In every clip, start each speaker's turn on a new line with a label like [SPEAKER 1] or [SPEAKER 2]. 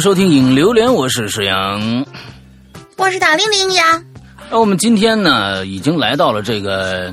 [SPEAKER 1] 迎收听《影榴莲》，我是石阳，
[SPEAKER 2] 我是大玲玲呀。
[SPEAKER 1] 那我们今天呢，已经来到了这个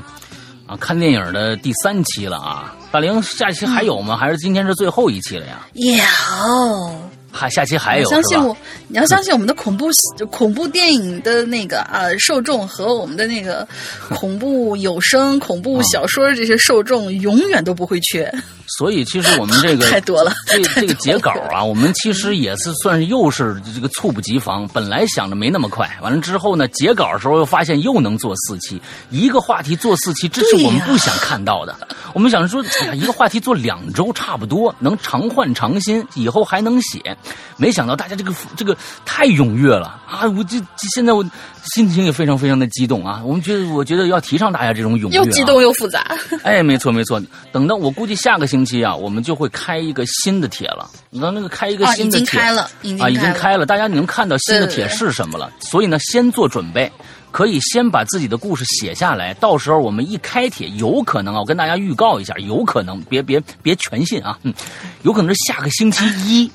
[SPEAKER 1] 啊看电影的第三期了啊。大玲，下期还有吗？还是今天是最后一期了呀？
[SPEAKER 2] 有。
[SPEAKER 1] 还下期还有，
[SPEAKER 2] 相信我，你要相信我们的恐怖恐怖电影的那个啊受众和我们的那个 恐怖有声、恐怖小说这些受众永远都不会缺。
[SPEAKER 1] 所以其实我们这个
[SPEAKER 2] 太多了，
[SPEAKER 1] 这这个截稿啊，我们其实也是算是又是这个猝不及防。本来想着没那么快，完了之后呢，截稿的时候又发现又能做四期，一个话题做四期，这是我们不想看到的。我们想说，哎呀，一个话题做两周差不多，能常换常新，以后还能写。没想到大家这个这个太踊跃了啊！我这现在我心情也非常非常的激动啊！我们觉得，我觉得要提倡大家这种踊跃，
[SPEAKER 2] 又激动又复杂。
[SPEAKER 1] 哎，没错没错。等到我估计下个星期啊，我们就会开一个新的帖了。等那个开一个新的帖
[SPEAKER 2] 了，啊，
[SPEAKER 1] 已经开了，大家能看到新的帖是什么了。所以呢，先做准备。可以先把自己的故事写下来，到时候我们一开帖，有可能啊，我跟大家预告一下，有可能别别别全信啊，嗯，有可能是下个星期一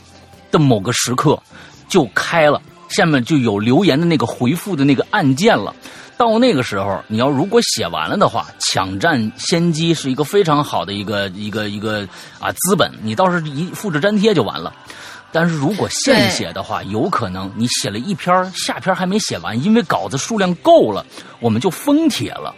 [SPEAKER 1] 的某个时刻就开了，下面就有留言的那个回复的那个按键了。到那个时候，你要如果写完了的话，抢占先机是一个非常好的一个一个一个啊资本，你倒是一复制粘贴就完了。但是如果现写的话，有可能你写了一篇，下篇还没写完，因为稿子数量够了，我们就封帖了。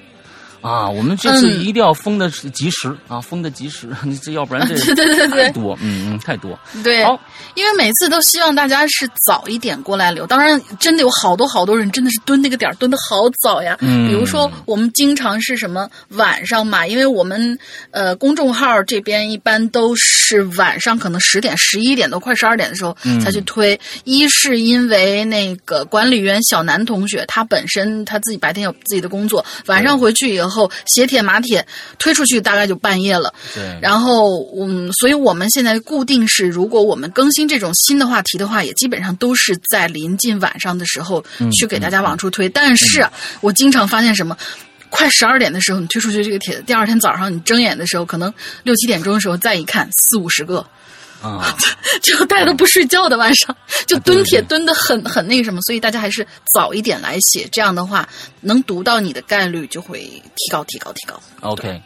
[SPEAKER 1] 啊，我们这次一定要封的是及时啊，封的及时，这要不然这
[SPEAKER 2] 对对对
[SPEAKER 1] 太多，嗯嗯，太多。
[SPEAKER 2] 对，好，因为每次都希望大家是早一点过来留。当然，真的有好多好多人真的是蹲那个点蹲的好早呀。嗯。比如说，我们经常是什么晚上嘛，因为我们呃公众号这边一般都是晚上可能十点、十一点都快十二点的时候才去推。一是因为那个管理员小南同学他本身他自己白天有自己的工作，晚上回去以后。后写帖马帖推出去大概就半夜了，
[SPEAKER 1] 对。
[SPEAKER 2] 然后嗯，所以我们现在固定是，如果我们更新这种新的话题的话，也基本上都是在临近晚上的时候去给大家往出推。但是我经常发现什么，快十二点的时候你推出去这个帖子，第二天早上你睁眼的时候，可能六七点钟的时候再一看，四五十个。
[SPEAKER 1] 啊，
[SPEAKER 2] 就大家都不睡觉的晚上，就蹲帖蹲的很很那个什么，所以大家还是早一点来写，这样的话能读到你的概率就会提高提高提高。
[SPEAKER 1] OK。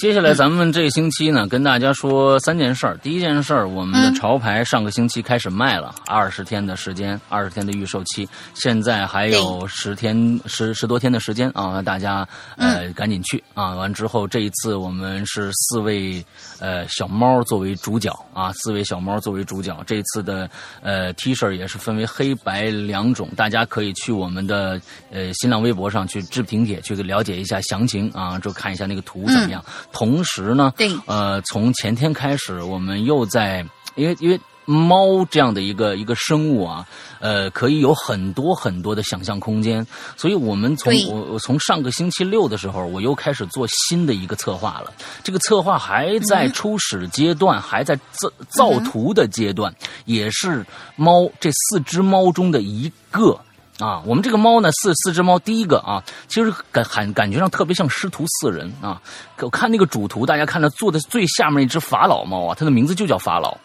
[SPEAKER 1] 接下来咱们这个星期呢，跟大家说三件事儿。第一件事儿，我们的潮牌上个星期开始卖了，二十天的时间，二十天的预售期，现在还有十天十十多天的时间啊，大家呃赶紧去啊！完之后，这一次我们是四位呃小猫作为主角啊，四位小猫作为主角。这次的呃 T 恤也是分为黑白两种，大家可以去我们的呃新浪微博上去置顶帖去了解一下详情啊，就看一下那个图怎么样。同时呢，呃，从前天开始，我们又在，因为因为猫这样的一个一个生物啊，呃，可以有很多很多的想象空间，所以我们从我我从上个星期六的时候，我又开始做新的一个策划了。这个策划还在初始阶段，还在造造图的阶段，也是猫这四只猫中的一个。啊，我们这个猫呢，四四只猫，第一个啊，其实感感感觉上特别像师徒四人啊。我看那个主图，大家看到坐的最下面一只法老猫啊，它的名字就叫法老，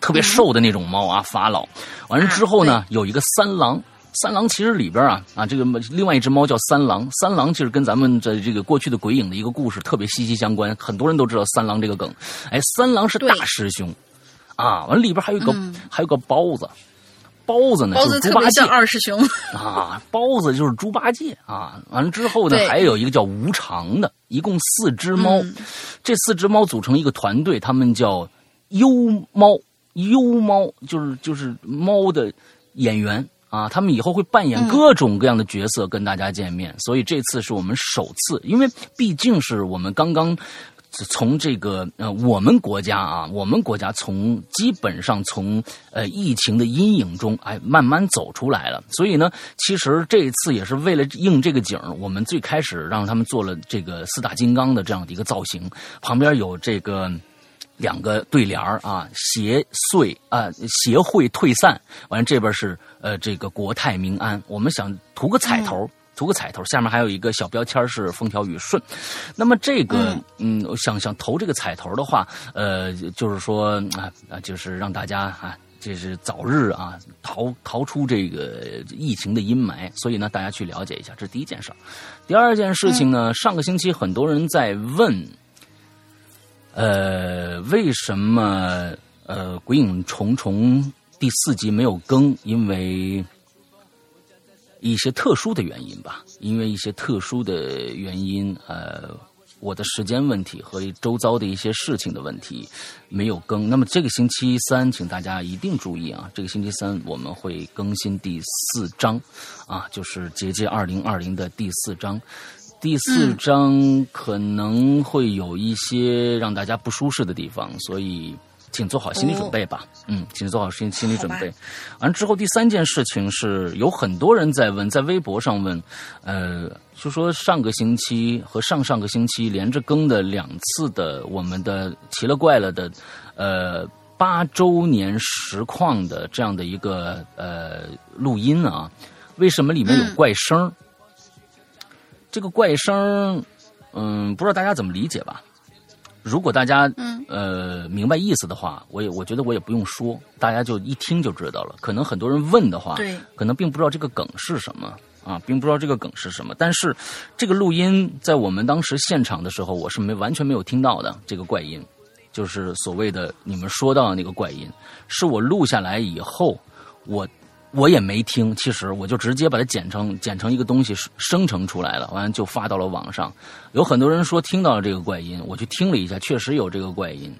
[SPEAKER 1] 特别瘦的那种猫啊，法老。完了之后呢，有一个三郎，三郎其实里边啊啊，这个另外一只猫叫三郎，三郎其实跟咱们的这个过去的鬼影的一个故事特别息息相关，很多人都知道三郎这个梗。哎，三郎是大师兄啊，完了里边还有个还有个包子。包子呢，就是猪八戒
[SPEAKER 2] 二师兄
[SPEAKER 1] 啊，包子就是猪八戒啊。完了之后呢，还有一个叫无常的，一共四只猫，这四只猫组成一个团队，他们叫幽猫，幽猫就是就是猫的演员啊，他们以后会扮演各种各样的角色跟大家见面，所以这次是我们首次，因为毕竟是我们刚刚。从这个呃，我们国家啊，我们国家从基本上从呃疫情的阴影中哎慢慢走出来了。所以呢，其实这一次也是为了应这个景我们最开始让他们做了这个四大金刚的这样的一个造型，旁边有这个两个对联啊，邪祟啊，邪会退散。完了这边是呃这个国泰民安。我们想图个彩头。图个彩头，下面还有一个小标签是风调雨顺。那么这个，嗯，想想投这个彩头的话，呃，就是说啊啊，就是让大家啊，就是早日啊逃逃出这个疫情的阴霾。所以呢，大家去了解一下，这是第一件事儿。第二件事情呢，上个星期很多人在问，呃，为什么呃《鬼影重重》第四集没有更？因为。一些特殊的原因吧，因为一些特殊的原因，呃，我的时间问题和周遭的一些事情的问题没有更。那么这个星期三，请大家一定注意啊，这个星期三我们会更新第四章，啊，就是《结界二零二零》的第四章。第四章可能会有一些让大家不舒适的地方，所以。请做好心理准备吧，嗯，请做好心心理准备。完之后，第三件事情是有很多人在问，在微博上问，呃，就说上个星期和上上个星期连着更的两次的我们的奇了怪了的，呃，八周年实况的这样的一个呃录音啊，为什么里面有怪声？这个怪声，嗯，不知道大家怎么理解吧？如果大家呃明白意思的话，我也我觉得我也不用说，大家就一听就知道了。可能很多人问的话，
[SPEAKER 2] 对，
[SPEAKER 1] 可能并不知道这个梗是什么啊，并不知道这个梗是什么。但是这个录音在我们当时现场的时候，我是没完全没有听到的。这个怪音，就是所谓的你们说到的那个怪音，是我录下来以后我。我也没听，其实我就直接把它剪成剪成一个东西生成出来了，完了就发到了网上。有很多人说听到了这个怪音，我去听了一下，确实有这个怪音。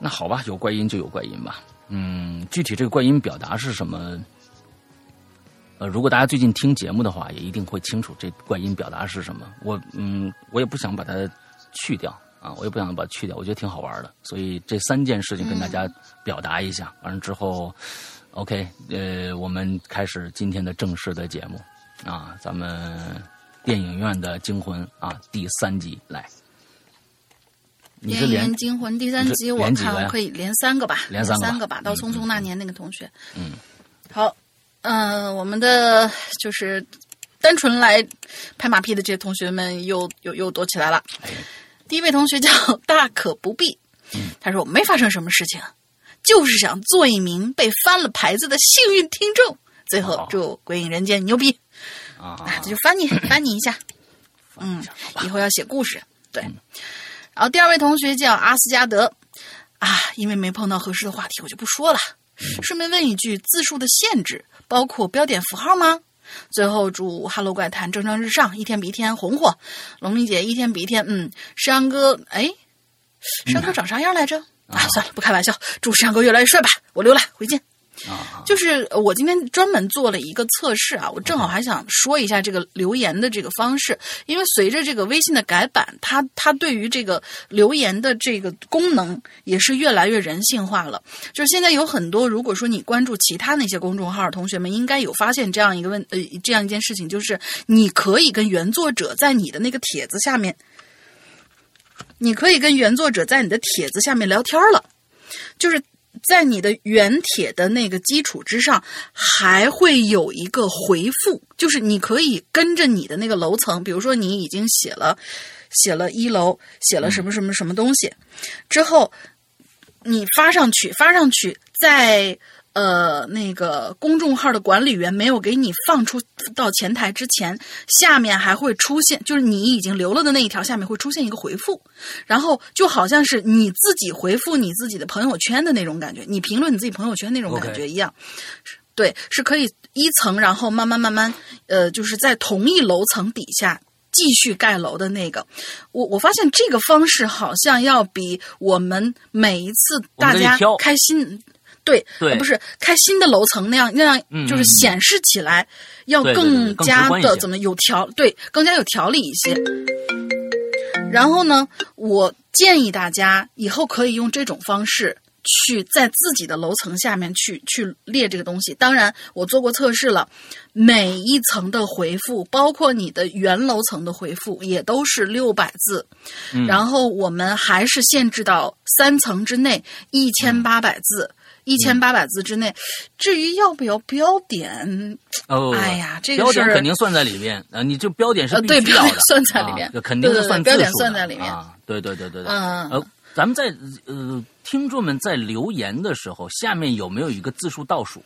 [SPEAKER 1] 那好吧，有怪音就有怪音吧。嗯，具体这个怪音表达是什么？呃，如果大家最近听节目的话，也一定会清楚这怪音表达是什么。我嗯，我也不想把它去掉啊，我也不想把它去掉，我觉得挺好玩的。所以这三件事情跟大家表达一下，完了之后。OK，呃，我们开始今天的正式的节目，啊，咱们电影院的惊魂啊，第三集来。
[SPEAKER 2] 你是《连惊魂第三集，我看我可以连三个吧，连三个吧。到匆匆那年那个同学，
[SPEAKER 1] 嗯，
[SPEAKER 2] 好，嗯，我们的就是单纯来拍马屁的这些同学们又又又躲起来了。第一位同学叫大可不必，他说没发生什么事情。就是想做一名被翻了牌子的幸运听众。最后祝《鬼影人间》牛逼
[SPEAKER 1] 啊！
[SPEAKER 2] 这就翻你 翻你一下，嗯，以后要写故事。对，然后第二位同学叫阿斯加德啊，因为没碰到合适的话题，我就不说了。顺便问一句，字数的限制包括标点符号吗？最后祝《哈喽怪谈》蒸蒸日上，一天比一天红火。龙明姐一天比一天嗯，山哥哎，山哥长啥样来着？啊，算了，不开玩笑。祝山哥越来越帅吧！我溜了，回见。
[SPEAKER 1] 啊，
[SPEAKER 2] 就是我今天专门做了一个测试啊，我正好还想说一下这个留言的这个方式，因为随着这个微信的改版，它它对于这个留言的这个功能也是越来越人性化了。就是现在有很多，如果说你关注其他那些公众号，同学们应该有发现这样一个问呃这样一件事情，就是你可以跟原作者在你的那个帖子下面。你可以跟原作者在你的帖子下面聊天了，就是在你的原帖的那个基础之上，还会有一个回复，就是你可以跟着你的那个楼层，比如说你已经写了写了一楼，写了什么什么什么东西，之后你发上去，发上去在。呃，那个公众号的管理员没有给你放出到前台之前，下面还会出现，就是你已经留了的那一条下面会出现一个回复，然后就好像是你自己回复你自己的朋友圈的那种感觉，你评论你自己朋友圈那种感觉一样。对，是可以一层，然后慢慢慢慢，呃，就是在同一楼层底下继续盖楼的那个。我我发现这个方式好像要比我们每一次大家开心。对，不是开新的楼层那样，那样就是显示起来要更加的怎么有条，对，更加有条理一些。然后呢，我建议大家以后可以用这种方式去在自己的楼层下面去去列这个东西。当然，我做过测试了，每一层的回复，包括你的原楼层的回复，也都是六百字。然后我们还是限制到三层之内一千八百字。一千八百字之内。至于要不要标点，
[SPEAKER 1] 哦，
[SPEAKER 2] 哎呀，这个
[SPEAKER 1] 标点肯定算在里面啊，你这标点是
[SPEAKER 2] 对
[SPEAKER 1] 必要的，
[SPEAKER 2] 算在里面，
[SPEAKER 1] 肯定是算
[SPEAKER 2] 标点算在里面
[SPEAKER 1] 啊。对对对对对，
[SPEAKER 2] 嗯，
[SPEAKER 1] 呃，咱们在呃，听众们在留言的时候，下面有没有一个字数倒数？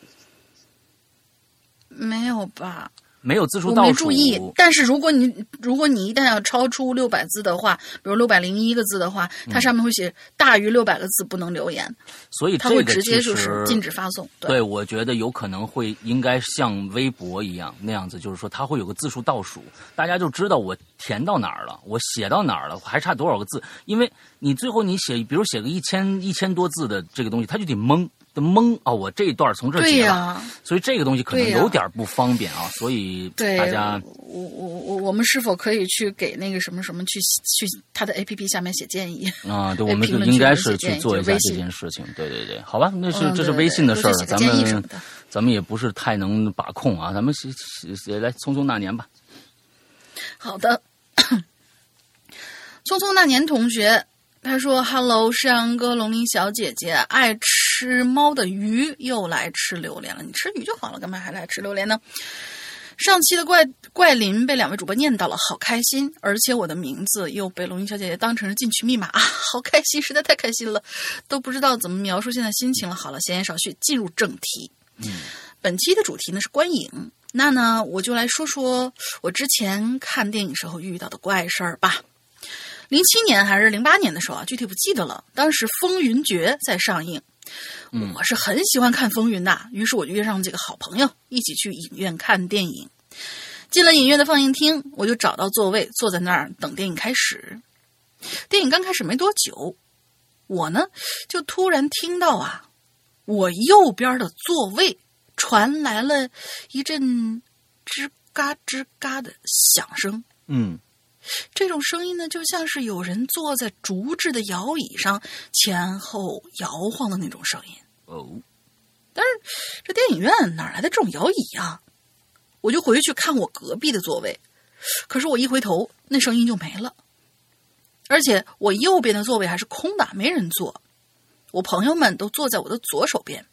[SPEAKER 2] 没有吧？
[SPEAKER 1] 没有字数倒数。
[SPEAKER 2] 我没注意，但是如果你如果你一旦要超出六百字的话，比如六百零一个字的话，它上面会写大于六百个字不能留言。
[SPEAKER 1] 所以
[SPEAKER 2] 它会直接就是禁止发送。
[SPEAKER 1] 对，我觉得有可能会应该像微博一样那样子，就是说它会有个字数倒数，大家就知道我填到哪儿了，我写到哪儿了，还差多少个字。因为你最后你写，比如写个一千一千多字的这个东西，他就得蒙。懵啊！我这一段从这截了，所以这个东西可能有点不方便啊。所以大家，
[SPEAKER 2] 我我我我们是否可以去给那个什么什么去去他的 A P P 下面写建议
[SPEAKER 1] 啊？对，我们就应该是去做一下这件事情。对对对，好吧，那是这是微信的事儿了，咱们咱们也不是太能把控啊。咱们写写来《匆匆那年》吧。
[SPEAKER 2] 好的，《匆匆那年》同学。他说：“Hello，哥，龙鳞小姐姐，爱吃猫的鱼又来吃榴莲了。你吃鱼就好了，干嘛还来吃榴莲呢？”上期的怪怪林被两位主播念到了，好开心！而且我的名字又被龙云小姐姐当成了进群密码啊，好开心，实在太开心了，都不知道怎么描述现在心情了。好了，闲言少叙，进入正题。
[SPEAKER 1] 嗯，
[SPEAKER 2] 本期的主题呢是观影，那呢我就来说说我之前看电影时候遇到的怪事儿吧。零七年还是零八年的时候啊，具体不记得了。当时《风云决》在上映，我是很喜欢看《风云》的，于是我就约上几个好朋友一起去影院看电影。进了影院的放映厅，我就找到座位，坐在那儿等电影开始。电影刚开始没多久，我呢就突然听到啊，我右边的座位传来了一阵吱嘎吱嘎的响声。
[SPEAKER 1] 嗯。
[SPEAKER 2] 这种声音呢，就像是有人坐在竹制的摇椅上前后摇晃的那种声音。
[SPEAKER 1] 哦，
[SPEAKER 2] 但是这电影院哪来的这种摇椅啊？我就回去看我隔壁的座位，可是我一回头，那声音就没了。而且我右边的座位还是空的，没人坐。我朋友们都坐在我的左手边。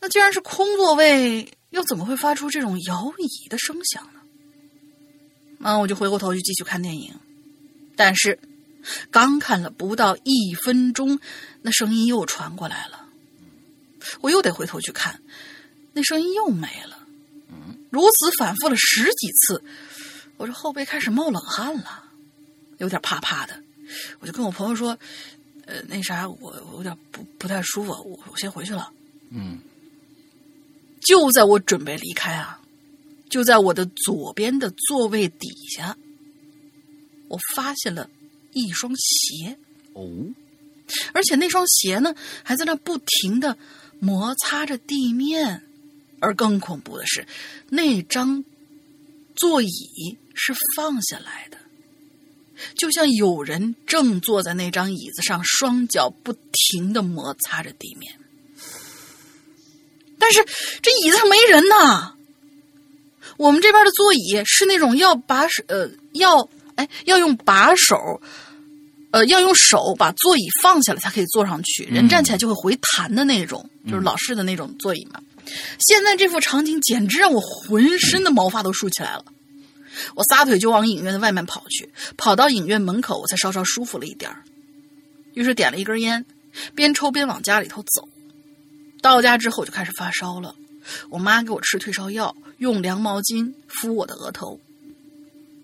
[SPEAKER 2] 那既然是空座位，又怎么会发出这种摇椅的声响呢？嗯，我就回过头去继续看电影，但是刚看了不到一分钟，那声音又传过来了，我又得回头去看，那声音又没了。如此反复了十几次，我这后背开始冒冷汗了，有点怕怕的。我就跟我朋友说：“呃，那啥，我我有点不不太舒服，我我先回去了。”
[SPEAKER 1] 嗯，
[SPEAKER 2] 就在我准备离开啊。就在我的左边的座位底下，我发现了一双鞋
[SPEAKER 1] 哦，
[SPEAKER 2] 而且那双鞋呢还在那不停的摩擦着地面，而更恐怖的是，那张座椅是放下来的，就像有人正坐在那张椅子上，双脚不停的摩擦着地面，但是这椅子上没人呐。我们这边的座椅是那种要把手呃要哎要用把手，呃要用手把座椅放下来才可以坐上去，人站起来就会回弹的那种，就是老式的那种座椅嘛。现在这幅场景简直让我浑身的毛发都竖起来了，我撒腿就往影院的外面跑去，跑到影院门口我才稍稍舒服了一点于是点了一根烟，边抽边往家里头走。到家之后我就开始发烧了，我妈给我吃退烧药。用凉毛巾敷我的额头，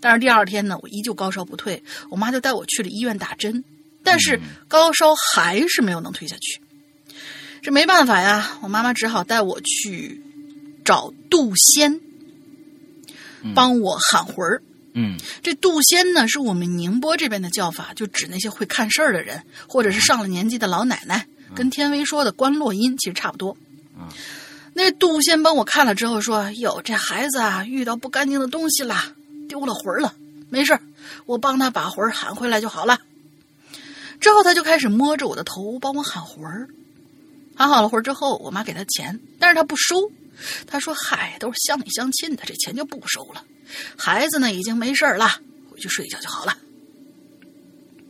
[SPEAKER 2] 但是第二天呢，我依旧高烧不退，我妈就带我去了医院打针，但是高烧还是没有能退下去。这没办法呀，我妈妈只好带我去找杜仙，帮我喊魂儿。
[SPEAKER 1] 嗯，
[SPEAKER 2] 这杜仙呢，是我们宁波这边的叫法，就指那些会看事儿的人，或者是上了年纪的老奶奶，跟天威说的观落音其实差不多。
[SPEAKER 1] 嗯。
[SPEAKER 2] 那杜仙帮我看了之后说：“哟，这孩子啊，遇到不干净的东西了，丢了魂了。没事我帮他把魂喊回来就好了。”之后他就开始摸着我的头帮我喊魂儿。喊好了魂儿之后，我妈给他钱，但是他不收。他说：“嗨，都是乡里乡亲的，这钱就不收了。孩子呢，已经没事了，回去睡一觉就好了。”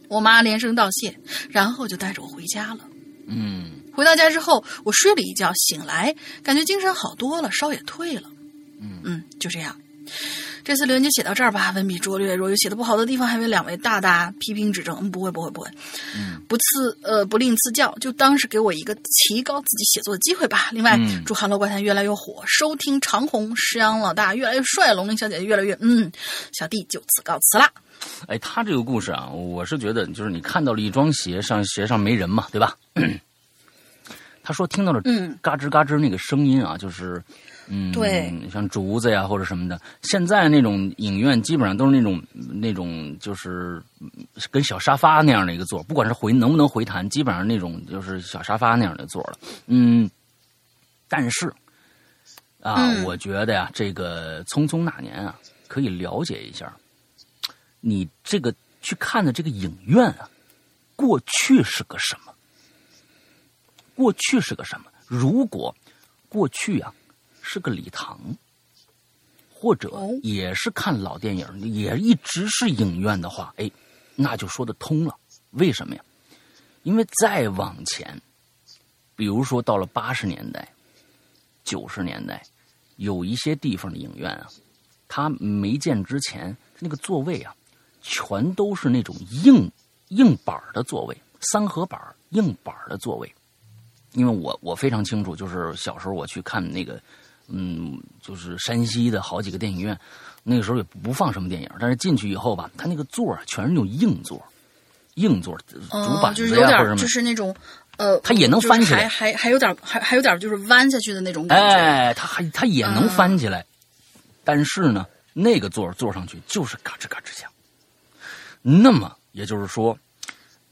[SPEAKER 2] 我妈连声道谢，然后就带着我回家了。
[SPEAKER 1] 嗯。
[SPEAKER 2] 回到家之后，我睡了一觉，醒来感觉精神好多了，烧也退了。嗯嗯，就这样。这次留言就写到这儿吧，文笔拙劣，若有写的不好的地方，还为两位大大批评指正。嗯，不会不会不会，
[SPEAKER 1] 嗯，
[SPEAKER 2] 不赐呃不吝赐教，就当是给我一个提高自己写作的机会吧。另外，祝《韩楼怪谈》越来越火，收听长虹，石阳老大越来越帅，龙鳞小姐姐越来越嗯，小弟就此告辞啦。
[SPEAKER 1] 哎，他这个故事啊，我是觉得就是你看到了一双鞋，上鞋上没人嘛，对吧？他说听到了
[SPEAKER 2] 嗯
[SPEAKER 1] 嘎吱嘎吱那个声音啊，就是嗯，
[SPEAKER 2] 对，
[SPEAKER 1] 像竹子呀或者什么的。现在那种影院基本上都是那种那种就是跟小沙发那样的一个座，不管是回能不能回弹，基本上那种就是小沙发那样的座了。嗯，但是啊，
[SPEAKER 2] 嗯
[SPEAKER 1] 我觉得呀，这个《匆匆那年》啊，可以了解一下。你这个去看的这个影院啊，过去是个什么？过去是个什么？如果过去啊是个礼堂，或者
[SPEAKER 2] 哦
[SPEAKER 1] 也是看老电影，也一直是影院的话，哎，那就说得通了。为什么呀？因为再往前，比如说到了八十年代、九十年代，有一些地方的影院啊，它没建之前，那个座位啊，全都是那种硬硬板儿的座位，三合板儿硬板儿的座位。因为我我非常清楚，就是小时候我去看那个，嗯，就是山西的好几个电影院，那个时候也不放什么电影，但是进去以后吧，它那个座啊全是那种硬座，硬座，主板
[SPEAKER 2] 哦，就是
[SPEAKER 1] 子呀、或者什么
[SPEAKER 2] 有点就，是那种呃，
[SPEAKER 1] 它也能翻起来
[SPEAKER 2] 还还还有点还还有点就是弯下去的那种感觉。
[SPEAKER 1] 哎，它还它也能翻起来，但是呢，那个座儿坐上去就是嘎吱嘎吱响。那么也就是说，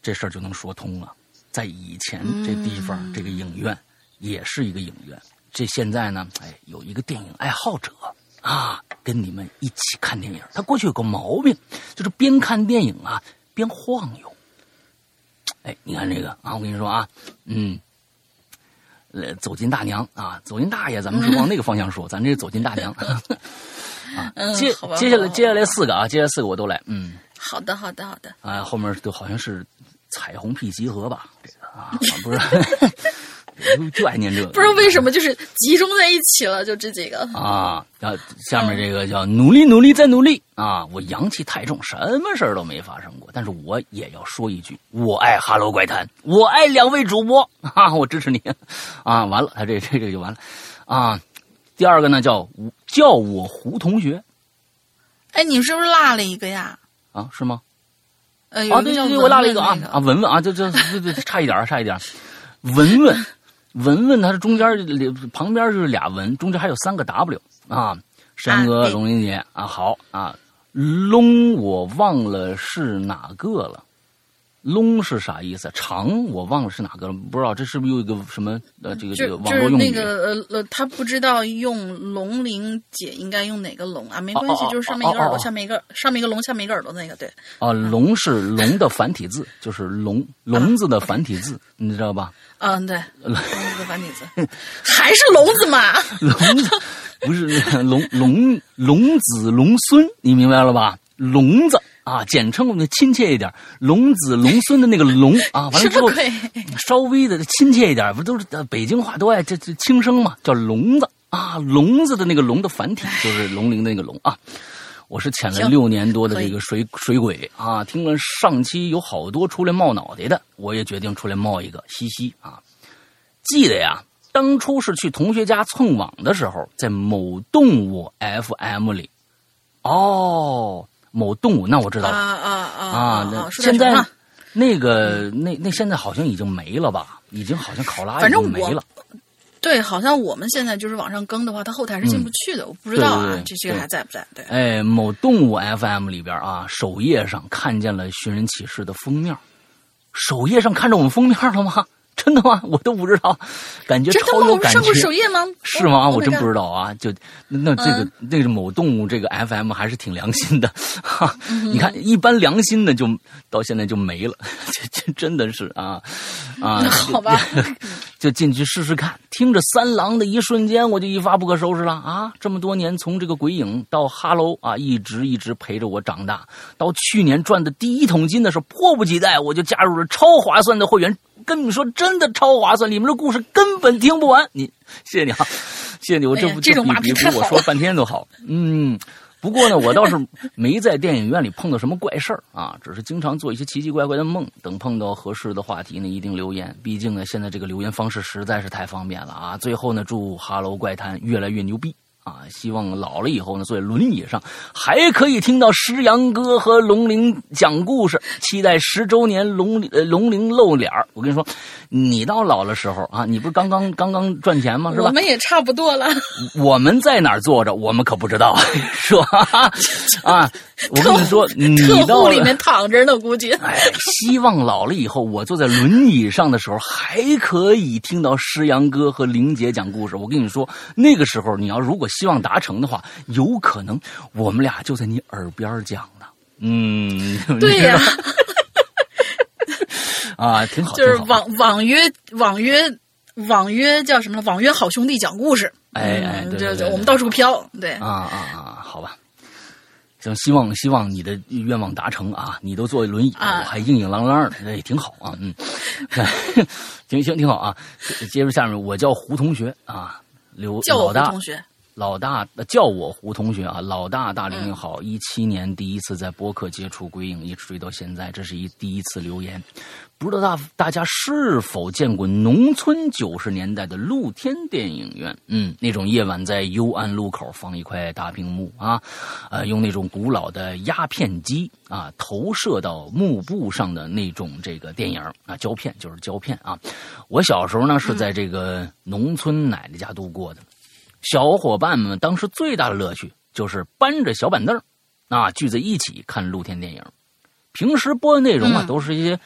[SPEAKER 1] 这事儿就能说通了。在以前这地方、
[SPEAKER 2] 嗯
[SPEAKER 1] 这个影院也是一个影院，这现在呢，哎，有一个电影爱好者啊，跟你们一起看电影。他过去有个毛病，就是边看电影啊边晃悠。哎，你看这个啊，我跟你说啊，嗯，呃，走进大娘啊，走进大爷，咱们是往那个方向说，咱这走进大娘。啊，
[SPEAKER 2] 嗯，
[SPEAKER 1] 接接下来接下来四个啊，接下来四个我都来，嗯，
[SPEAKER 2] 好的好的好的，
[SPEAKER 1] 啊，后面都好像是彩虹屁集合吧，这个啊，不是，就 就爱念这个，
[SPEAKER 2] 不知道为什么就是集中在一起了，就这几个。
[SPEAKER 1] 啊，然后下面这个叫努力努力再努力啊！我阳气太重，什么事儿都没发生过，但是我也要说一句，我爱哈喽怪谈，我爱两位主播啊，我支持你啊！完了，他这这这就完了啊。第二个呢叫叫我胡同学
[SPEAKER 2] 哎，你是不是落了一个呀？
[SPEAKER 1] 啊，是吗？
[SPEAKER 2] 呃，
[SPEAKER 1] 啊，对对对，我落了一个啊啊，文文啊，这这这这差一点儿差一点儿文文文文，它是中间儿旁边是俩文，中间还有三个 W 啊。山哥、龙林姐啊，好啊，龙我忘了是哪个了。龙是啥意思？长我忘了是哪个了，不知道这是不是又一个什么呃这个这
[SPEAKER 2] 就
[SPEAKER 1] 个网
[SPEAKER 2] 就是那
[SPEAKER 1] 络用语？
[SPEAKER 2] 个呃呃，他不知道用龙鳞姐应该用哪个龙啊？没关系就是上面一个耳朵，下面一个上面一个龙，下面一个耳朵那个，对。
[SPEAKER 1] 啊，龙是龙的繁体字，就是龙龙子的繁体字，你知道吧？
[SPEAKER 2] 嗯，对，龙子的繁体字，还是龙子嘛？
[SPEAKER 1] 龙子不是 龙龙龙子龙孙，你明白了吧？龙子啊，简称我们亲切一点，龙子龙孙的那个龙 啊，完了之后？稍微的亲切一点，不都是呃北京话都爱这这轻声嘛，叫龙子啊，龙子的那个龙的繁体就是龙鳞的那个龙啊。我是潜了六年多的这个水水鬼啊，听了上期有好多出来冒脑袋的，我也决定出来冒一个，嘻嘻啊。记得呀，当初是去同学家蹭网的时候，在某动物 FM 里，哦，某动物，那我知道
[SPEAKER 2] 啊
[SPEAKER 1] 了
[SPEAKER 2] 啊啊
[SPEAKER 1] 啊。那现在那个那那现在好像已经没了吧？已经好像考拉已
[SPEAKER 2] 反正我
[SPEAKER 1] 经没了。
[SPEAKER 2] 对，好像我们现在就是往上更的话，它后台是进不去的，我不知道啊
[SPEAKER 1] 对对对，
[SPEAKER 2] 这这个还在不在？对，
[SPEAKER 1] 哎，某动物 FM 里边啊，首页上看见了《寻人启事》的封面，首页上看着我们封面了吗？真的吗？我都不知道，感觉
[SPEAKER 2] 真的吗？
[SPEAKER 1] 超有感
[SPEAKER 2] 我们上过
[SPEAKER 1] 觉。
[SPEAKER 2] 首页吗？
[SPEAKER 1] 是吗？
[SPEAKER 2] 哦
[SPEAKER 1] 我真不。
[SPEAKER 2] Oh
[SPEAKER 1] 知道啊！就那这个、
[SPEAKER 2] 嗯
[SPEAKER 1] 那个某动物这个 FM 还是挺良心的，哈。
[SPEAKER 2] 嗯
[SPEAKER 1] 你看，一般良心的就到现在就没了，这这真的是啊啊
[SPEAKER 2] 好吧，
[SPEAKER 1] 就进去试试看。听着三郎的一瞬间，我就一发不可收拾了啊！这么多年，从这个鬼影到哈喽啊，一直一直陪着我长大。到去年赚的第一桶金的时候，迫不及待我就加入了超划算的会员。跟你说，真的超划算，里面的故事根本听不完。你谢谢你啊，谢谢你，我这不
[SPEAKER 2] 这种
[SPEAKER 1] 比比我说半天都好。嗯。不过呢，我倒是没在电影院里碰到什么怪事儿啊，只是经常做一些奇奇怪怪的梦。等碰到合适的话题呢，一定留言。毕竟呢，现在这个留言方式实在是太方便了啊。最后呢，祝《哈喽怪谈》越来越牛逼。啊，希望老了以后呢，坐在轮椅上还可以听到石阳哥和龙鳞讲故事。期待十周年龙呃龙鳞露脸我跟你说，你到老的时候啊，你不是刚刚刚刚赚钱吗？是吧？
[SPEAKER 2] 我们也差不多了。
[SPEAKER 1] 我们在哪儿坐着，我们可不知道，是吧？啊，我跟你说，你到
[SPEAKER 2] 里面躺着呢，估计。
[SPEAKER 1] 哎，希望老了以后，我坐在轮椅上的时候，还可以听到诗阳哥和玲姐讲故事。我跟你说，那个时候你要如果。希望达成的话，有可能我们俩就在你耳边讲呢。嗯，
[SPEAKER 2] 对呀，
[SPEAKER 1] 啊，挺好。
[SPEAKER 2] 就是网网约网约网约叫什么？网约好兄弟讲故事。
[SPEAKER 1] 哎哎，对对，
[SPEAKER 2] 我们到处飘。对
[SPEAKER 1] 啊啊啊！好吧，行，希望希望你的愿望达成啊！你都坐轮椅，我还硬硬朗朗的，那也挺好啊。嗯，行行挺好啊。接着下面，我叫胡同学啊，刘老大
[SPEAKER 2] 同学。
[SPEAKER 1] 老大叫我胡同学啊，老大大玲玲好，一七年第一次在播客接触鬼影，一直追到现在，这是一第一次留言。不知道大大家是否见过农村九十年代的露天电影院？嗯，那种夜晚在幽暗路口放一块大屏幕啊，呃，用那种古老的压片机啊投射到幕布上的那种这个电影啊胶片就是胶片啊。我小时候呢是在这个农村奶奶家度过的。小伙伴们当时最大的乐趣就是搬着小板凳啊，聚在一起看露天电影。平时播的内容啊，都是一些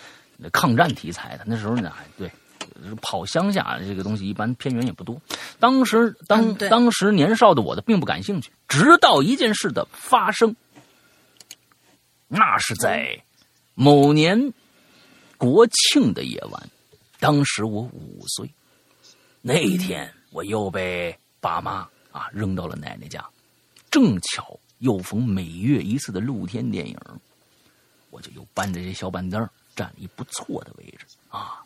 [SPEAKER 1] 抗战题材的。那时候呢，对，跑乡下这个东西一般片源也不多。当时当当时年少的我的并不感兴趣，直到一件事的发生，那是在某年国庆的夜晚，当时我五岁，那天我又被。爸妈啊，扔到了奶奶家，正巧又逢每月一次的露天电影，我就又搬着这小板凳，占了一不错的位置啊。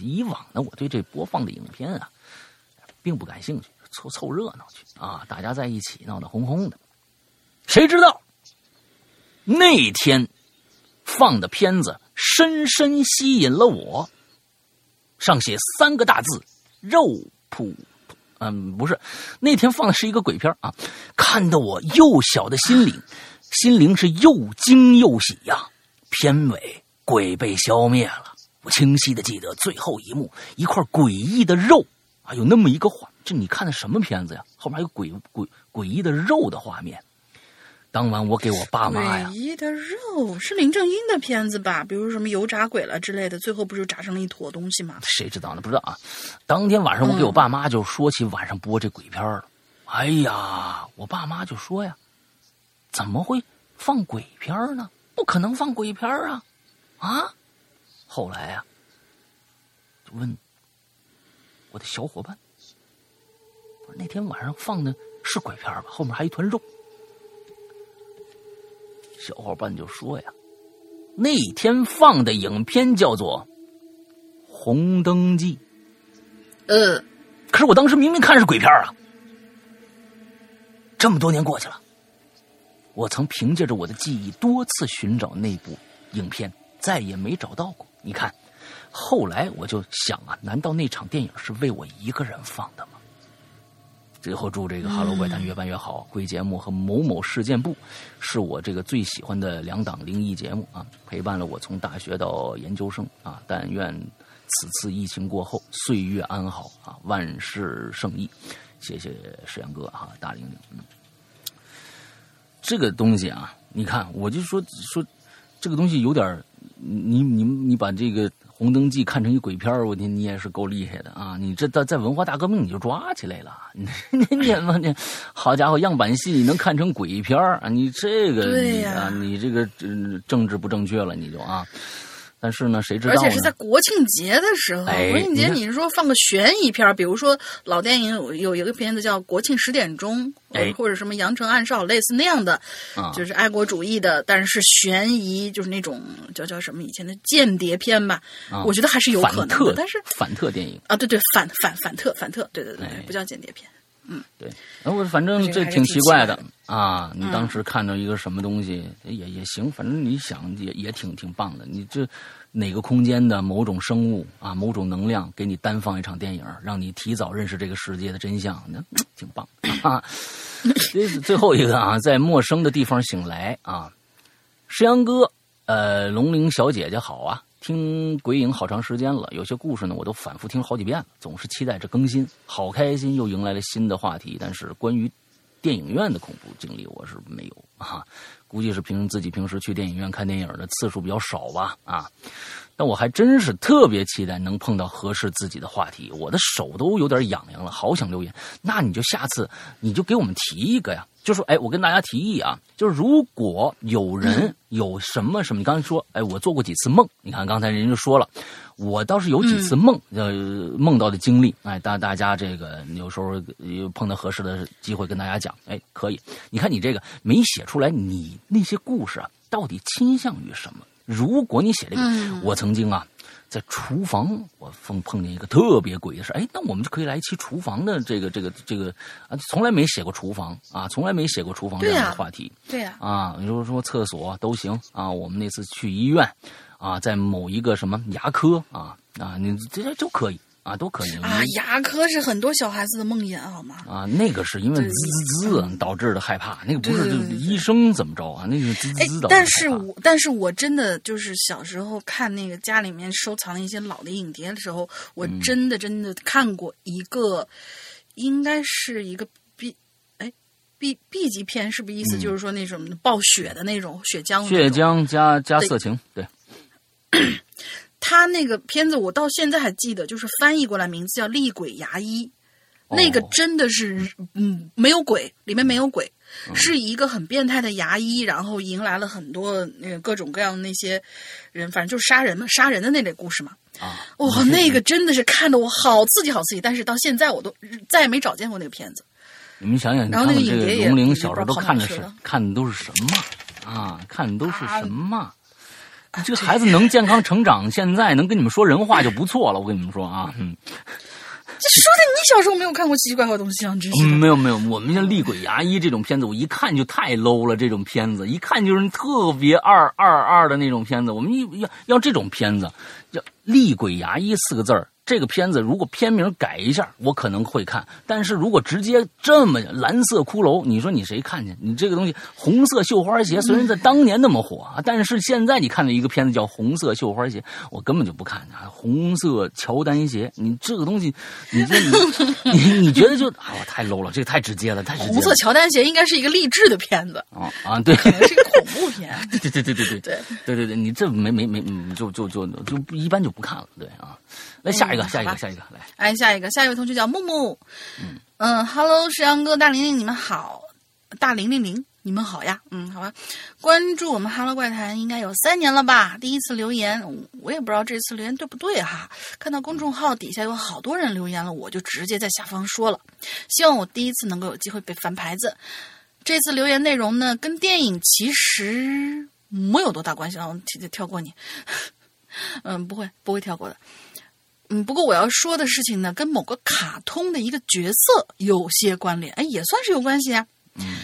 [SPEAKER 1] 以往呢，我对这播放的影片啊，并不感兴趣，凑凑热闹去啊，大家在一起闹闹哄哄的。谁知道那天放的片子深深吸引了我，上写三个大字：肉铺。嗯，不是，那天放的是一个鬼片啊，看得我幼小的心灵，心灵是又惊又喜呀。片尾鬼被消灭了，我清晰的记得最后一幕，一块诡异的肉啊，有那么一个画，这你看的什么片子呀？后面还有鬼鬼诡异的肉的画面。当晚我给我爸妈呀，
[SPEAKER 2] 诡异的肉是林正英的片子吧？比如什么油炸鬼了之类的，最后不就炸成了一坨东西吗？
[SPEAKER 1] 谁知道呢？不知道啊。当天晚上我给我爸妈就说起晚上播这鬼片了。哎呀，我爸妈就说呀，怎么会放鬼片呢？不可能放鬼片啊！啊！后来呀，就问我的小伙伴，我说那天晚上放的是鬼片吧？后面还一团肉。小伙伴就说呀，那天放的影片叫做《红灯记》。
[SPEAKER 2] 呃，
[SPEAKER 1] 可是我当时明明看是鬼片啊。这么多年过去了，我曾凭借着我的记忆多次寻找那部影片，再也没找到过。你看，后来我就想啊，难道那场电影是为我一个人放的吗？最后祝这个《哈喽怪谈》越办越好。贵节目和某某事件部是我这个最喜欢的两档灵异节目啊，陪伴了我从大学到研究生啊。但愿此次疫情过后岁月安好啊，万事胜意。谢谢石阳哥啊，大玲玲。嗯，这个东西啊，你看，我就说说这个东西有点，你你你把这个。红灯记看成一鬼片我你，你也是够厉害的啊！你这在在文化大革命你就抓起来了，你你你你，好家伙，样板戏你能看成鬼片啊？你这个你啊，你这个政治不正确了，你就啊，但是呢，谁知道？而
[SPEAKER 2] 且是在国庆节的时候。国庆节，你是说放个悬疑片？比如说老电影有有一个片子叫《国庆十点钟》，或者什么《羊城暗哨》，类似那样的，就是爱国主义的，但是悬疑，就是那种叫叫什么以前的间谍片吧。我觉得还是有可能的。但是
[SPEAKER 1] 反特电影
[SPEAKER 2] 啊，对对，反反反特反特，对对对，不叫间谍片。嗯，
[SPEAKER 1] 对，我反正这挺奇怪的啊！你当时看到一个什么东西也也行，反正你想也也挺挺棒的。你这哪个空间的某种生物啊，某种能量给你单放一场电影，让你提早认识这个世界的真相，那挺棒啊！最最后一个啊，在陌生的地方醒来啊，石阳哥，呃，龙玲小姐姐好啊。听鬼影好长时间了，有些故事呢我都反复听好几遍了，总是期待着更新，好开心，又迎来了新的话题。但是关于电影院的恐怖经历，我是没有 啊，估计是凭自己平时去电影院看电影的次数比较少吧啊。但我还真是特别期待能碰到合适自己的话题，我的手都有点痒痒了，好想留言。那你就下次你就给我们提一个呀。就说，哎，我跟大家提议啊，就是如果有人有什么什么，你刚才说，哎，我做过几次梦，你看刚才人就说了，我倒是有几次梦，呃，梦到的经历，哎，大大家这个有时候碰到合适的机会跟大家讲，哎，可以。你看你这个没写出来，你那些故事啊，到底倾向于什么？如果你写这个，我曾经啊。在厨房，我碰碰见一个特别诡异的事。哎，那我们就可以来一期厨房的这个这个这个啊，从来没写过厨房啊，从来没写过厨房这样的话题。
[SPEAKER 2] 对呀，
[SPEAKER 1] 啊，你说说厕所都行啊。我们那次去医院啊，在某一个什么牙科啊啊，你这些都可以。啊，都可以
[SPEAKER 2] 啊！牙科是很多小孩子的梦魇，好吗？
[SPEAKER 1] 啊，那个是因为滋滋导致的害怕，那个不是医生怎么着啊？那个滋滋的。
[SPEAKER 2] 但是我但是我真的就是小时候看那个家里面收藏一些老的影碟的时候，我真的真的看过一个，应该是一个 B 哎 B B 级片，是不是意思就是说那种暴雪的那种血浆？
[SPEAKER 1] 血浆加加色情，对。
[SPEAKER 2] 他那个片子我到现在还记得，就是翻译过来名字叫《厉鬼牙医》，那个真的是嗯没有鬼，里面没有鬼，是一个很变态的牙医，然后迎来了很多那个各种各样的那些人，反正就是杀人嘛，杀人的那类故事嘛。
[SPEAKER 1] 啊，
[SPEAKER 2] 哇，那个真的是看的我好刺激，好刺激，但是到现在我都再也没找见过那个片子。
[SPEAKER 1] 你们想想，
[SPEAKER 2] 然后那个影碟
[SPEAKER 1] 龙玲小时候都看的是看的都是什么啊？看的都是什么？这个孩子能健康成长，现在能跟你们说人话就不错了。我跟你们说啊，嗯，
[SPEAKER 2] 这说的你小时候没有看过奇奇怪怪的东西啊？真是
[SPEAKER 1] 没有没有，我们像《厉鬼牙医》这种片子，我一看就太 low 了。这种片子一看就是特别二二二的那种片子。我们要要这种片子，叫《厉鬼牙医》四个字儿。这个片子如果片名改一下，我可能会看；但是如果直接这么蓝色骷髅，你说你谁看去？你这个东西红色绣花鞋虽然在当年那么火啊，但是现在你看到一个片子叫红色绣花鞋，我根本就不看啊！红色乔丹鞋，你这个东西，你这 你你你觉得就啊太 low 了，这个太直接了，太直接。
[SPEAKER 2] 红色乔丹鞋应该是一个励志的片子
[SPEAKER 1] 啊啊，对，
[SPEAKER 2] 可能是一个恐怖片。
[SPEAKER 1] 对对对对对对对对对对，你这没没没就就就就一般就不看了，对啊。来下一个，下一个，下一个，来，
[SPEAKER 2] 哎，下一个，下一位同学叫木木，嗯。嗯，Hello，石阳哥，大玲玲，你们好，大玲玲玲，你们好呀，嗯，好吧，关注我们 Hello 怪谈应该有三年了吧？第一次留言，我也不知道这次留言对不对哈。看到公众号底下有好多人留言了，我就直接在下方说了，希望我第一次能够有机会被翻牌子。这次留言内容呢，跟电影其实没有多大关系啊，我跳跳过你，嗯，不会，不会跳过的。嗯，不过我要说的事情呢，跟某个卡通的一个角色有些关联，哎，也算是有关系啊。
[SPEAKER 1] 嗯，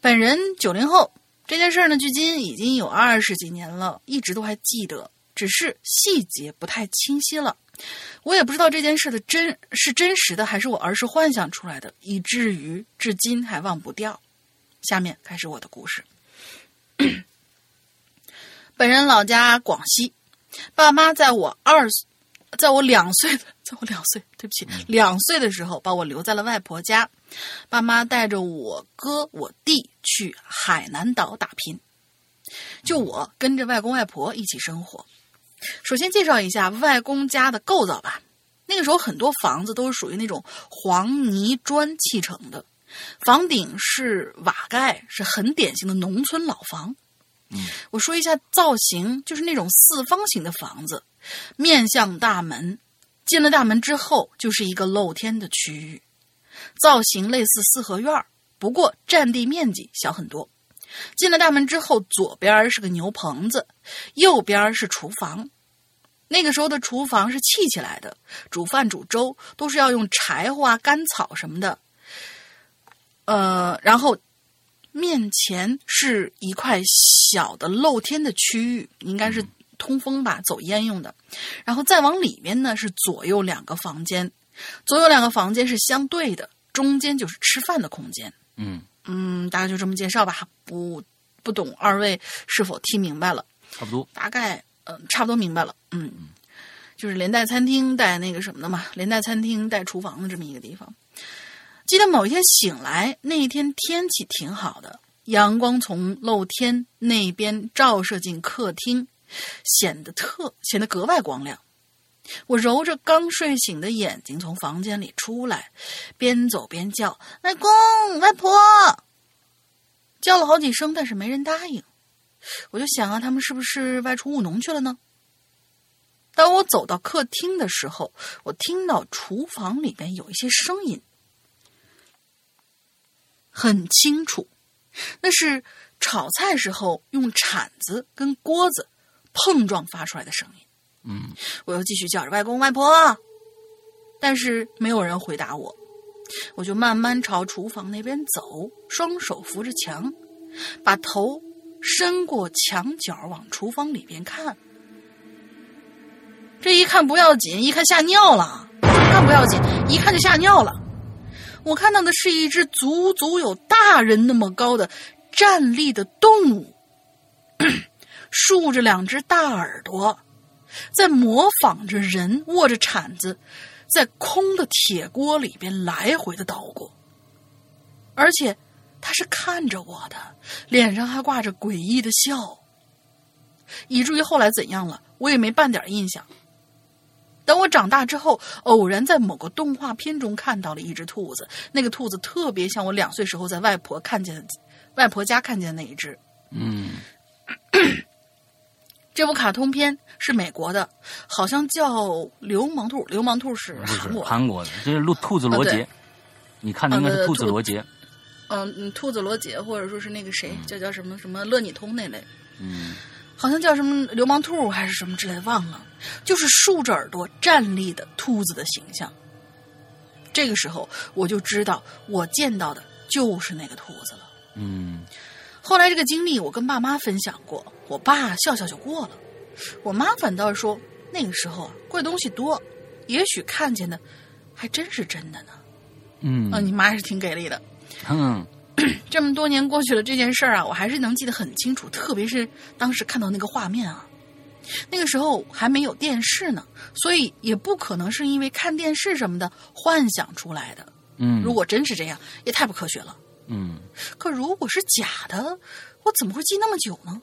[SPEAKER 2] 本人九零后，这件事呢，距今已经有二十几年了，一直都还记得，只是细节不太清晰了。我也不知道这件事的真是真实的，还是我儿时幻想出来的，以至于至今还忘不掉。下面开始我的故事。本人老家广西，爸妈在我二。在我两岁，在我两岁，对不起，两岁的时候把我留在了外婆家，爸妈带着我哥我弟去海南岛打拼，就我跟着外公外婆一起生活。首先介绍一下外公家的构造吧，那个时候很多房子都是属于那种黄泥砖砌成的，房顶是瓦盖，是很典型的农村老房。
[SPEAKER 1] 嗯，
[SPEAKER 2] 我说一下造型，就是那种四方形的房子，面向大门，进了大门之后就是一个露天的区域，造型类似四合院不过占地面积小很多。进了大门之后，左边是个牛棚子，右边是厨房。那个时候的厨房是砌起来的，煮饭煮粥都是要用柴火啊、干草什么的。呃，然后面前是一块小的露天的区域，应该是通风吧，走烟用的。然后再往里面呢，是左右两个房间，左右两个房间是相对的，中间就是吃饭的空间。
[SPEAKER 1] 嗯
[SPEAKER 2] 嗯，大概就这么介绍吧，不不懂二位是否听明白了？
[SPEAKER 1] 差不多。
[SPEAKER 2] 大概嗯，差不多明白了。嗯，就是连带餐厅带那个什么的嘛，连带餐厅带厨房的这么一个地方。记得某一天醒来，那一天天气挺好的，阳光从露天那边照射进客厅，显得特显得格外光亮。我揉着刚睡醒的眼睛从房间里出来，边走边叫：“外公外婆！”叫了好几声，但是没人答应。我就想啊，他们是不是外出务农去了呢？当我走到客厅的时候，我听到厨房里边有一些声音。很清楚，那是炒菜时候用铲子跟锅子碰撞发出来的声音。
[SPEAKER 1] 嗯，
[SPEAKER 2] 我又继续叫着外公外婆，但是没有人回答我。我就慢慢朝厨房那边走，双手扶着墙，把头伸过墙角往厨房里边看。这一看不要紧，一看吓尿了。看不要紧，一看就吓尿了。我看到的是一只足足有大人那么高的站立的动物，竖着两只大耳朵，在模仿着人握着铲子，在空的铁锅里边来回的捣鼓，而且他是看着我的，脸上还挂着诡异的笑，以至于后来怎样了，我也没半点印象。等我长大之后，偶然在某个动画片中看到了一只兔子，那个兔子特别像我两岁时候在外婆看见的、外婆家看见的那一只。
[SPEAKER 1] 嗯，
[SPEAKER 2] 这部卡通片是美国的，好像叫《流氓兔》，流氓兔是韩国。
[SPEAKER 1] 韩国的，这是兔兔子罗杰。你看的应该是兔子罗杰。
[SPEAKER 2] 嗯嗯，兔子罗杰，或者说是那个谁，叫叫什么什么乐你通那类。
[SPEAKER 1] 嗯。
[SPEAKER 2] 好像叫什么流氓兔还是什么之类的，忘了。就是竖着耳朵站立的兔子的形象。这个时候我就知道，我见到的就是那个兔子了。
[SPEAKER 1] 嗯。
[SPEAKER 2] 后来这个经历我跟爸妈分享过，我爸笑笑就过了。我妈反倒是说，那个时候啊，怪东西多，也许看见的还真是真的呢。
[SPEAKER 1] 嗯。
[SPEAKER 2] 啊，你妈是挺给力的。
[SPEAKER 1] 嗯。
[SPEAKER 2] 这么多年过去了，这件事儿啊，我还是能记得很清楚。特别是当时看到那个画面啊，那个时候还没有电视呢，所以也不可能是因为看电视什么的幻想出来的。
[SPEAKER 1] 嗯，
[SPEAKER 2] 如果真是这样，也太不科学了。
[SPEAKER 1] 嗯，
[SPEAKER 2] 可如果是假的，我怎么会记那么久呢？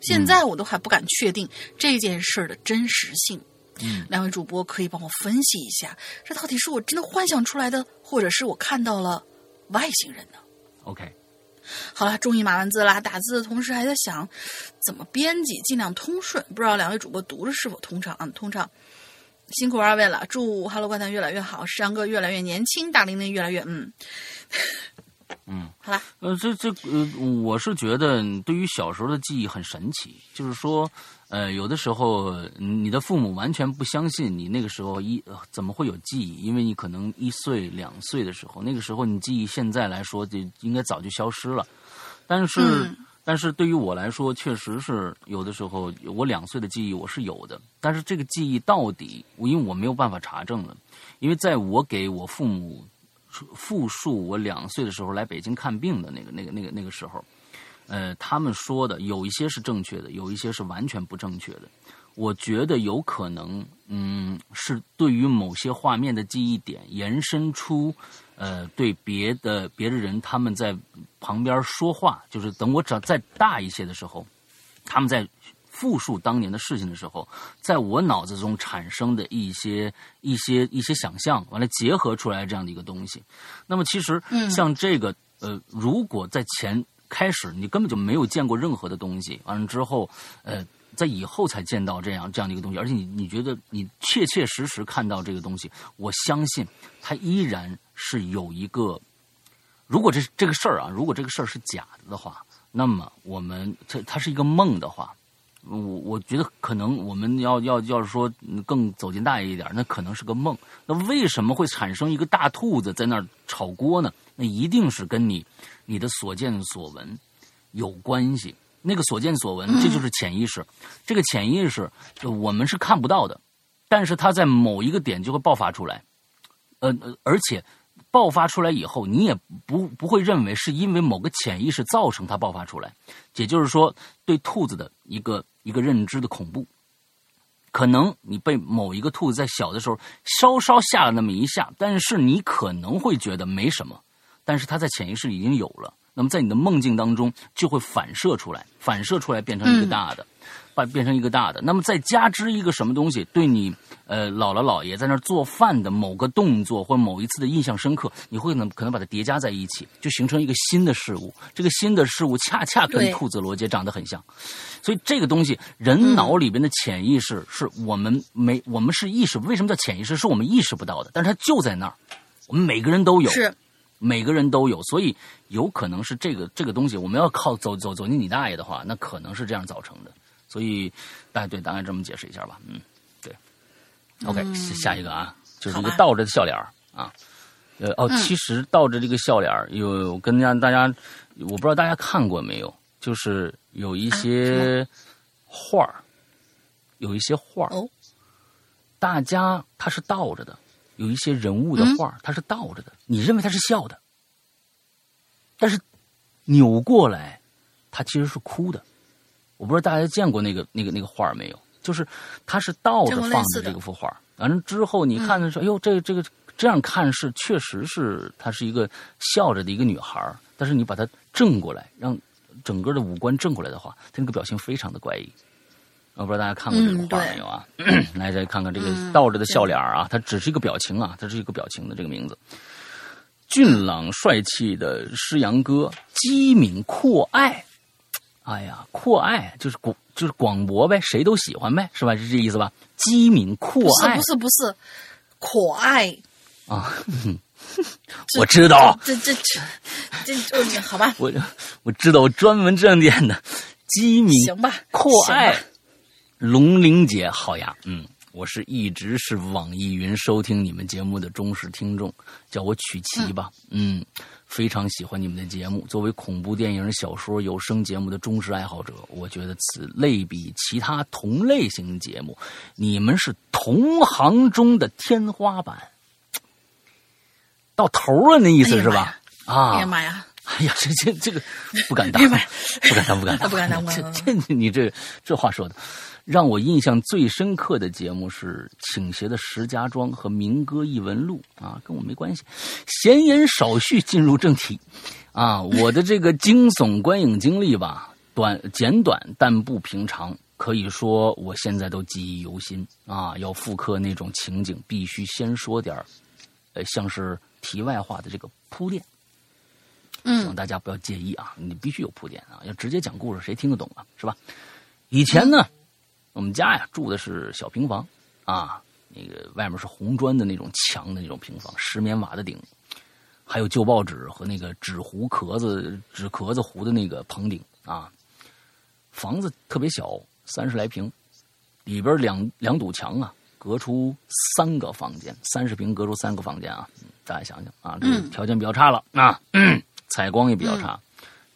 [SPEAKER 2] 现在我都还不敢确定这件事儿的真实性。
[SPEAKER 1] 嗯，
[SPEAKER 2] 两位主播可以帮我分析一下，这到底是我真的幻想出来的，或者是我看到了外星人呢
[SPEAKER 1] ？OK，
[SPEAKER 2] 好了，终于码完字啦。打字的同时还在想怎么编辑，尽量通顺。不知道两位主播读着是否通畅啊？通畅。辛苦二位了，祝《哈喽怪谈》越来越好，山哥越来越年轻，大玲玲越来越嗯
[SPEAKER 1] 嗯。
[SPEAKER 2] 好了，
[SPEAKER 1] 呃，这这呃，我是觉得对于小时候的记忆很神奇，就是说。呃，有的时候你的父母完全不相信你那个时候一怎么会有记忆，因为你可能一岁两岁的时候，那个时候你记忆现在来说就应该早就消失了。但是，但是对于我来说，确实是有的时候我两岁的记忆我是有的，但是这个记忆到底，因为我没有办法查证了，因为在我给我父母复述我两岁的时候来北京看病的那个那个那个那个时候。呃，他们说的有一些是正确的，有一些是完全不正确的。我觉得有可能，嗯，是对于某些画面的记忆点延伸出，呃，对别的别的人他们在旁边说话，就是等我长再大一些的时候，他们在复述当年的事情的时候，在我脑子中产生的一些一些一些想象，完了结合出来这样的一个东西。那么其实像这个，呃，如果在前。开始你根本就没有见过任何的东西，完了之后，呃，在以后才见到这样这样的一个东西，而且你你觉得你切切实实看到这个东西，我相信它依然是有一个，如果这这个事儿啊，如果这个事儿是假的的话，那么我们这它是一个梦的话。我我觉得可能我们要要要是说更走进大爷一点，那可能是个梦。那为什么会产生一个大兔子在那儿炒锅呢？那一定是跟你你的所见所闻有关系。那个所见所闻，这就是潜意识。这个潜意识我们是看不到的，但是它在某一个点就会爆发出来。呃，而且。爆发出来以后，你也不不会认为是因为某个潜意识造成它爆发出来，也就是说，对兔子的一个一个认知的恐怖，可能你被某一个兔子在小的时候稍稍吓了那么一下，但是你可能会觉得没什么，但是它在潜意识里已经有了，那么在你的梦境当中就会反射出来，反射出来变成一个大的。把变成一个大的，那么再加之一个什么东西，对你呃姥姥姥爷在那儿做饭的某个动作或某一次的印象深刻，你会能可能把它叠加在一起，就形成一个新的事物。这个新的事物恰恰跟兔子罗杰长得很像，所以这个东西人脑里边的潜意识是我们没我们是意识，为什么叫潜意识？是我们意识不到的，但是它就在那儿，我们每个人都有，
[SPEAKER 2] 是
[SPEAKER 1] 每个人都有，所以有可能是这个这个东西，我们要靠走走走进你大爷的话，那可能是这样造成的。所以，大对，大概这么解释一下吧。嗯，对。OK，下一个啊，就是一个倒着的笑脸啊。呃，哦，其实倒着这个笑脸有跟大家大家，我不知道大家看过没有，就是有一些画儿，有一些画儿，大家它是倒着的，有一些人物的画儿，他是倒着的，你认为他是笑的，但是扭过来，他其实是哭的。我不知道大家见过那个那个那个画没有？就是它是倒着放的这个幅画，完了之后你看的时候，哎呦，这这个这样看是确实是她是一个笑着的一个女孩但是你把它正过来，让整个的五官正过来的话，她那个表情非常的怪异。我不知道大家看过这个画没有啊？来再看看这个倒着的笑脸啊，它只是一个表情啊，它是一个表情的这个名字。俊朗帅气的诗阳哥，机敏阔爱。哎呀，阔爱就是广就是广博呗，谁都喜欢呗，是吧？是这意思吧？机敏阔
[SPEAKER 2] 爱不是不是不是，可爱
[SPEAKER 1] 啊！我知道，
[SPEAKER 2] 这这这这好吧？
[SPEAKER 1] 我我知道，我专门这样念的，机敏
[SPEAKER 2] 行吧？
[SPEAKER 1] 阔爱，龙玲姐好呀，嗯，我是一直是网易云收听你们节目的忠实听众，叫我曲奇吧，嗯。非常喜欢你们的节目。作为恐怖电影、小说、有声节目的忠实爱好者，我觉得此类比其他同类型节目，你们是同行中的天花板。到头了，那意思是吧？
[SPEAKER 2] 啊！哎呀妈呀！
[SPEAKER 1] 哎呀，这这这个 不敢当，不敢当，不敢当，
[SPEAKER 2] 不敢当。
[SPEAKER 1] 这这你这这话说的。让我印象最深刻的节目是《倾斜的石家庄》和《民歌异闻录》啊，跟我没关系。闲言少叙，进入正题。啊，我的这个惊悚观影经历吧，短简短但不平常，可以说我现在都记忆犹新啊。要复刻那种情景，必须先说点呃，像是题外话的这个铺垫。
[SPEAKER 2] 嗯，
[SPEAKER 1] 希望大家不要介意啊，你必须有铺垫啊，要直接讲故事，谁听得懂啊？是吧？以前呢。我们家呀住的是小平房，啊，那个外面是红砖的那种墙的那种平房，石棉瓦的顶，还有旧报纸和那个纸糊壳子、纸壳子糊的那个棚顶啊。房子特别小，三十来平，里边两两堵墙啊，隔出三个房间，三十平隔出三个房间啊。大家想想啊，这条件比较差了啊，采光也比较差，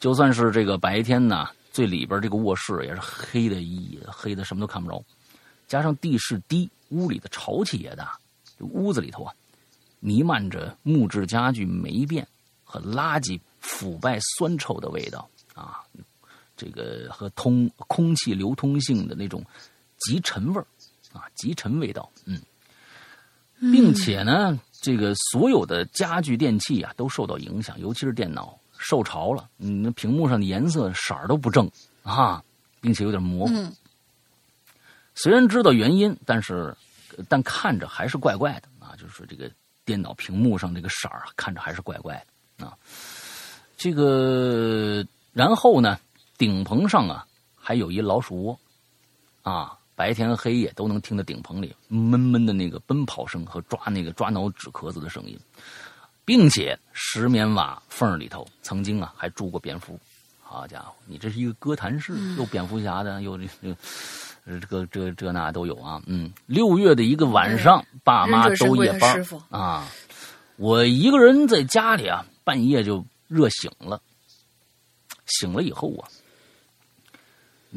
[SPEAKER 1] 就算是这个白天呢。最里边这个卧室也是黑的，一黑的什么都看不着，加上地势低，屋里的潮气也大，屋子里头啊，弥漫着木质家具霉变和垃圾腐败酸臭的味道啊，这个和通空气流通性的那种极沉味儿啊，极沉味道，嗯，并且呢，这个所有的家具电器啊都受到影响，尤其是电脑。受潮了，你那屏幕上的颜色色儿都不正啊，并且有点模糊。虽然知道原因，但是但看着还是怪怪的啊。就是这个电脑屏幕上这个色儿看着还是怪怪的啊。这个然后呢，顶棚上啊还有一老鼠窝，啊，白天黑夜都能听到顶棚里闷闷的那个奔跑声和抓那个抓挠纸壳子的声音，并且石棉瓦缝里头曾经啊还住过蝙蝠。好家伙，你这是一个哥谭市，又蝙蝠侠的，又这这这个这这那都有啊。嗯，六月的一个晚上，爸妈都夜班啊，我一个人在家里啊，半夜就热醒了。醒了以后啊，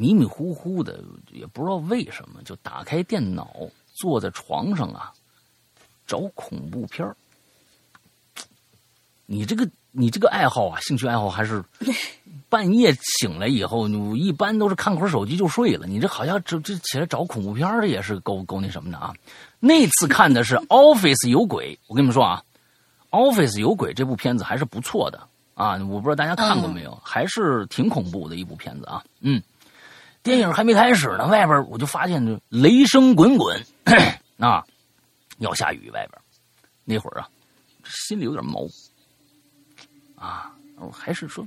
[SPEAKER 1] 迷迷糊糊的，也不知道为什么，就打开电脑，坐在床上啊，找恐怖片你这个你这个爱好啊，兴趣爱好还是 半夜醒来以后，你一般都是看会儿手机就睡了。你这好像这这起来找恐怖片的也是够够那什么的啊。那次看的是《Office 有鬼》，我跟你们说啊，《Office 有鬼》这部片子还是不错的。啊，我不知道大家看过没有，还是挺恐怖的一部片子啊。嗯，电影还没开始呢，外边我就发现这雷声滚滚，啊，要下雨。外边那会儿啊，心里有点毛啊，我还是说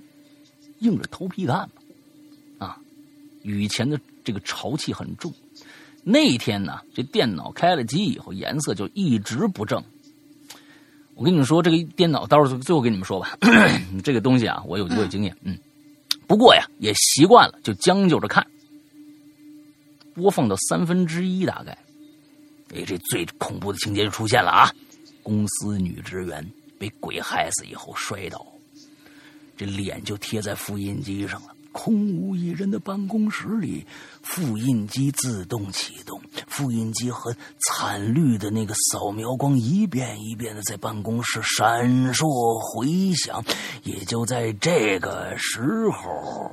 [SPEAKER 1] 硬着头皮干吧。啊，雨前的这个潮气很重。那天呢，这电脑开了机以后，颜色就一直不正。我跟你们说，这个电脑到时候最后跟你们说吧。这个东西啊，我有我有经验，嗯。不过呀，也习惯了，就将就着看。播放到三分之一大概，哎，这最恐怖的情节就出现了啊！公司女职员被鬼害死以后摔倒，这脸就贴在复印机上了。空无一人的办公室里，复印机自动启动，复印机和惨绿的那个扫描光一遍一遍的在办公室闪烁回响。也就在这个时候，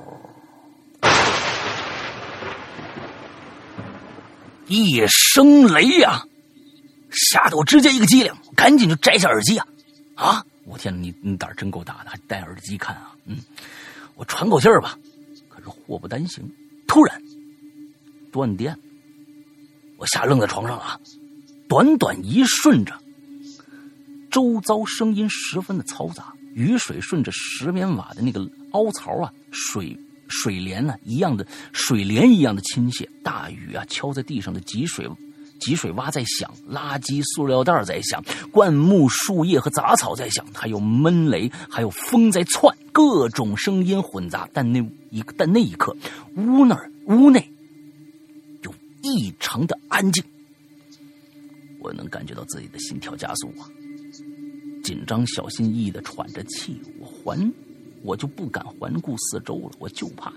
[SPEAKER 1] 一声雷呀，吓得我直接一个机灵，赶紧就摘下耳机啊！啊，我天哪，你你胆真够大的，还戴耳机看啊？嗯，我喘口气儿吧。祸不单行，突然断电，我吓愣在床上了。短短一瞬着，周遭声音十分的嘈杂，雨水顺着石棉瓦的那个凹槽啊，水水帘呢一样的水帘一样的倾泻，大雨啊敲在地上的积水。积水洼在响，垃圾塑料袋在响，灌木树叶和杂草在响，还有闷雷，还有风在窜，各种声音混杂。但那一但那一刻，屋那儿屋内就异常的安静。我能感觉到自己的心跳加速啊，紧张小心翼翼的喘着气。我环，我就不敢环顾四周了，我就怕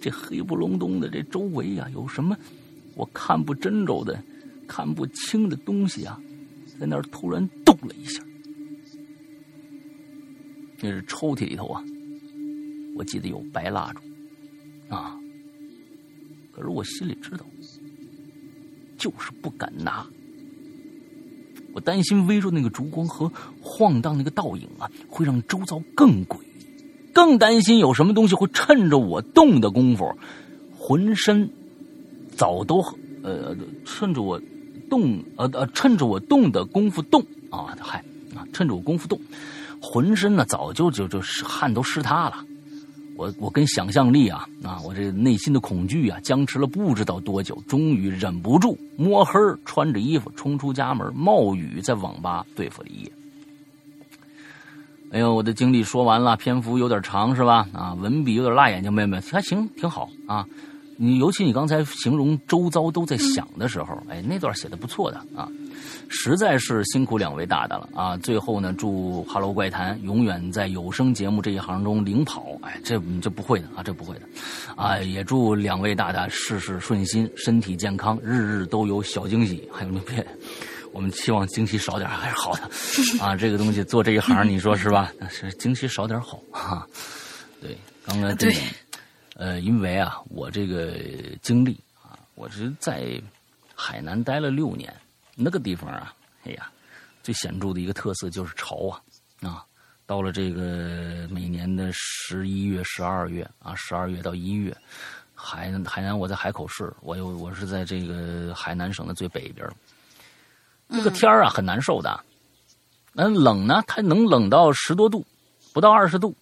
[SPEAKER 1] 这黑不隆咚的这周围啊有什么。我看不真着的，看不清的东西啊，在那儿突然动了一下。那是抽屉里头啊，我记得有白蜡烛，啊，可是我心里知道，就是不敢拿。我担心微弱那个烛光和晃荡那个倒影啊，会让周遭更诡，更担心有什么东西会趁着我动的功夫，浑身。早都呃趁着我动呃呃趁着我动的功夫动啊嗨啊趁着我功夫动，浑身呢早就就就是汗都湿塌了，我我跟想象力啊啊我这内心的恐惧啊僵持了不知道多久，终于忍不住摸黑穿着衣服冲出家门，冒雨在网吧对付了一夜。哎呦，我的经历说完了，篇幅有点长是吧？啊，文笔有点辣眼睛，妹妹还行，挺好啊。你尤其你刚才形容周遭都在响的时候，哎，那段写的不错的啊，实在是辛苦两位大大了啊！最后呢，祝《哈喽怪谈》永远在有声节目这一行中领跑，哎，这这不会的啊，这不会的，啊，也祝两位大大事事顺心，身体健康，日日都有小惊喜。还有那别，我们希望惊喜少点还是好的 啊，这个东西做这一行，你说是吧？是惊喜少点好 哈。对，刚才
[SPEAKER 2] 对。
[SPEAKER 1] 呃，因为啊，我这个经历啊，我是在海南待了六年，那个地方啊，哎呀，最显著的一个特色就是潮啊啊！到了这个每年的十一月、十二月啊，十二月到一月，海海南我在海口市，我又我是在这个海南省的最北边，这个天儿啊很难受的，那冷呢，它能冷到十多度，不到二十度，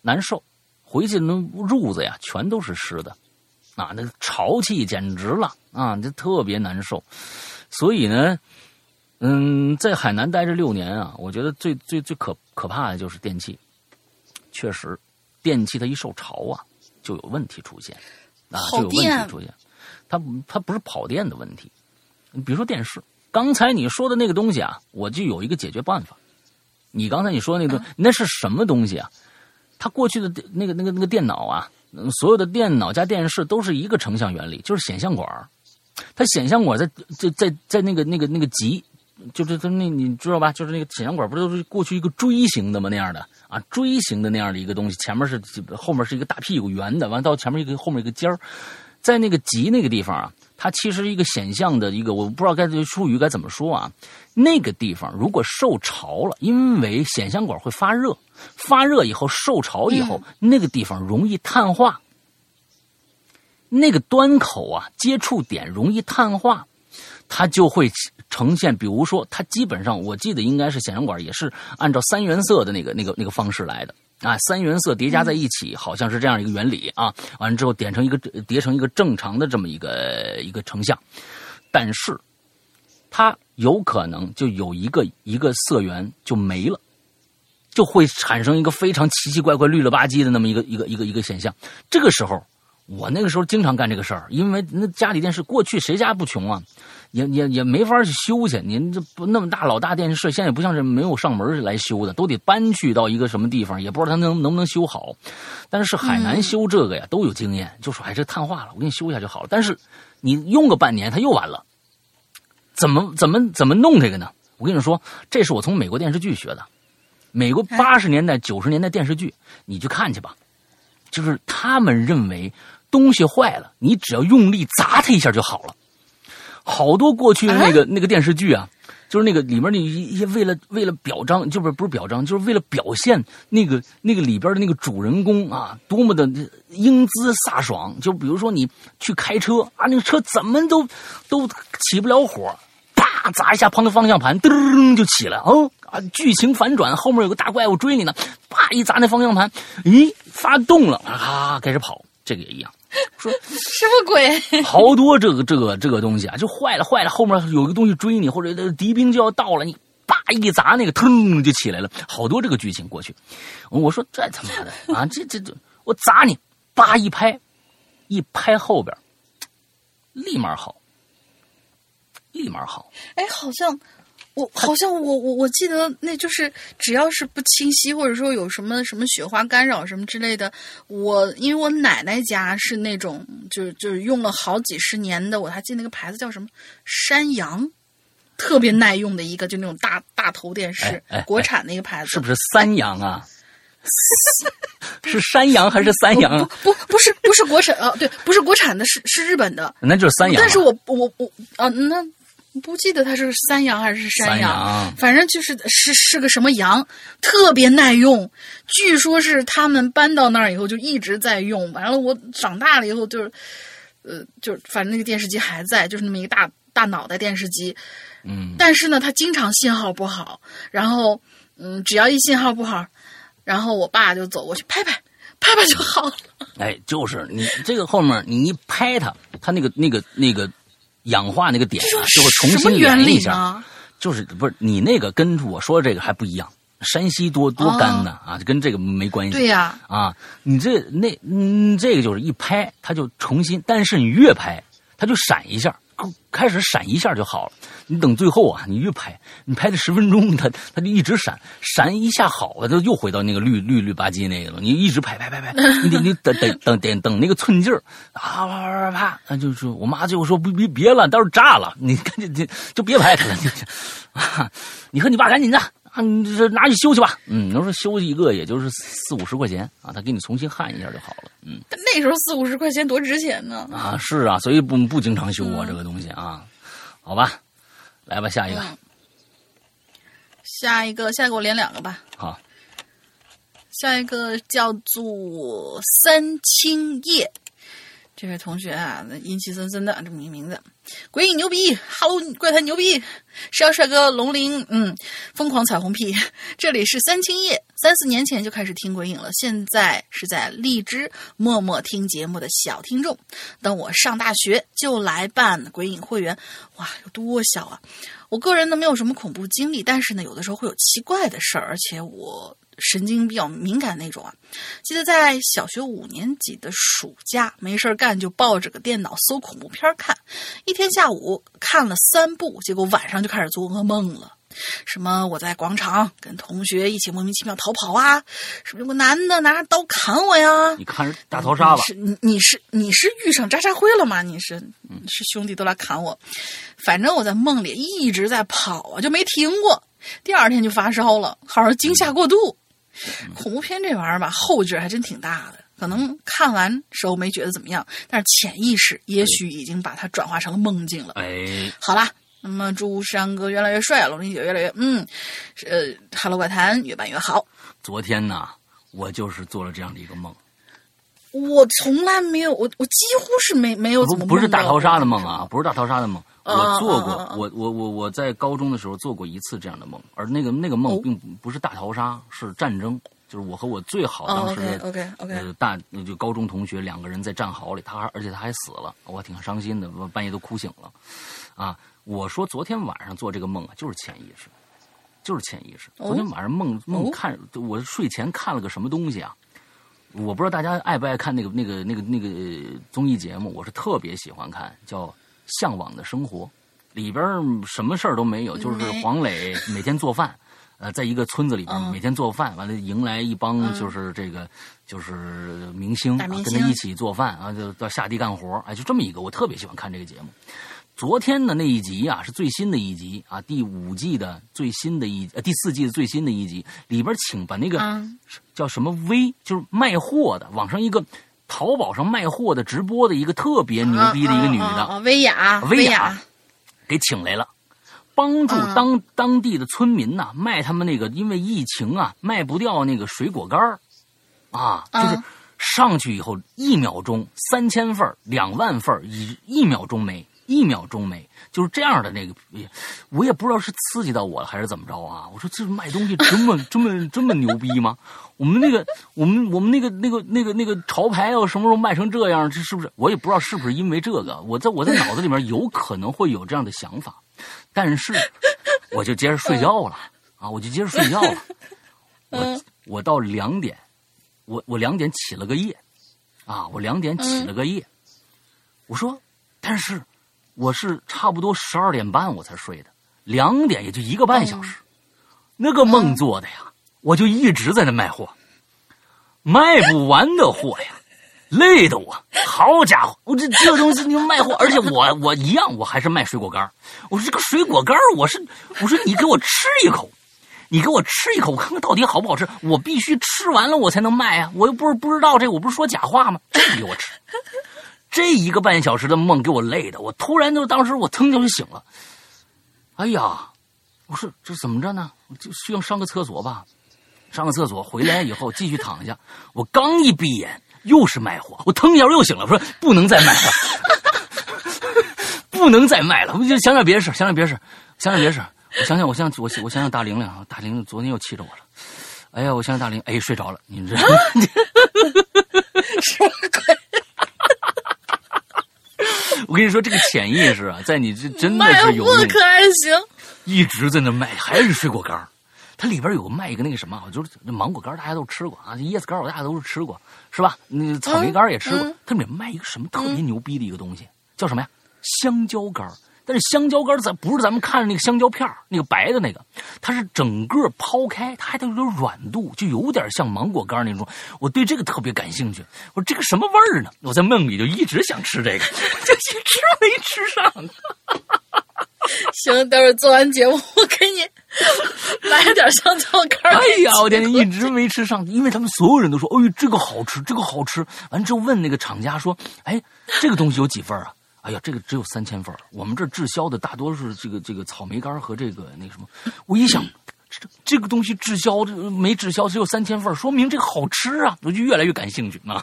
[SPEAKER 1] 难受。回去那褥子呀全都是湿的，啊，那潮气简直了啊，这特别难受。所以呢，嗯，在海南待这六年啊，我觉得最最最可可怕的就是电器，确实，电器它一受潮啊，就有问题出现，啊，就有问题出现。它它不是跑电的问题，你比如说电视，刚才你说的那个东西啊，我就有一个解决办法。你刚才你说那个那是什么东西啊？它过去的那个那个那个电脑啊，所有的电脑加电视都是一个成像原理，就是显像管它显像管在在在在那个那个那个极，就是它那你知道吧？就是那个显像管不是都是过去一个锥形的吗？那样的啊，锥形的那样的一个东西，前面是后面是一个大屁股圆的，完到前面一个后面一个尖儿。在那个极那个地方啊，它其实一个显像的一个，我不知道该术语该怎么说啊。那个地方如果受潮了，因为显像管会发热，发热以后受潮以后，那个地方容易碳化。那个端口啊，接触点容易碳化，它就会呈现，比如说，它基本上我记得应该是显像管也是按照三原色的那个那个那个方式来的。啊，三原色叠加在一起，好像是这样一个原理啊。完了之后，点成一个叠成一个正常的这么一个一个成像，但是它有可能就有一个一个色源就没了，就会产生一个非常奇奇怪怪、绿了吧唧的那么一个一个一个一个现象。这个时候，我那个时候经常干这个事儿，因为那家里电视过去谁家不穷啊？也也也没法去修去，您这不那么大老大电视，现在也不像是没有上门来修的，都得搬去到一个什么地方，也不知道他能能不能修好。但是海南修这个呀都有经验，就说哎这碳化了，我给你修一下就好了。但是你用个半年它又完了，怎么怎么怎么弄这个呢？我跟你说，这是我从美国电视剧学的，美国八十年代九十年代电视剧，你去看去吧，就是他们认为东西坏了，你只要用力砸它一下就好了。好多过去那个那个电视剧啊，就是那个里面那一些为了为了表彰，就不是不是表彰，就是为了表现那个那个里边的那个主人公啊，多么的英姿飒爽。就比如说你去开车啊，那个车怎么都都起不了火，啪砸一下旁的方向盘，噔就起来哦啊！剧情反转，后面有个大怪物追你呢，啪一砸那方向盘，咦，发动了啊，开始跑，这个也一样。说
[SPEAKER 2] 什么鬼？
[SPEAKER 1] 好多这个这个这个东西啊，就坏了坏了，后面有个东西追你，或者敌兵就要到了，你叭一砸，那个腾就起来了。好多这个剧情过去，我说这他妈的啊，这这这，我砸你，叭一拍，一拍后边，立马好，立马好。
[SPEAKER 2] 哎，好像。我好像我我我记得那就是只要是不清晰或者说有什么什么雪花干扰什么之类的，我因为我奶奶家是那种就是就是用了好几十年的，我还记得那个牌子叫什么山羊，特别耐用的一个就那种大大头电视，国产的一个牌子，
[SPEAKER 1] 是不是三羊啊？是山羊还是三羊？
[SPEAKER 2] 不不不是不是国产啊，对，不是国产的，是是日本的，
[SPEAKER 1] 那就是三羊。
[SPEAKER 2] 但是我我我啊那。不记得它是山羊还是山羊，反正就是是是个什么羊，特别耐用。据说是他们搬到那儿以后就一直在用。完了，我长大了以后就是，呃，就反正那个电视机还在，就是那么一个大大脑袋电视机。
[SPEAKER 1] 嗯。
[SPEAKER 2] 但是呢，它经常信号不好，然后嗯，只要一信号不好，然后我爸就走过去拍拍拍拍就好了。
[SPEAKER 1] 哎，就是你这个后面你一拍它，它那个那个那个。氧化那个点啊，就会重新连一下，就是不是你那个跟我说这个还不一样，山西多多干呢啊，就跟这个没关系。
[SPEAKER 2] 对呀，
[SPEAKER 1] 啊，你这那嗯，这个就是一拍它就重新，但是你越拍它就闪一下。开始闪一下就好了，你等最后啊，你越拍，你拍了十分钟，它它就一直闪，闪一下好了，它又回到那个绿绿绿吧唧那个了。你一直拍拍拍拍，你得你 等等等等等那个寸劲儿，啊啪啪啪啪，那就是我妈最后说别别别了，到时候炸了，你赶紧就就别拍它了，啊，你和你爸赶紧的。啊，你这拿去修去吧。嗯，你要说修一个，也就是四五十块钱啊，他给你重新焊一下就好了。嗯，
[SPEAKER 2] 那时候四五十块钱多值钱呢。
[SPEAKER 1] 啊，是啊，所以不不经常修啊，这个东西啊。好吧，来吧，下一个。
[SPEAKER 2] 下一个，下一个我连两个吧。
[SPEAKER 1] 好。
[SPEAKER 2] 下一个叫做三清叶。这位同学啊，阴气森森的这么一名字，鬼影牛逼，Hello 怪谈牛逼，是要帅哥龙鳞，嗯，疯狂彩虹屁，这里是三清夜，三四年前就开始听鬼影了，现在是在荔枝默默听节目的小听众，等我上大学就来办鬼影会员，哇，有多小啊！我个人呢没有什么恐怖经历，但是呢有的时候会有奇怪的事儿，而且我。神经比较敏感那种啊！记得在小学五年级的暑假，没事干就抱着个电脑搜恐怖片看，一天下午看了三部，结果晚上就开始做噩梦了。什么我在广场跟同学一起莫名其妙逃跑啊？什么有个男的拿着刀砍我呀？
[SPEAKER 1] 你看大逃杀吧？
[SPEAKER 2] 是你你是你是遇上渣渣辉了吗？你是是兄弟都来砍我？反正我在梦里一直在跑啊，就没停过。第二天就发烧了，好像惊吓过度。恐怖片这玩意儿吧，后劲还真挺大的。可能看完时候没觉得怎么样，但是潜意识也许已经把它转化成了梦境了。
[SPEAKER 1] 哎，
[SPEAKER 2] 好啦，那么祝山哥越来越帅，龙鳞姐越来越嗯，呃，Hello 怪谈越办越好。
[SPEAKER 1] 昨天呢，我就是做了这样的一个梦。
[SPEAKER 2] 我从来没有，我我几乎是没没有怎么
[SPEAKER 1] 不是大逃杀的梦啊，不是大逃杀的梦。我做过，我我我我在高中的时候做过一次这样的梦，而那个那个梦并不是大逃杀，是战争，就是我和我最好当时的
[SPEAKER 2] OK OK
[SPEAKER 1] 大就高中同学两个人在战壕里，他还而且他还死了，我挺伤心的，半夜都哭醒了。啊，我说昨天晚上做这个梦啊，就是潜意识，就是潜意识。昨天晚上梦梦看我睡前看了个什么东西啊？我不知道大家爱不爱看那个那个那个那个综艺节目，我是特别喜欢看，叫。向往的生活，里边什么事儿都没有，就是黄磊 每天做饭，呃，在一个村子里边每天做饭，完了迎来一帮就是这个就是明星，跟他一起做饭啊，就到下地干活，哎，就这么一个，我特别喜欢看这个节目。昨天的那一集啊，是最新的一集啊，第五季的最新的一呃第四季的最新的一集里边，请把那个叫什么薇，就是卖货的，网上一个。淘宝上卖货的直播的一个特别牛逼的一个女的，
[SPEAKER 2] 薇娅，薇
[SPEAKER 1] 娅，给请来了，帮助当当地的村民呐卖他们那个因为疫情啊卖不掉那个水果干儿啊，就是上去以后一秒钟三千份两万份一一秒钟没，一秒钟没，就是这样的那个，我也不知道是刺激到我了还是怎么着啊？我说这卖东西这么 这么这么牛逼吗？我们那个，我们我们那个那个那个那个潮牌要什么时候卖成这样？这是不是？我也不知道是不是因为这个。我在我在脑子里面有可能会有这样的想法，但是我就接着睡觉了啊！我就接着睡觉了。我我到两点，我我两点起了个夜啊！我两点起了个夜。我说，但是我是差不多十二点半我才睡的，两点也就一个半小时，那个梦做的呀。我就一直在那卖货，卖不完的货呀，累的我。好家伙，我这这东西你卖货，而且我我一样，我还是卖水果干我说这个水果干我是我说你给我吃一口，你给我吃一口，我看看到底好不好吃。我必须吃完了我才能卖啊！我又不是不知道这，我不是说假话吗？这给我吃，这一个半小时的梦给我累的，我突然就当时我腾就醒了。哎呀，我说这怎么着呢？就需要上个厕所吧。上个厕所回来以后继续躺下，我刚一闭眼又是卖货，我腾一下又醒了，我说不能再卖了，不能再卖了，我就想点别的事，想点别的事，想点别的事。我想想，我想我我想想大玲玲啊，大玲玲昨天又气着我了。哎呀，我想想大玲，哎，睡着了，你知道？
[SPEAKER 2] 什么鬼？
[SPEAKER 1] 我跟你说，这个潜意识啊，在你这真的是有
[SPEAKER 2] 那可还行，
[SPEAKER 1] 一直在那卖，还是水果干它里边有个卖一个那个什么，就是芒果干，大家都吃过啊，椰子干大家都是吃过，是吧？那草莓干也吃过。它里面卖一个什么特别牛逼的一个东西，叫什么呀？香蕉干。但是香蕉干咱不是咱们看的那个香蕉片那个白的那个，它是整个抛开，它还得有点软度，就有点像芒果干那种。我对这个特别感兴趣。我说这个什么味儿呢？我在梦里就一直想吃这个，就一直没吃上。
[SPEAKER 2] 行，待会儿做完节目，我给你买点香蕉干。
[SPEAKER 1] 哎呀，我天，一直没吃上，因为他们所有人都说：“哎呦，这个好吃，这个好吃。”完之后问那个厂家说：“哎，这个东西有几份啊？”哎呀，这个只有三千份。我们这滞销的大多是这个这个草莓干和这个那个什么。我一想，这这个东西滞销，没滞销，只有三千份，说明这个好吃啊，我就越来越感兴趣啊，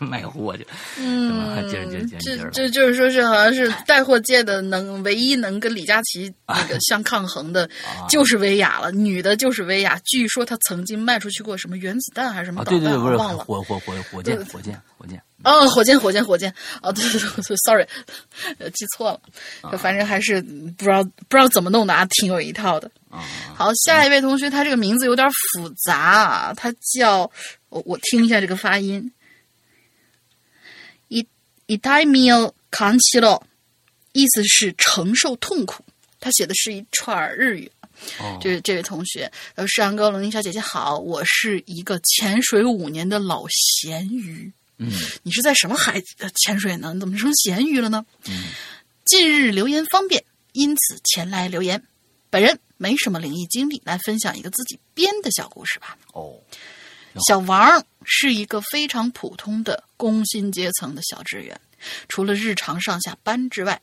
[SPEAKER 1] 卖货去。
[SPEAKER 2] 嗯，
[SPEAKER 1] 接着接着接着，
[SPEAKER 2] 这就是说是好像是带货界的能唯一能跟李佳琦那个相抗衡的，就是薇娅了。女的就是薇娅，据说她曾经卖出去过什么原子弹还是什么导
[SPEAKER 1] 弹，
[SPEAKER 2] 我忘了。
[SPEAKER 1] 火火火火箭火箭火箭。
[SPEAKER 2] 哦，火箭，火箭，火箭！哦，对对对，sorry，记错了。反正还是不知道不知道怎么弄的啊，挺有一套的。好，下一位同学，他这个名字有点复杂啊，他叫我我听一下这个发音。一一代苗扛起了，意思是承受痛苦。他写的是一串日语。这这位同学，呃，世阳哥、龙吟小姐姐好，我是一个潜水五年的老咸鱼。
[SPEAKER 1] 嗯，
[SPEAKER 2] 你是在什么海潜水呢？你怎么成咸鱼了呢？
[SPEAKER 1] 嗯，
[SPEAKER 2] 近日留言方便，因此前来留言。本人没什么灵异经历，来分享一个自己编的小故事吧。
[SPEAKER 1] 哦，
[SPEAKER 2] 小王是一个非常普通的工薪阶层的小职员，除了日常上下班之外，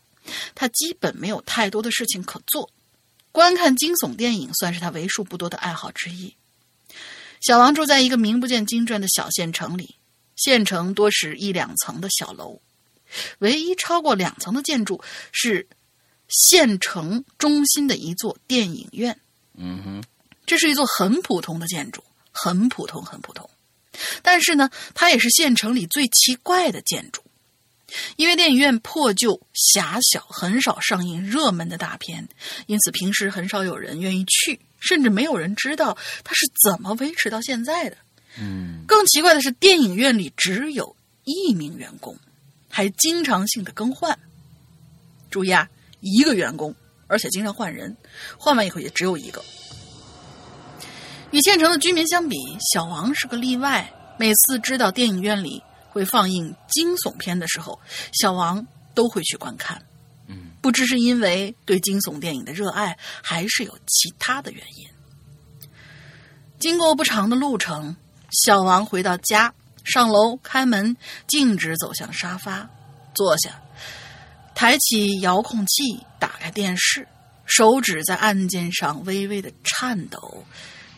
[SPEAKER 2] 他基本没有太多的事情可做。观看惊悚电影算是他为数不多的爱好之一。小王住在一个名不见经传的小县城里。县城多是一两层的小楼，唯一超过两层的建筑是县城中心的一座电影院。
[SPEAKER 1] 嗯哼，
[SPEAKER 2] 这是一座很普通的建筑，很普通，很普通。但是呢，它也是县城里最奇怪的建筑，因为电影院破旧狭小，很少上映热门的大片，因此平时很少有人愿意去，甚至没有人知道它是怎么维持到现在的。
[SPEAKER 1] 嗯，
[SPEAKER 2] 更奇怪的是，电影院里只有一名员工，还经常性的更换。注意啊，一个员工，而且经常换人，换完以后也只有一个。与县城的居民相比，小王是个例外。每次知道电影院里会放映惊悚片的时候，小王都会去观看。
[SPEAKER 1] 嗯，
[SPEAKER 2] 不知是因为对惊悚电影的热爱，还是有其他的原因。经过不长的路程。小王回到家，上楼开门，径直走向沙发，坐下，抬起遥控器，打开电视，手指在按键上微微的颤抖，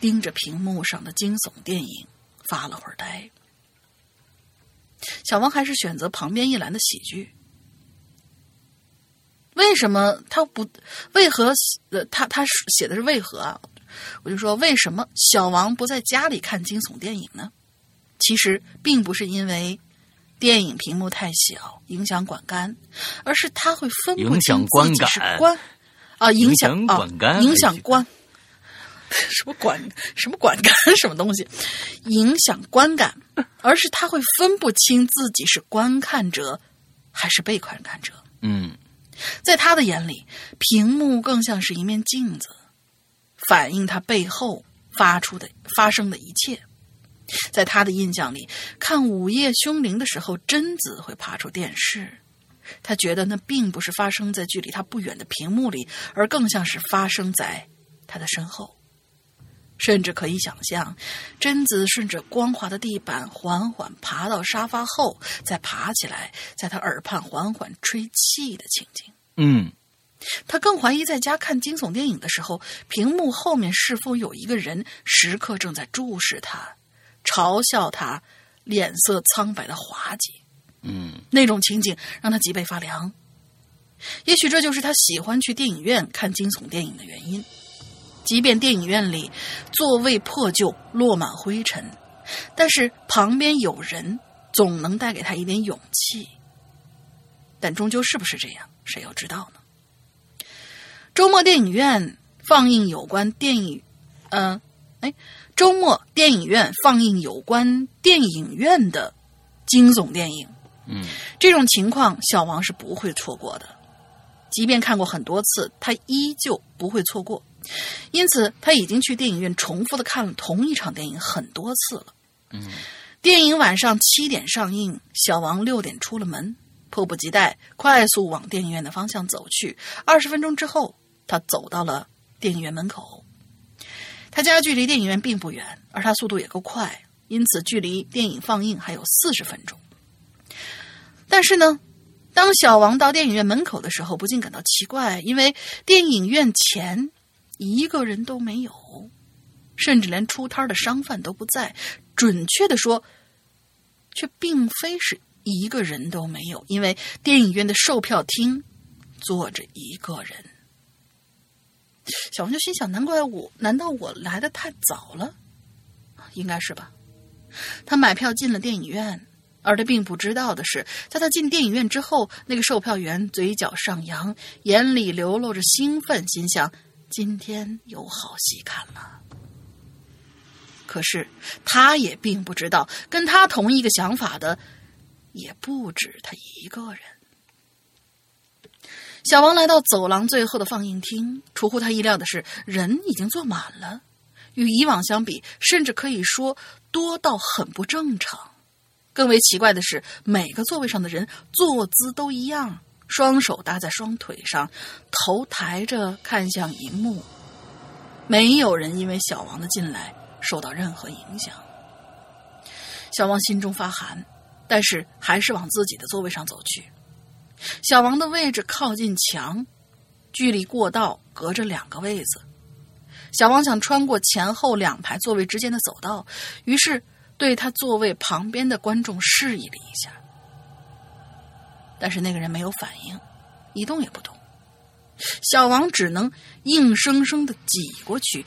[SPEAKER 2] 盯着屏幕上的惊悚电影，发了会儿呆。小王还是选择旁边一栏的喜剧。为什么他不？为何？呃，他他写的是为何啊？我就说，为什么小王不在家里看惊悚电影呢？其实并不是因为电影屏幕太小影响观感，而是他会分不清自己是观啊影响啊影响观 什么观什么观感 什么东西影响观感，而是他会分不清自己是观看者还是被观看者。
[SPEAKER 1] 嗯，
[SPEAKER 2] 在他的眼里，屏幕更像是一面镜子。反映他背后发出的、发生的一切，在他的印象里，看《午夜凶铃》的时候，贞子会爬出电视。他觉得那并不是发生在距离他不远的屏幕里，而更像是发生在他的身后。甚至可以想象，贞子顺着光滑的地板缓缓爬到沙发后，再爬起来，在他耳畔缓缓吹气的情景。
[SPEAKER 1] 嗯。
[SPEAKER 2] 他更怀疑，在家看惊悚电影的时候，屏幕后面是否有一个人时刻正在注视他，嘲笑他，脸色苍白的滑稽。
[SPEAKER 1] 嗯，
[SPEAKER 2] 那种情景让他脊背发凉。也许这就是他喜欢去电影院看惊悚电影的原因。即便电影院里座位破旧、落满灰尘，但是旁边有人，总能带给他一点勇气。但终究是不是这样，谁又知道呢？周末电影院放映有关电影，嗯，哎，周末电影院放映有关电影院的惊悚电影，
[SPEAKER 1] 嗯，
[SPEAKER 2] 这种情况小王是不会错过的，即便看过很多次，他依旧不会错过，因此他已经去电影院重复的看了同一场电影很多次了。
[SPEAKER 1] 嗯，
[SPEAKER 2] 电影晚上七点上映，小王六点出了门，迫不及待快速往电影院的方向走去，二十分钟之后。他走到了电影院门口，他家距离电影院并不远，而他速度也够快，因此距离电影放映还有四十分钟。但是呢，当小王到电影院门口的时候，不禁感到奇怪，因为电影院前一个人都没有，甚至连出摊的商贩都不在。准确的说，却并非是一个人都没有，因为电影院的售票厅坐着一个人。小王就心想：难怪我，难道我来的太早了？应该是吧。他买票进了电影院。而他并不知道的是，在他进电影院之后，那个售票员嘴角上扬，眼里流露着兴奋，心想：今天有好戏看了。可是，他也并不知道，跟他同一个想法的也不止他一个人。小王来到走廊最后的放映厅，出乎他意料的是，人已经坐满了，与以往相比，甚至可以说多到很不正常。更为奇怪的是，每个座位上的人坐姿都一样，双手搭在双腿上，头抬着看向荧幕。没有人因为小王的进来受到任何影响。小王心中发寒，但是还是往自己的座位上走去。小王的位置靠近墙，距离过道隔着两个位子。小王想穿过前后两排座位之间的走道，于是。对他座位旁边的观众示意了一下，但是那个人没有反应，一动也不动。小王只能硬生生的挤过去，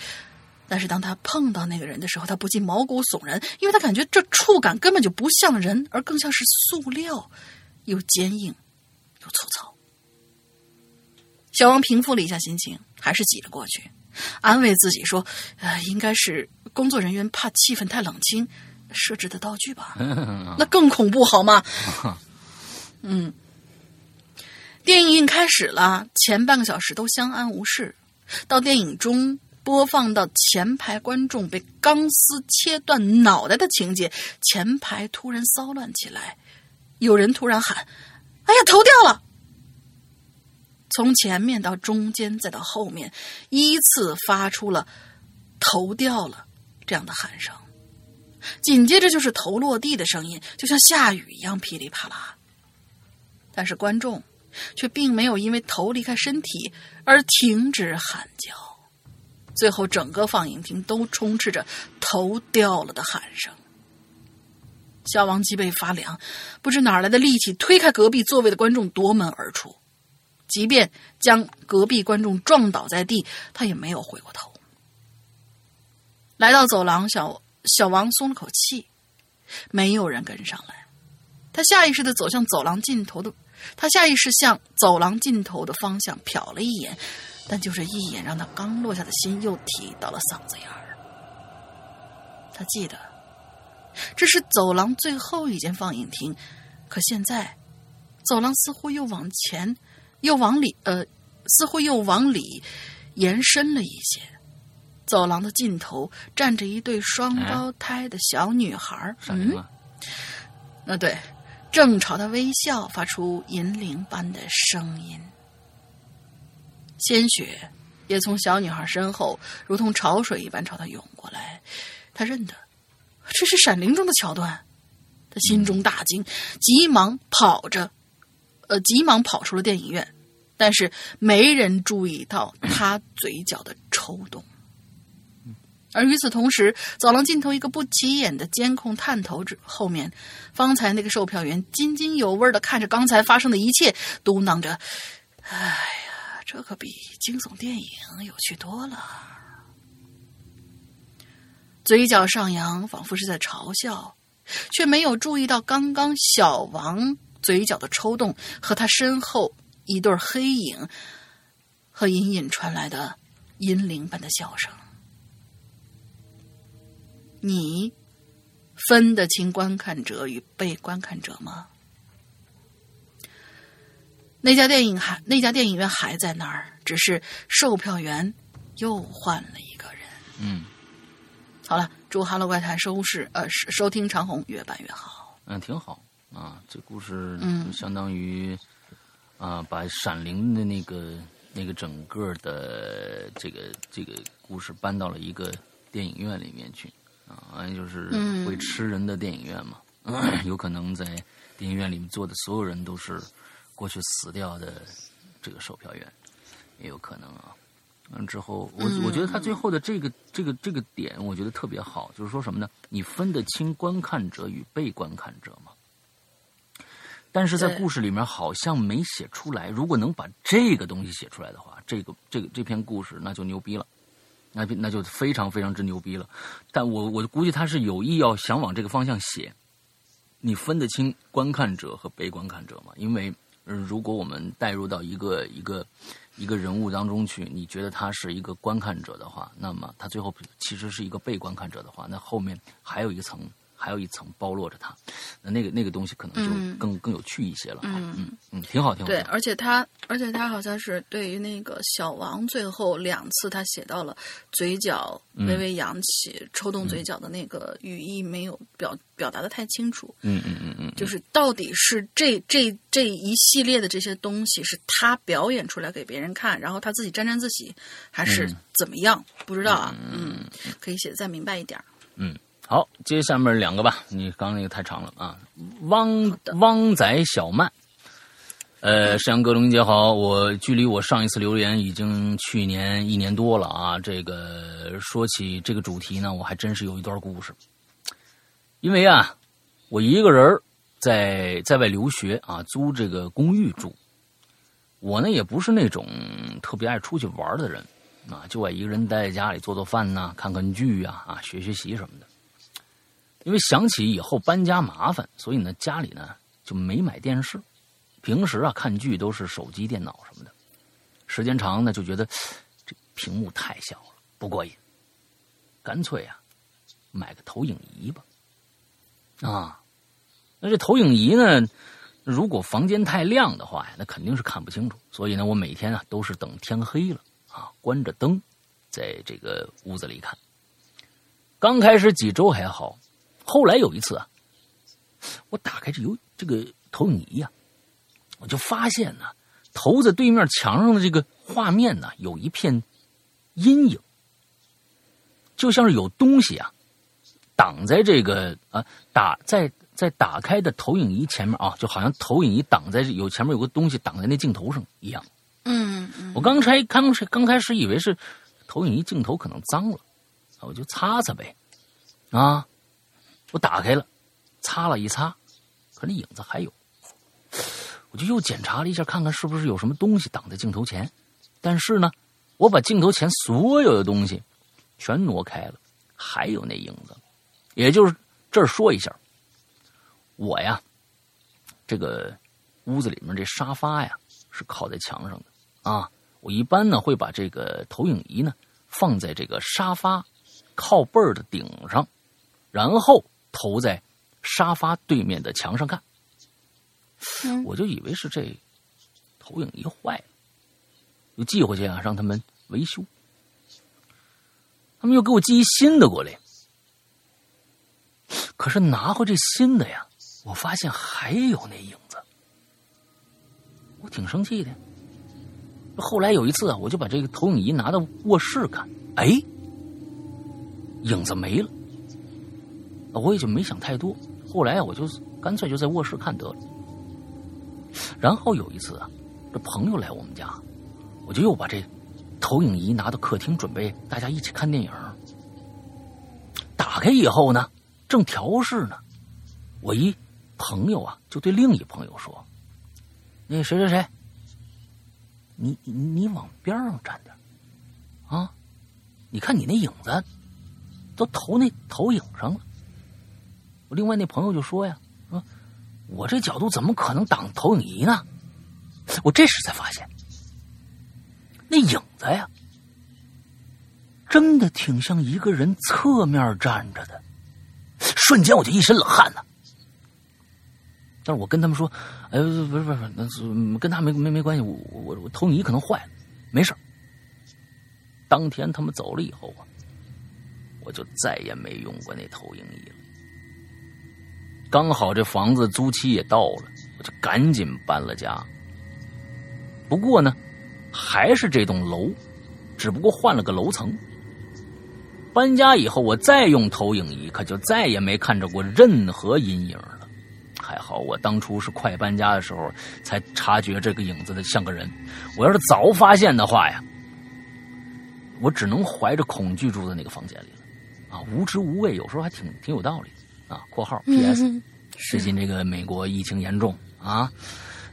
[SPEAKER 2] 但是当他碰到那个人的时候，他不禁毛骨悚然，因为他感觉这触感根本就不像人，而更像是塑料，又坚硬又粗糙。小王平复了一下心情，还是挤了过去，安慰自己说：“呃，应该是工作人员怕气氛太冷清。”设置的道具吧，那更恐怖好吗？嗯，电影开始了，前半个小时都相安无事，到电影中播放到前排观众被钢丝切断脑袋的情节，前排突然骚乱起来，有人突然喊：“哎呀，头掉了！”从前面到中间再到后面，依次发出了“头掉了”这样的喊声。紧接着就是头落地的声音，就像下雨一样噼里啪啦。但是观众却并没有因为头离开身体而停止喊叫，最后整个放映厅都充斥着头掉了的喊声。小王脊背发凉，不知哪来的力气推开隔壁座位的观众夺门而出，即便将隔壁观众撞倒在地，他也没有回过头。来到走廊，小。小王松了口气，没有人跟上来。他下意识的走向走廊尽头的，他下意识向走廊尽头的方向瞟了一眼，但就这一眼，让他刚落下的心又提到了嗓子眼儿。他记得，这是走廊最后一间放映厅，可现在，走廊似乎又往前，又往里，呃，似乎又往里延伸了一些。走廊的尽头站着一对双胞胎的小女孩嗯，那对，正朝他微笑，发出银铃般的声音。鲜血也从小女孩身后如同潮水一般朝他涌过来。他认得，这是《闪灵》中的桥段。他心中大惊，急忙跑着，呃，急忙跑出了电影院。但是没人注意到他嘴角的抽动。而与此同时，走廊尽头一个不起眼的监控探头之后面，方才那个售票员津津有味的看着刚才发生的一切，嘟囔着：“哎呀，这可比惊悚电影有趣多了。”嘴角上扬，仿佛是在嘲笑，却没有注意到刚刚小王嘴角的抽动和他身后一对黑影和隐隐传来的银铃般的笑声。你分得清观看者与被观看者吗？那家电影还那家电影院还在那儿，只是售票员又换了一个人。
[SPEAKER 1] 嗯，
[SPEAKER 2] 好了，祝《哈喽怪谈》收视呃收听长虹越办越好。
[SPEAKER 1] 嗯，挺好啊，这故事嗯相当于啊把《闪灵》的那个那个整个的这个这个故事搬到了一个电影院里面去。啊，就是会吃人的电影院嘛，有可能在电影院里面坐的所有人都是过去死掉的这个售票员，也有可能啊。嗯，之后我我觉得他最后的这个这个这个点，我觉得特别好，就是说什么呢？你分得清观看者与被观看者吗？但是在故事里面好像没写出来。如果能把这个东西写出来的话，这个这个这篇故事那就牛逼了，那那就非常非常之牛逼了。但我我估计他是有意要想往这个方向写。你分得清观看者和被观看者吗？因为如果我们带入到一个一个。一个人物当中去，你觉得他是一个观看者的话，那么他最后其实是一个被观看者的话，那后面还有一层。还有一层包落着它，那那个那个东西可能就更更有趣一些了。嗯嗯嗯，挺好挺好。
[SPEAKER 2] 对，而且他而且他好像是对于那个小王最后两次他写到了嘴角微微扬起、抽动嘴角的那个语义没有表表达的太清楚。
[SPEAKER 1] 嗯嗯嗯嗯，
[SPEAKER 2] 就是到底是这这这一系列的这些东西是他表演出来给别人看，然后他自己沾沾自喜，还是怎么样？不知道啊。嗯，可以写的再明白一点。
[SPEAKER 1] 嗯。好，接下面两个吧。你刚刚那个太长了啊。汪汪仔小曼，呃，沈阳哥龙姐好，我距离我上一次留言已经去年一年多了啊。这个说起这个主题呢，我还真是有一段故事。因为啊，我一个人在在外留学啊，租这个公寓住。我呢也不是那种特别爱出去玩的人啊，就爱一个人待在家里做做饭呐，看看剧呀，啊，学学习什么的。因为想起以后搬家麻烦，所以呢家里呢就没买电视。平时啊看剧都是手机、电脑什么的，时间长呢就觉得这屏幕太小了，不过瘾。干脆啊买个投影仪吧。啊，那这投影仪呢，如果房间太亮的话呀，那肯定是看不清楚。所以呢，我每天啊都是等天黑了啊，关着灯，在这个屋子里看。刚开始几周还好。后来有一次啊，我打开这游这个投影仪呀，我就发现呢，投在对面墙上的这个画面呢，有一片阴影，就像是有东西啊挡在这个啊打在在打开的投影仪前面啊，就好像投影仪挡在有前面有个东西挡在那镜头上一样。
[SPEAKER 2] 嗯，
[SPEAKER 1] 我刚才刚刚开始以为是投影仪镜头可能脏了，我就擦擦呗，啊。我打开了，擦了一擦，可那影子还有。我就又检查了一下，看看是不是有什么东西挡在镜头前。但是呢，我把镜头前所有的东西全挪开了，还有那影子。也就是这儿说一下，我呀，这个屋子里面这沙发呀是靠在墙上的啊。我一般呢会把这个投影仪呢放在这个沙发靠背儿的顶上，然后。投在沙发对面的墙上看，我就以为是这投影仪坏了，就寄回去啊，让他们维修。他们又给我寄一新的过来，可是拿回这新的呀，我发现还有那影子，我挺生气的。后来有一次啊，我就把这个投影仪拿到卧室看，哎，影子没了。我也就没想太多，后来，我就干脆就在卧室看得了。然后有一次啊，这朋友来我们家，我就又把这投影仪拿到客厅，准备大家一起看电影。打开以后呢，正调试呢，我一朋友啊，就对另一朋友说：“那谁谁谁，你你往边上站点啊，你看你那影子都投那投影上了。”另外那朋友就说呀：“说我这角度怎么可能挡投影仪呢？我这时才发现，那影子呀，真的挺像一个人侧面站着的。瞬间我就一身冷汗呢。但是我跟他们说：‘哎，不是不是不是，那是跟他没没没关系。我我我投影仪可能坏了，没事当天他们走了以后啊，我就再也没用过那投影仪了。”刚好这房子租期也到了，我就赶紧搬了家。不过呢，还是这栋楼，只不过换了个楼层。搬家以后，我再用投影仪，可就再也没看着过任何阴影了。还好我当初是快搬家的时候才察觉这个影子的像个人。我要是早发现的话呀，我只能怀着恐惧住在那个房间里了，啊，无知无畏，有时候还挺挺有道理啊。括号 P.S. 最近这个美国疫情严重啊，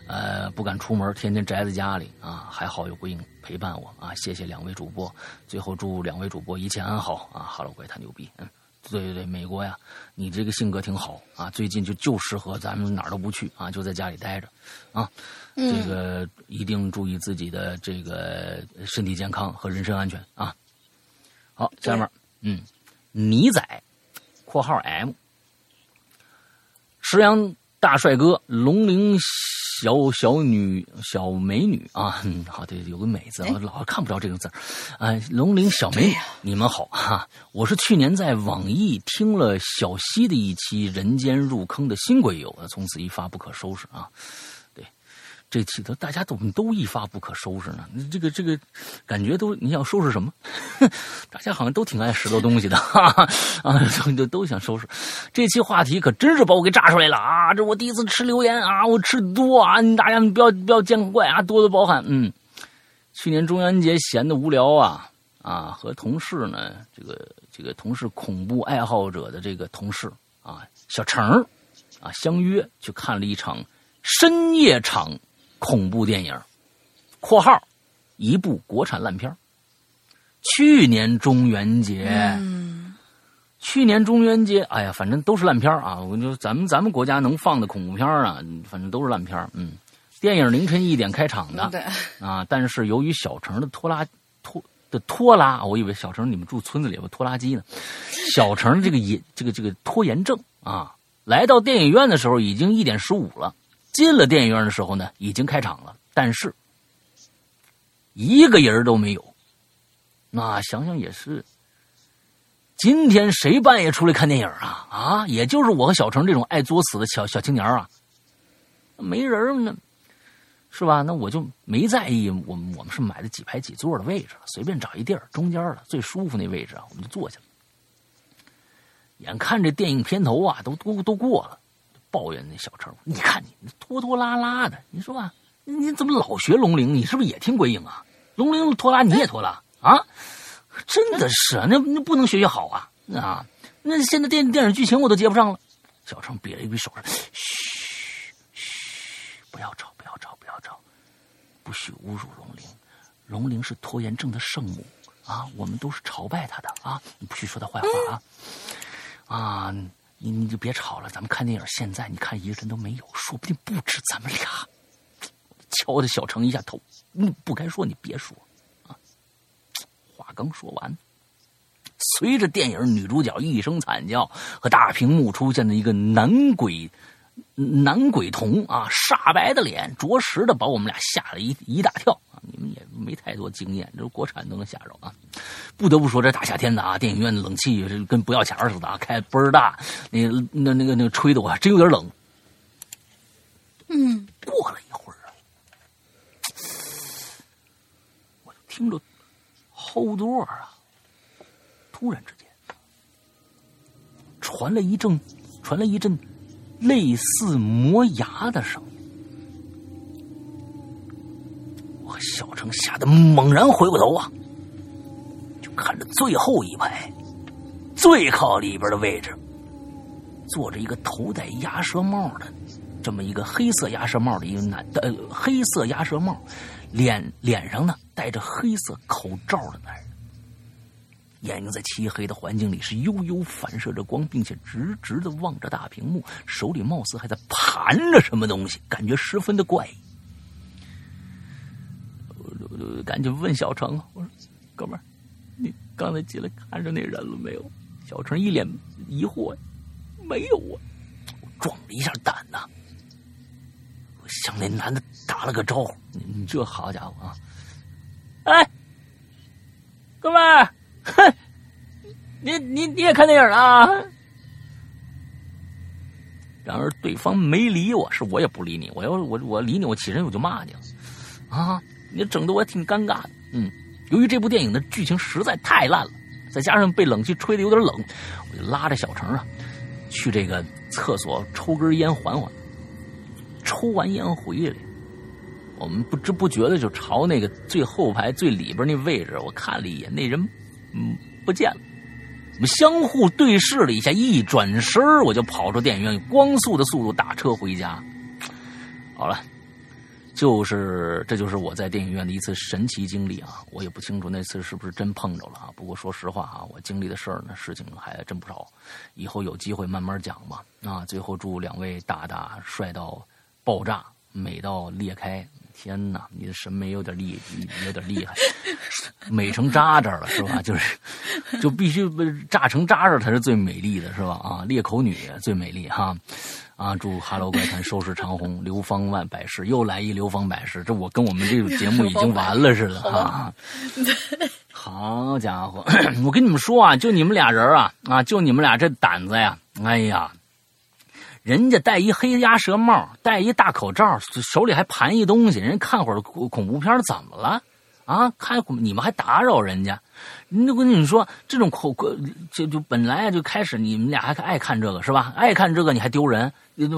[SPEAKER 1] 呃，不敢出门，天天宅在家里啊，还好有鬼影陪伴我啊，谢谢两位主播，最后祝两位主播一切安好啊。哈喽，怪他牛逼，嗯。对对对，美国呀，你这个性格挺好啊，最近就就适合咱们哪儿都不去啊，就在家里待着，啊，这个一定注意自己的这个身体健康和人身安全啊。好，下面，嗯，泥仔，括号 M，石阳大帅哥，龙陵。小小女小美女啊，嗯，好对，有个美字，我老看不着这个字儿，啊，龙陵小美女，你们好哈，我是去年在网易听了小溪的一期《人间入坑》的新鬼友，从此一发不可收拾啊。这起的大家怎么都一发不可收拾呢？这个这个感觉都你想收拾什么？大家好像都挺爱拾掇东西的，哈哈啊，都都想收拾。这期话题可真是把我给炸出来了啊！这我第一次吃榴莲啊，我吃多啊，大家不要不要见怪啊，多多包涵。嗯，去年中元节闲的无聊啊啊，和同事呢，这个这个同事恐怖爱好者的这个同事啊，小程啊，相约去看了一场深夜场。恐怖电影，括号，一部国产烂片去年中元节，去年中元节，哎呀，反正都是烂片啊！我就咱们咱们国家能放的恐怖片啊，反正都是烂片嗯，电影凌晨一点开场的，啊，但是由于小城的拖拉拖的拖拉，我以为小城你们住村子里有拖拉机呢。小城这个延这个这个拖延症啊，来到电影院的时候已经一点十五了。进了电影院的时候呢，已经开场了，但是一个人都没有。那想想也是，今天谁半夜出来看电影啊？啊，也就是我和小程这种爱作死的小小青年啊，没人呢，是吧？那我就没在意，我我们是买的几排几座的位置，随便找一地儿中间的最舒服那位置啊，我们就坐下了。眼看这电影片头啊，都都都过了。抱怨那小陈，你看你拖拖拉拉的，你说吧，你怎么老学龙鳞？你是不是也听鬼影啊？龙鳞拖拉你也拖拉啊？真的是，那那不能学学好啊啊！那现在电电影剧情我都接不上了。小陈比了一比手势，嘘嘘，不要吵，不要吵，不要吵，不许侮辱龙鳞。龙鳞是拖延症的圣母啊，我们都是朝拜他的啊，你不许说他坏话啊啊！你你就别吵了，咱们看电影。现在你看一个人都没有，说不定不止咱们俩。敲的小程一下头，你不该说，你别说啊。话刚说完，随着电影女主角一声惨叫和大屏幕出现的一个男鬼男鬼童啊，煞白的脸，着实的把我们俩吓了一一大跳。你们也没太多经验，这国产都能吓着啊！不得不说，这大夏天的啊，电影院的冷气跟不要钱似的啊，开倍儿大，那那那个那个吹的我还真有点冷。
[SPEAKER 2] 嗯，
[SPEAKER 1] 过了一会儿啊，我就听着后座啊，突然之间传来一阵传来一阵类似磨牙的声音。小程吓得猛然回过头啊，就看着最后一排最靠里边的位置，坐着一个头戴鸭舌帽的，这么一个黑色鸭舌帽的一个男的，黑色鸭舌帽，脸脸上呢戴着黑色口罩的男人，眼睛在漆黑的环境里是悠悠反射着光，并且直直的望着大屏幕，手里貌似还在盘着什么东西，感觉十分的怪异。就赶紧问小程，我说：“哥们儿，你刚才进来看着那人了没有？”小程一脸疑惑：“没有啊。”我壮了一下胆呐，我向那男的打了个招呼：“你这好家伙啊！哎，哥们儿，哼，你你你也看电影啊？”然而对方没理我，是我也不理你。我要我我理你，我起身我就骂你了啊！你整的我也挺尴尬的，嗯，由于这部电影的剧情实在太烂了，再加上被冷气吹的有点冷，我就拉着小程啊，去这个厕所抽根烟缓缓。抽完烟回来，我们不知不觉的就朝那个最后排最里边那位置，我看了一眼，那人嗯不见了。我们相互对视了一下，一转身我就跑出电影院，用光速的速度打车回家。好了。就是这就是我在电影院的一次神奇经历啊！我也不清楚那次是不是真碰着了啊。不过说实话啊，我经历的事儿呢，事情还真不少。以后有机会慢慢讲吧。啊，最后祝两位大大帅到爆炸，美到裂开。天哪，你的审美有点厉，有点厉害，美成渣渣了是吧？就是，就必须炸成渣渣才是最美丽的是吧？啊，裂口女最美丽哈。祝哈喽怪谈收视长虹，流芳万百世，又来一流芳百世，这我跟我们这个节目已经完了似的哈。好家伙，我跟你们说啊，就你们俩人啊啊，就你们俩这胆子呀！哎呀，人家戴一黑鸭舌帽，戴一大口罩，手里还盘一东西，人看会儿恐恐怖片怎么了？啊，看你们还打扰人家？那我跟你说，这种口就就本来啊就开始，你们俩还爱看这个是吧？爱看这个你还丢人。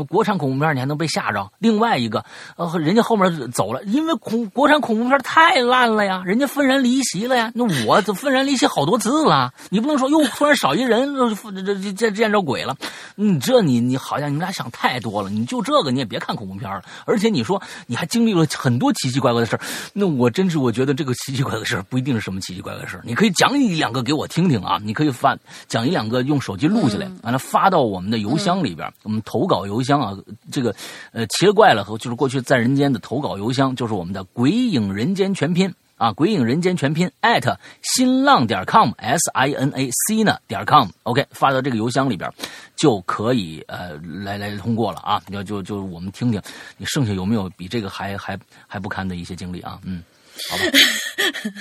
[SPEAKER 1] 国产恐怖片你还能被吓着？另外一个，呃，人家后面走了，因为恐国产恐怖片太烂了呀，人家愤然离席了呀。那我愤然离席好多次了，你不能说哟，突然少一人，这这这见着鬼了。你这你你好像你们俩想太多了。你就这个你也别看恐怖片了。而且你说你还经历了很多奇奇怪怪的事那我真是我觉得这个奇奇怪怪的事不一定是什么奇奇怪怪的事你可以一两个给我听听啊，你可以发讲一两个用手机录下来，完了发到我们的邮箱里边，我们投稿。邮箱啊，这个呃，奇了怪了和就是过去在人间的投稿邮箱，就是我们的“鬼影人间全拼”啊，“鬼影人间全拼”艾特新浪点 com，s i n a c 呢点 com，OK，发到这个邮箱里边就可以呃来来通过了啊，要就就我们听听你剩下有没有比这个还还还不堪的一些经历啊，嗯，好吧。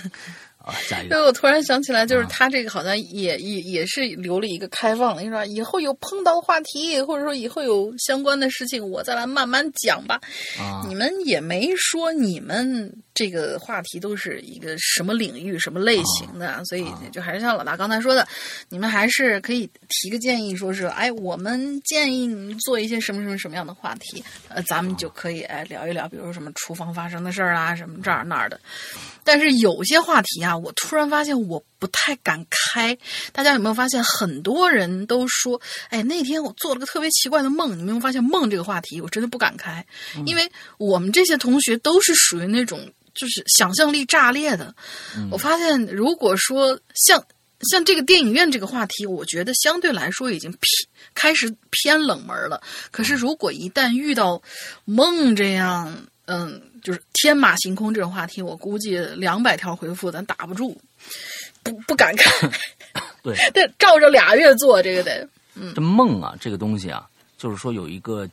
[SPEAKER 1] 啊，下一个。
[SPEAKER 2] 所以我突然想起来，就是他这个好像也也也是留了一个开放的，你说以后有碰到话题，或者说以后有相关的事情，我再来慢慢讲吧。
[SPEAKER 1] 啊，
[SPEAKER 2] 你们也没说你们这个话题都是一个什么领域、什么类型的，所以就还是像老大刚才说的，你们还是可以提个建议，说是哎，我们建议你做一些什么什么什么样的话题，呃，咱们就可以哎聊一聊，比如说什么厨房发生的事儿啊，什么这儿那儿的。但是有些话题啊，我突然发现我不太敢开。大家有没有发现，很多人都说：“哎，那天我做了个特别奇怪的梦。”你没有发现梦这个话题，我真的不敢开，因为我们这些同学都是属于那种就是想象力炸裂的。我发现，如果说像像这个电影院这个话题，我觉得相对来说已经偏开始偏冷门了。可是如果一旦遇到梦这样，嗯。就是天马行空这种话题，我估计两百条回复咱打不住，不不敢看。
[SPEAKER 1] 对，
[SPEAKER 2] 得照着俩月做这个得。嗯，
[SPEAKER 1] 这梦啊，这个东西啊，就是说有一个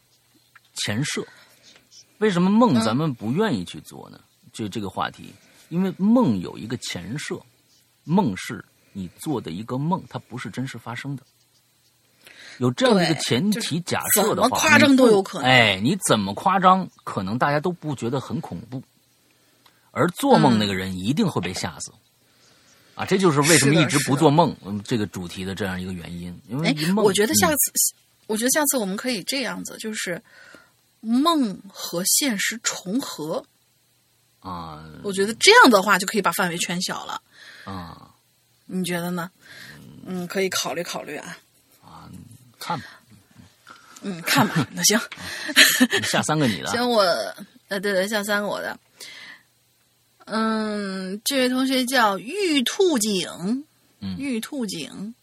[SPEAKER 1] 前设。为什么梦咱们不愿意去做呢？就这个话题，因为梦有一个前设，梦是你做的一个梦，它不是真实发生的。有这样的一个前提假设的话，
[SPEAKER 2] 夸张都有可能。
[SPEAKER 1] 哎，你怎么夸张，可能大家都不觉得很恐怖，而做梦那个人一定会被吓死。啊，这就是为什么一直不做梦这个主题的这样一个原因。因为梦，
[SPEAKER 2] 我觉得下次，我觉得下次我们可以这样子，就是梦和现实重合。
[SPEAKER 1] 啊，
[SPEAKER 2] 我觉得这样的话就可以把范围圈小了。
[SPEAKER 1] 啊，
[SPEAKER 2] 你觉得呢？嗯，可以考虑考虑啊。
[SPEAKER 1] 看吧，
[SPEAKER 2] 嗯，看吧，那行，
[SPEAKER 1] 下三个你的，
[SPEAKER 2] 行，我，呃，对对，下三个我的，嗯，这位同学叫玉兔井，玉兔井，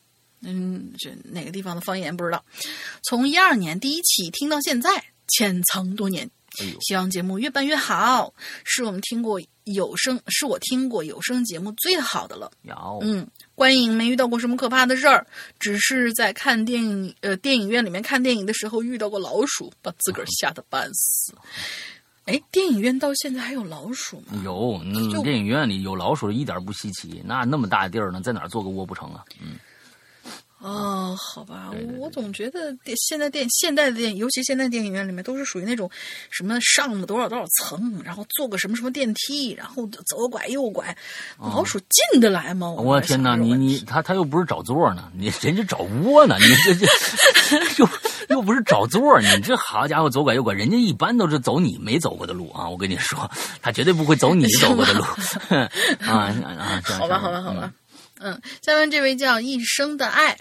[SPEAKER 2] 嗯，这哪个地方的方言不知道，从一二年第一期听到现在，潜藏多年，希望节目越办越好，是我们听过有声，是我听过有声节目最好的了，
[SPEAKER 1] 有，
[SPEAKER 2] 嗯。观影没遇到过什么可怕的事儿，只是在看电影呃电影院里面看电影的时候遇到过老鼠，把自个儿吓得半死。哎，电影院到现在还有老鼠吗？
[SPEAKER 1] 有，那电影院里有老鼠一点不稀奇。那那么大地儿呢，在哪儿做个窝不成啊？嗯。
[SPEAKER 2] 哦，好吧，我总觉得电现在电现代的电，尤其现在电影院里面都是属于那种什么上了多少多少层，然后坐个什么什么电梯，然后左拐右拐，老鼠进得来吗？
[SPEAKER 1] 我天哪，你你他他又不是找座呢，你人家找窝呢，你这这又又不是找座，你这好家伙左拐右拐，人家一般都是走你没走过的路啊！我跟你说，他绝对不会走你走过的路啊啊！
[SPEAKER 2] 好吧，好吧，好吧。嗯，下面这位叫一生的爱，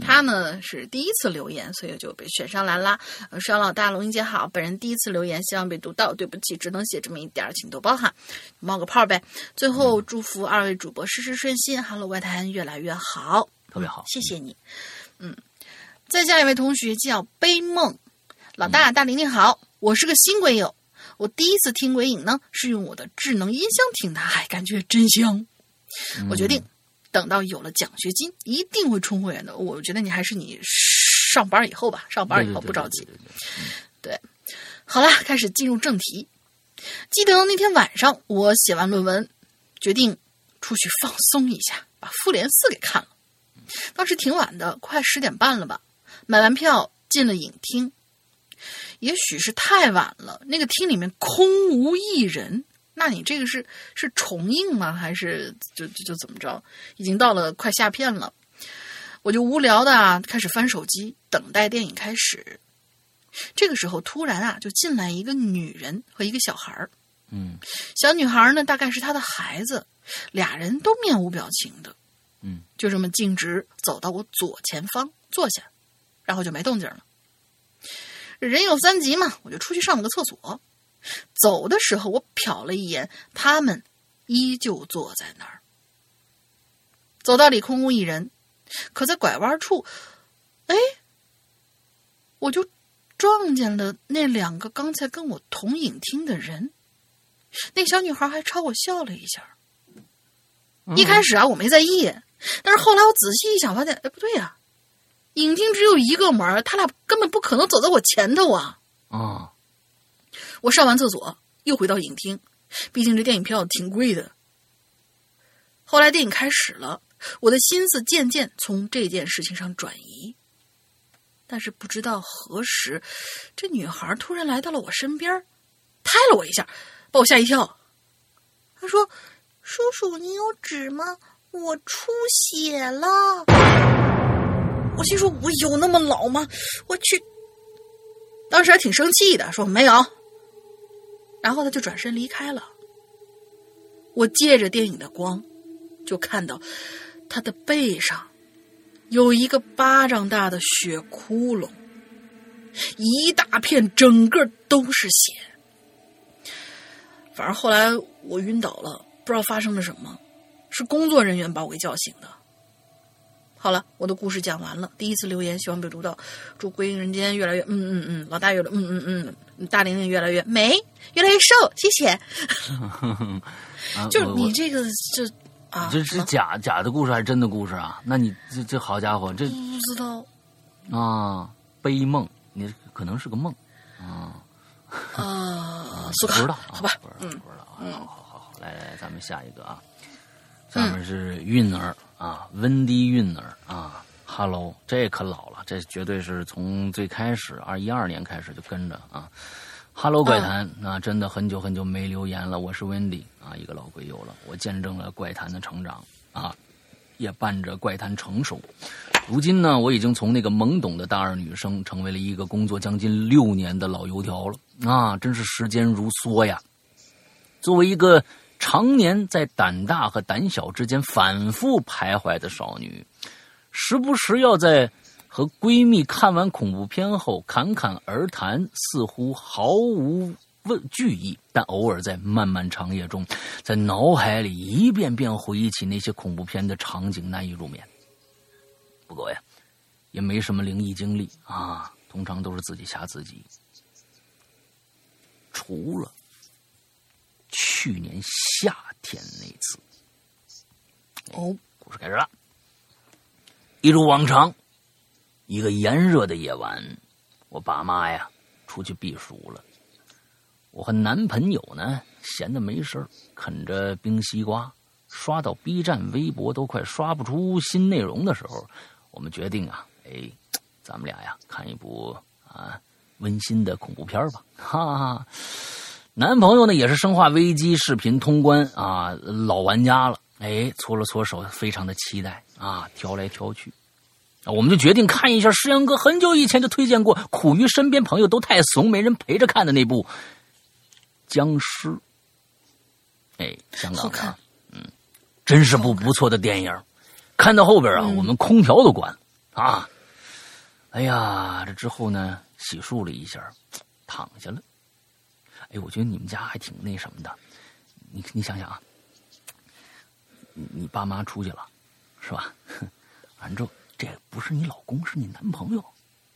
[SPEAKER 2] 他呢是第一次留言，所以就被选上来了。双老大龙英姐好，本人第一次留言，希望被读到，对不起，只能写这么一点儿请多包涵，冒个泡呗。最后祝福二位主播事事顺心，Hello 外滩越来越好，
[SPEAKER 1] 特别好，
[SPEAKER 2] 谢谢你。嗯，再下一位同学叫悲梦，老大大玲玲好，我是个新鬼友，我第一次听鬼影呢，是用我的智能音箱听的，哎，感觉真香，我决定。等到有了奖学金，一定会充会员的。我觉得你还是你上班以后吧，上班以后不着急。对，好了，开始进入正题。记得那天晚上，我写完论文，决定出去放松一下，把《复联四》给看了。当时挺晚的，快十点半了吧。买完票进了影厅，也许是太晚了，那个厅里面空无一人。那你这个是是重映吗？还是就就就怎么着？已经到了快下片了，我就无聊的啊，开始翻手机，等待电影开始。这个时候突然啊，就进来一个女人和一个小孩儿。
[SPEAKER 1] 嗯，
[SPEAKER 2] 小女孩呢，大概是她的孩子，俩人都面无表情的。
[SPEAKER 1] 嗯，
[SPEAKER 2] 就这么径直走到我左前方坐下，然后就没动静了。人有三急嘛，我就出去上了个厕所。走的时候，我瞟了一眼，他们依旧坐在那儿。走道里空无一人，可在拐弯处，哎，我就撞见了那两个刚才跟我同影厅的人。那小女孩还朝我笑了一下。一开始啊，我没在意，但是后来我仔细一想，发现，哎，不对呀，影厅只有一个门，他俩根本不可能走在我前头啊。
[SPEAKER 1] 啊。
[SPEAKER 2] 我上完厕所，又回到影厅，毕竟这电影票挺贵的。后来电影开始了，我的心思渐渐从这件事情上转移。但是不知道何时，这女孩突然来到了我身边，拍了我一下，把我吓一跳。她说：“叔叔，你有纸吗？我出血了。”我心说：“我有那么老吗？我去！”当时还挺生气的，说：“没有。”然后他就转身离开了。我借着电影的光，就看到他的背上有一个巴掌大的血窟窿，一大片，整个都是血。反正后来我晕倒了，不知道发生了什么，是工作人员把我给叫醒的。好了，我的故事讲完了。第一次留言，希望被读到。祝归隐人间越来越……嗯嗯嗯，老大越来……嗯嗯嗯，大玲玲越来越美，越来越瘦。谢谢。就你这个，这啊，
[SPEAKER 1] 这是假假的故事还是真的故事啊？那你这这好家伙，这不
[SPEAKER 2] 知道
[SPEAKER 1] 啊？悲梦，你可能是个梦啊
[SPEAKER 2] 啊？
[SPEAKER 1] 不知道，
[SPEAKER 2] 好吧？
[SPEAKER 1] 嗯，不知道。嗯，好好好，来来，咱们下一个啊。下面是韵儿啊，温迪韵儿啊，Hello，这可老了，这绝对是从最开始二一二年开始就跟着啊，Hello 怪谈，那真的很久很久没留言了，我是温迪啊，一个老鬼友了，我见证了怪谈的成长啊，也伴着怪谈成熟，如今呢，我已经从那个懵懂的大二女生，成为了一个工作将近六年的老油条了啊，真是时间如梭呀，作为一个。常年在胆大和胆小之间反复徘徊的少女，时不时要在和闺蜜看完恐怖片后侃侃而谈，似乎毫无问惧意，但偶尔在漫漫长夜中，在脑海里一遍遍回忆起那些恐怖片的场景，难以入眠。不过呀，也没什么灵异经历啊，通常都是自己吓自己，除了。去年夏天那次，
[SPEAKER 2] 哦，
[SPEAKER 1] 故事开始了。一如往常，一个炎热的夜晚，我爸妈呀出去避暑了。我和男朋友呢闲的没事啃着冰西瓜，刷到 B 站、微博都快刷不出新内容的时候，我我们决定啊，哎，咱们俩呀看一部啊温馨的恐怖片吧，哈哈。男朋友呢也是《生化危机》视频通关啊老玩家了，哎，搓了搓手，非常的期待啊，挑来挑去，我们就决定看一下石阳哥很久以前就推荐过，苦于身边朋友都太怂，没人陪着看的那部《僵尸》。哎，香港的，嗯，真是部不错的电影。看到后边啊，我们空调都关了啊。哎呀，这之后呢，洗漱了一下，躺下了。哎，我觉得你们家还挺那什么的。你你想想啊，你你爸妈出去了，是吧？完之后，这不是你老公，是你男朋友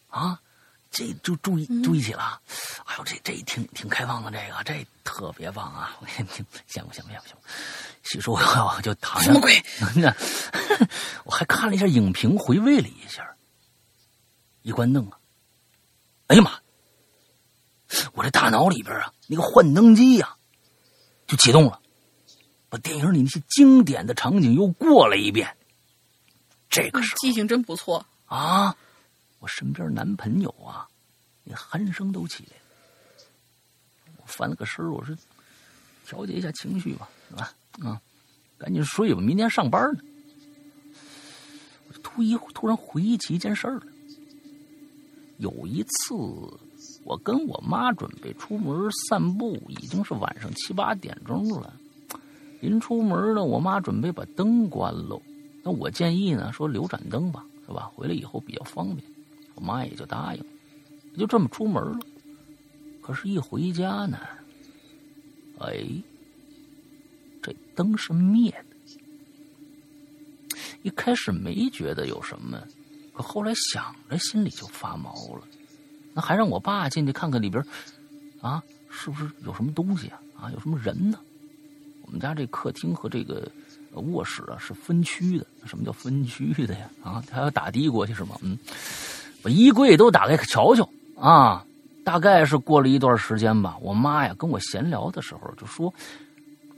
[SPEAKER 1] 啊。这就住一住一起了，哎呦，这这挺挺开放的，这个这特别棒啊！我先听，行不行？行不行？洗漱后就躺下。
[SPEAKER 2] 什么鬼？
[SPEAKER 1] 我还看了一下影评，回味了一下。一关灯啊，哎呀妈！我这大脑里边啊，那个幻灯机呀，就启动了，把电影里那些经典的场景又过了一遍。这个时候
[SPEAKER 2] 记性真不错
[SPEAKER 1] 啊！我身边男朋友啊，那鼾声都起来了。我翻了个身我说调节一下情绪吧，是吧？啊，赶紧睡吧，明天上班呢。我突一突然回忆起一件事儿来。有一次，我跟我妈准备出门散步，已经是晚上七八点钟了。临出门呢，我妈准备把灯关喽。那我建议呢，说留盏灯吧，是吧？回来以后比较方便。我妈也就答应，就这么出门了。可是，一回家呢，哎，这灯是灭的。一开始没觉得有什么，可后来想着心里就发毛了。那还让我爸进去看看里边，啊，是不是有什么东西啊？啊，有什么人呢？我们家这客厅和这个卧室啊是分区的。什么叫分区的呀？啊，他要打的过去是吗？嗯。把衣柜都打开瞧瞧啊！大概是过了一段时间吧，我妈呀跟我闲聊的时候就说：“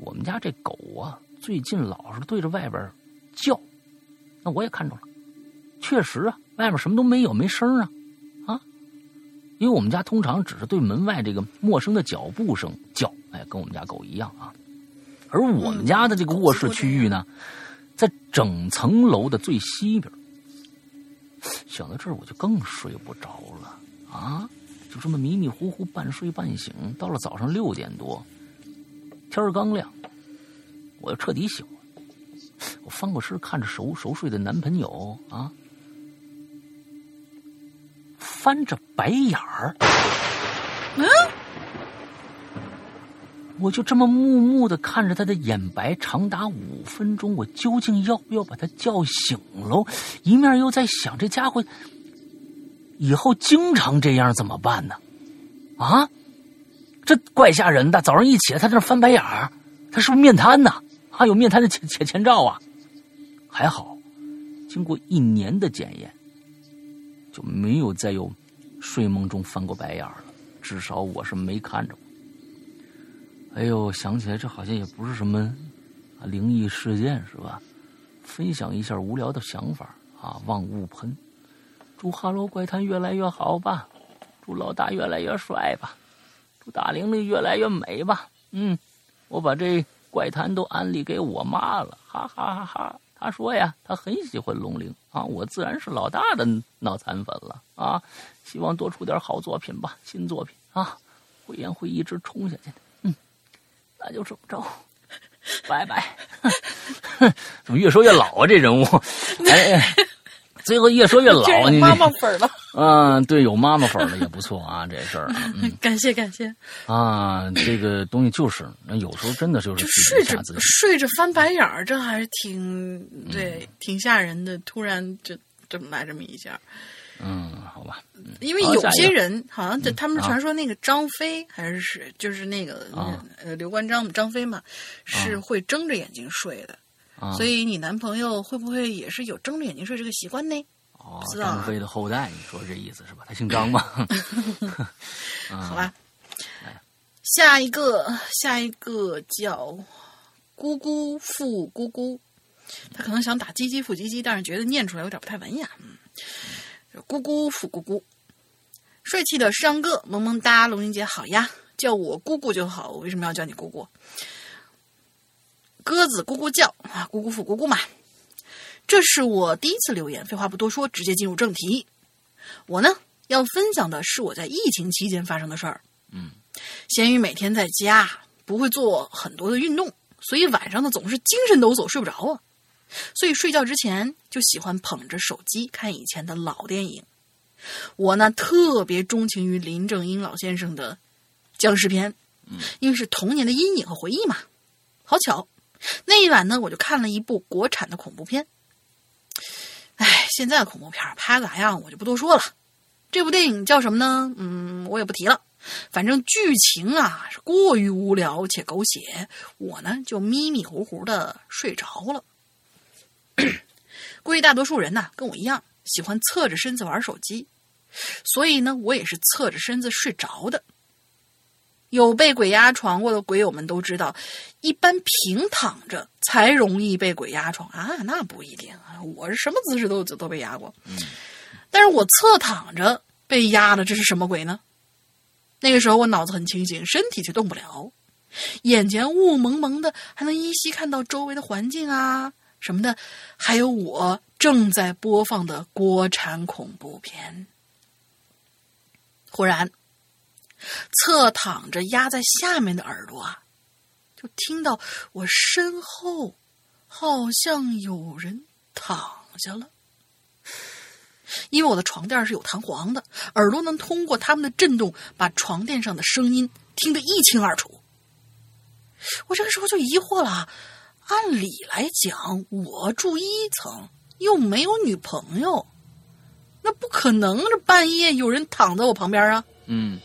[SPEAKER 1] 我们家这狗啊，最近老是对着外边叫。”那我也看着了，确实啊，外面什么都没有，没声啊！因为我们家通常只是对门外这个陌生的脚步声叫，哎，跟我们家狗一样啊。而我们家的这个卧室区域呢，在整层楼的最西边。想到这儿，我就更睡不着了啊！就这么迷迷糊糊，半睡半醒，到了早上六点多，天儿刚亮，我就彻底醒了。我翻过身，看着熟熟睡的男朋友啊，翻着白眼儿。
[SPEAKER 2] 嗯。
[SPEAKER 1] 我就这么木木的看着他的眼白，长达五分钟。我究竟要不要把他叫醒喽？一面又在想，这家伙以后经常这样怎么办呢？啊，这怪吓人的！早上一起来，他在那翻白眼儿，他是不是面瘫呢？啊，有面瘫的前前前兆啊？还好，经过一年的检验，就没有再有睡梦中翻过白眼了。至少我是没看着。哎呦，想起来这好像也不是什么灵异事件是吧？分享一下无聊的想法啊，望勿喷。祝哈喽怪谈越来越好吧，祝老大越来越帅吧，祝大玲玲越来越美吧。嗯，我把这怪谈都安利给我妈了，哈哈哈哈。她说呀，他很喜欢龙陵啊，我自然是老大的脑残粉了啊。希望多出点好作品吧，新作品啊，会员会一直冲下去的。嗯那就这么着，拜拜。怎么越说越老啊？这人物，哎，最后越说越老。
[SPEAKER 2] 有妈妈粉了。
[SPEAKER 1] 嗯，对，有妈妈粉了也不错啊，这事儿。
[SPEAKER 2] 感谢感谢。
[SPEAKER 1] 啊，这个东西就是，那有时候真的就是
[SPEAKER 2] 睡着睡着翻白眼儿，这还是挺对，挺吓人的。突然就这么来这么一下。
[SPEAKER 1] 嗯，好吧，
[SPEAKER 2] 因为有些人好像他们传说那个张飞还是是就是那个呃刘关张张飞嘛，是会睁着眼睛睡的，所以你男朋友会不会也是有睁着眼睛睡这个习惯呢？
[SPEAKER 1] 哦，张飞的后代，你说这意思是吧？他姓张吗？
[SPEAKER 2] 好吧，下一个下一个叫姑姑父姑姑，他可能想打唧唧复唧唧，但是觉得念出来有点不太文雅。咕咕富咕咕，帅气的山哥萌萌哒，龙云姐好呀，叫我姑姑就好。我为什么要叫你姑姑？鸽子咕咕叫啊，咕咕富咕咕嘛。这是我第一次留言，废话不多说，直接进入正题。我呢要分享的是我在疫情期间发生的事儿。
[SPEAKER 1] 嗯，
[SPEAKER 2] 咸鱼每天在家不会做很多的运动，所以晚上呢总是精神抖擞，睡不着啊。所以睡觉之前就喜欢捧着手机看以前的老电影。我呢特别钟情于林正英老先生的僵尸片，因为是童年的阴影和回忆嘛。好巧，那一晚呢我就看了一部国产的恐怖片。哎，现在恐怖片拍的咋样，我就不多说了。这部电影叫什么呢？嗯，我也不提了。反正剧情啊是过于无聊且狗血，我呢就迷迷糊糊的睡着了。估计大多数人呢跟我一样，喜欢侧着身子玩手机，所以呢我也是侧着身子睡着的。有被鬼压床过的鬼友们都知道，一般平躺着才容易被鬼压床啊，那不一定啊，我是什么姿势都都被压过，但是我侧躺着被压的，这是什么鬼呢？那个时候我脑子很清醒，身体却动不了，眼前雾蒙蒙的，还能依稀看到周围的环境啊什么的，还有我正在播放的国产恐怖片。忽然。侧躺着压在下面的耳朵啊，就听到我身后好像有人躺下了。因为我的床垫是有弹簧的，耳朵能通过它们的震动把床垫上的声音听得一清二楚。我这个时候就疑惑了：按理来讲，我住一层又没有女朋友，那不可能这半夜有人躺在我旁边啊。
[SPEAKER 1] 嗯。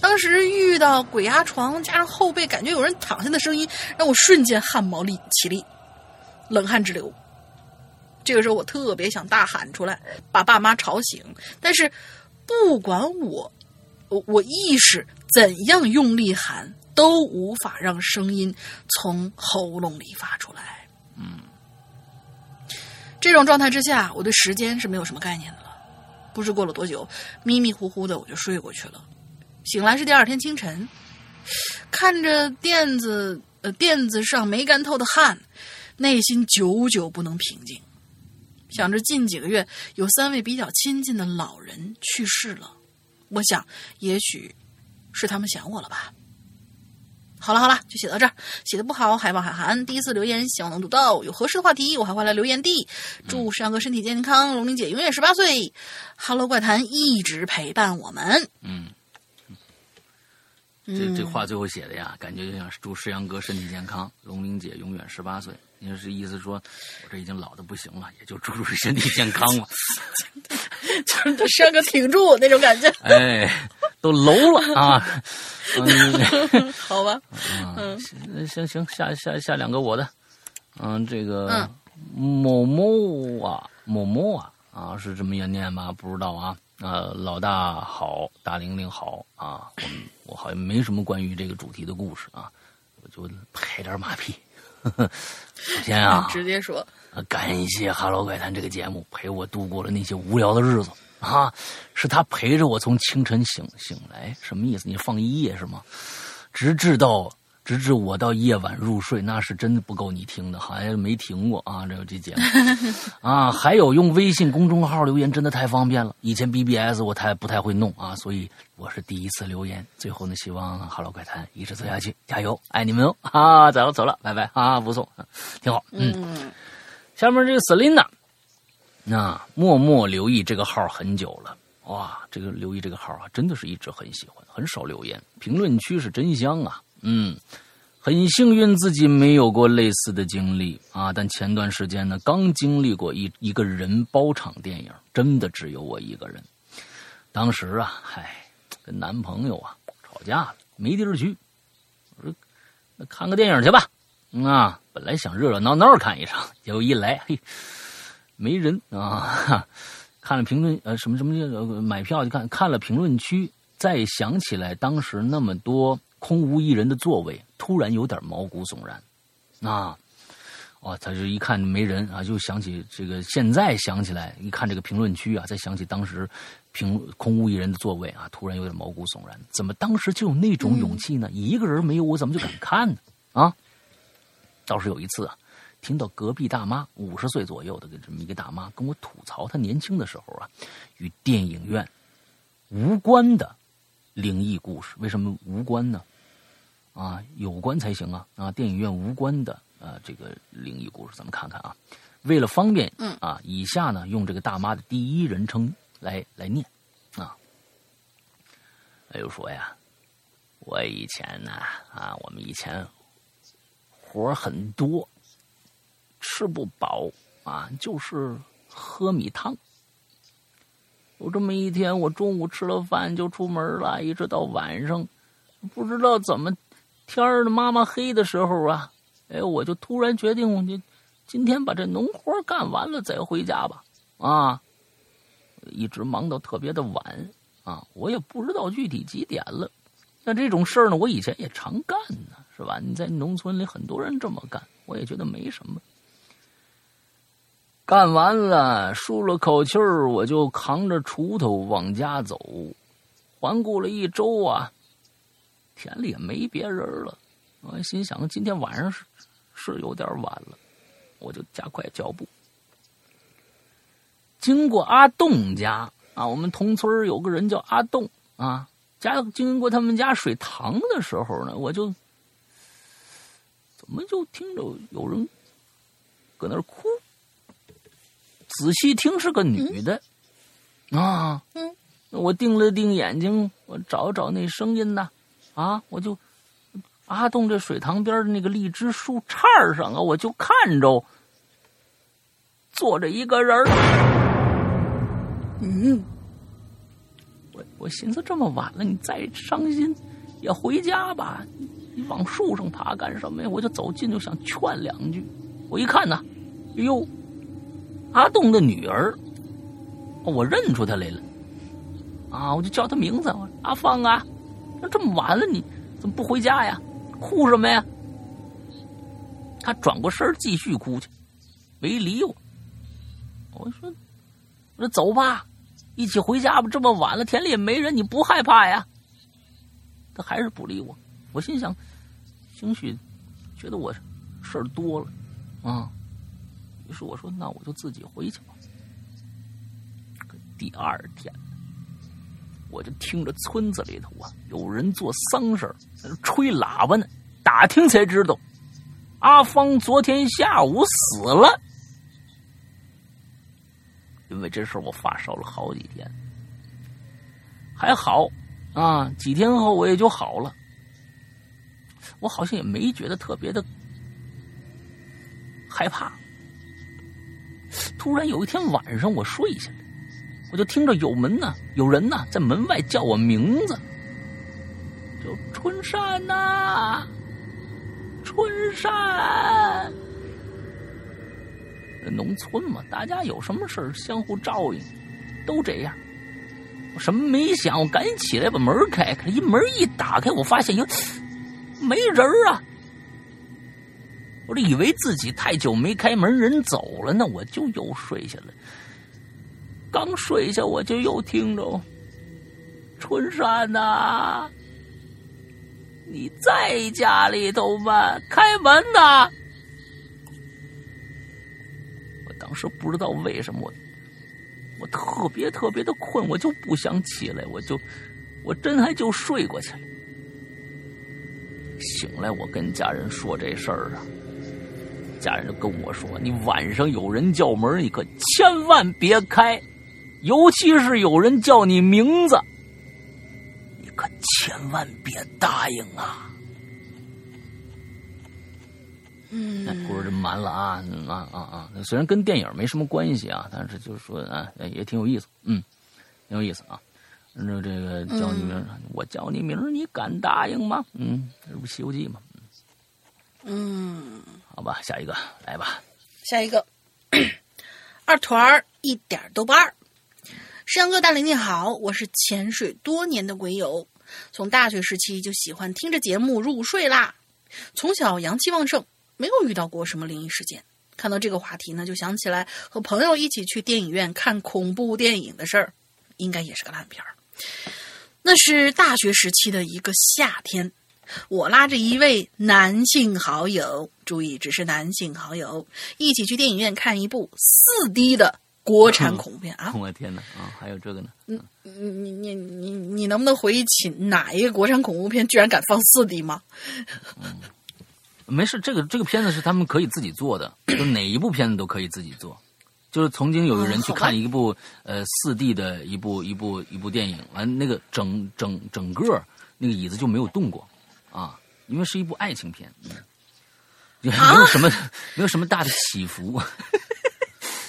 [SPEAKER 2] 当时遇到鬼压床，加上后背感觉有人躺下的声音，让我瞬间汗毛立起立，冷汗直流。这个时候我特别想大喊出来，把爸妈吵醒，但是不管我我我意识怎样用力喊，都无法让声音从喉咙里发出来。
[SPEAKER 1] 嗯，
[SPEAKER 2] 这种状态之下，我对时间是没有什么概念的了。不知过了多久，迷迷糊糊的我就睡过去了。醒来是第二天清晨，看着垫子呃垫子上没干透的汗，内心久久不能平静。想着近几个月有三位比较亲近的老人去世了，我想也许是他们想我了吧。好了好了，就写到这儿。写的不好，海报海涵。第一次留言，希望能读到。有合适的话题，我还会来留言的。祝山哥身体健康，龙玲姐永远十八岁。Hello 怪谈一直陪伴我们。
[SPEAKER 1] 嗯。这这话最后写的呀，感觉就像祝世阳哥身体健康，龙玲姐永远十八岁。你说是意思说，我这已经老的不行了，也就祝祝身体健康了，
[SPEAKER 2] 就是世阳哥挺住那种感觉。
[SPEAKER 1] 哎，都楼了啊！
[SPEAKER 2] 好吧，
[SPEAKER 1] 嗯，行行，下下下两个我的，嗯，这个某某啊，某某啊，啊，是这么一念吧？不知道啊。呃，老大好，大玲玲好啊！我我好像没什么关于这个主题的故事啊，我 就拍点马屁。首先啊，
[SPEAKER 2] 直接说，
[SPEAKER 1] 感谢《哈喽怪谈》这个节目陪我度过了那些无聊的日子啊，是他陪着我从清晨醒醒来，什么意思？你放一夜是吗？直至到。直至我到夜晚入睡，那是真的不够你听的，好像没停过啊！这这节目 啊，还有用微信公众号留言，真的太方便了。以前 BBS 我太不太会弄啊，所以我是第一次留言。最后呢，希望哈喽怪谈一直走下去，加油，爱你们哦！啊，走了走了，拜拜啊，不错，挺好。嗯，下面这个 Selina，那默默留意这个号很久了，哇，这个留意这个号啊，真的是一直很喜欢，很少留言，评论区是真香啊。嗯，很幸运自己没有过类似的经历啊！但前段时间呢，刚经历过一一个人包场电影，真的只有我一个人。当时啊，嗨，跟男朋友啊吵架了，没地儿去，我说看个电影去吧。啊，本来想热热闹闹看一场，结果一来，嘿，没人啊！看了评论，呃，什么什么买票就看看了评论区，再想起来当时那么多。空无一人的座位，突然有点毛骨悚然。啊，哦，他就一看没人啊，就想起这个。现在想起来，一看这个评论区啊，再想起当时评空无一人的座位啊，突然有点毛骨悚然。怎么当时就有那种勇气呢？一个人没有，我怎么就敢看呢？啊！倒是有一次啊，听到隔壁大妈五十岁左右的这么一个大妈跟我吐槽，她年轻的时候啊，与电影院无关的灵异故事。为什么无关呢？啊，有关才行啊！啊，电影院无关的。啊，这个灵异故事，咱们看看啊。为了方便，
[SPEAKER 2] 嗯
[SPEAKER 1] 啊，以下呢用这个大妈的第一人称来来念啊。他就说呀，我以前呢啊，我们以前活很多，吃不饱啊，就是喝米汤。有这么一天，我中午吃了饭就出门了，一直到晚上，不知道怎么天儿的妈妈黑的时候啊。哎，我就突然决定，我今天把这农活干完了再回家吧。啊，一直忙到特别的晚啊，我也不知道具体几点了。那这种事儿呢，我以前也常干呢，是吧？你在农村里很多人这么干，我也觉得没什么。干完了，舒了口气儿，我就扛着锄头往家走。环顾了一周啊，田里也没别人了。我心想，今天晚上是是有点晚了，我就加快脚步。经过阿栋家啊，我们同村有个人叫阿栋啊，家经过他们家水塘的时候呢，我就怎么就听着有人搁那儿哭？仔细听是个女的啊，
[SPEAKER 2] 嗯，
[SPEAKER 1] 我定了定眼睛，我找找那声音呢，啊，我就。阿栋这水塘边的那个荔枝树杈上啊，我就看着坐着一个人
[SPEAKER 2] 嗯，
[SPEAKER 1] 我我寻思这么晚了，你再伤心也回家吧，你往树上爬干什么呀？我就走近就想劝两句。我一看呢，哎呦，阿栋的女儿，我认出她来了。啊，我就叫她名字，阿芳啊，那这么晚了，你怎么不回家呀？哭什么呀？他转过身继续哭去，没理我。我说：“我说走吧，一起回家吧。这么晚了，田里也没人，你不害怕呀？”他还是不理我。我心想，兴许觉得我事儿多了啊。于是我说：“那我就自己回去吧。”第二天。我就听着村子里头啊，有人做丧事吹喇叭呢。打听才知道，阿芳昨天下午死了。因为这事我发烧了好几天，还好啊，几天后我也就好了。我好像也没觉得特别的害怕。突然有一天晚上，我睡下。我就听着有门呢，有人呢，在门外叫我名字，叫春山呐，春山。农村嘛，大家有什么事相互照应，都这样。我什么没想，我赶紧起来把门开开，一门一打开，我发现哟，没人啊。我这以为自己太久没开门，人走了呢，我就又睡下了。刚睡下，我就又听着春山呐，你在家里头吗？开门呐！我当时不知道为什么，我我特别特别的困，我就不想起来，我就我真还就睡过去了。醒来，我跟家人说这事儿啊，家人跟我说：“你晚上有人叫门，你可千万别开。”尤其是有人叫你名字，你可千万别答应啊！
[SPEAKER 2] 嗯，
[SPEAKER 1] 故事这么完了啊啊啊啊！虽然跟电影没什么关系啊，但是就是说啊，也挺有意思，嗯，挺有意思啊。那这个叫你名，我叫你名，你敢答应吗？嗯，这不《西游记》吗？
[SPEAKER 2] 嗯，
[SPEAKER 1] 好吧，下一个来吧。
[SPEAKER 2] 下一个，二团儿一点都不二。山哥大林你好，我是潜水多年的鬼友，从大学时期就喜欢听着节目入睡啦。从小阳气旺盛，没有遇到过什么灵异事件，看到这个话题呢，就想起来和朋友一起去电影院看恐怖电影的事儿，应该也是个烂片儿。那是大学时期的一个夏天，我拉着一位男性好友，注意只是男性好友，一起去电影院看一部四 D 的国产恐怖片啊！
[SPEAKER 1] 我天哪啊，还有这个呢？
[SPEAKER 2] 嗯，你你你你你能不能回忆起哪一个国产恐怖片居然敢放四 D 吗？
[SPEAKER 1] 嗯，没事，这个这个片子是他们可以自己做的，就哪一部片子都可以自己做。就是曾经有个人去看一部呃四 D 的一部一部一部电影，完那个整整整个那个椅子就没有动过啊，因为是一部爱情片，没有什么没有什么大的起伏，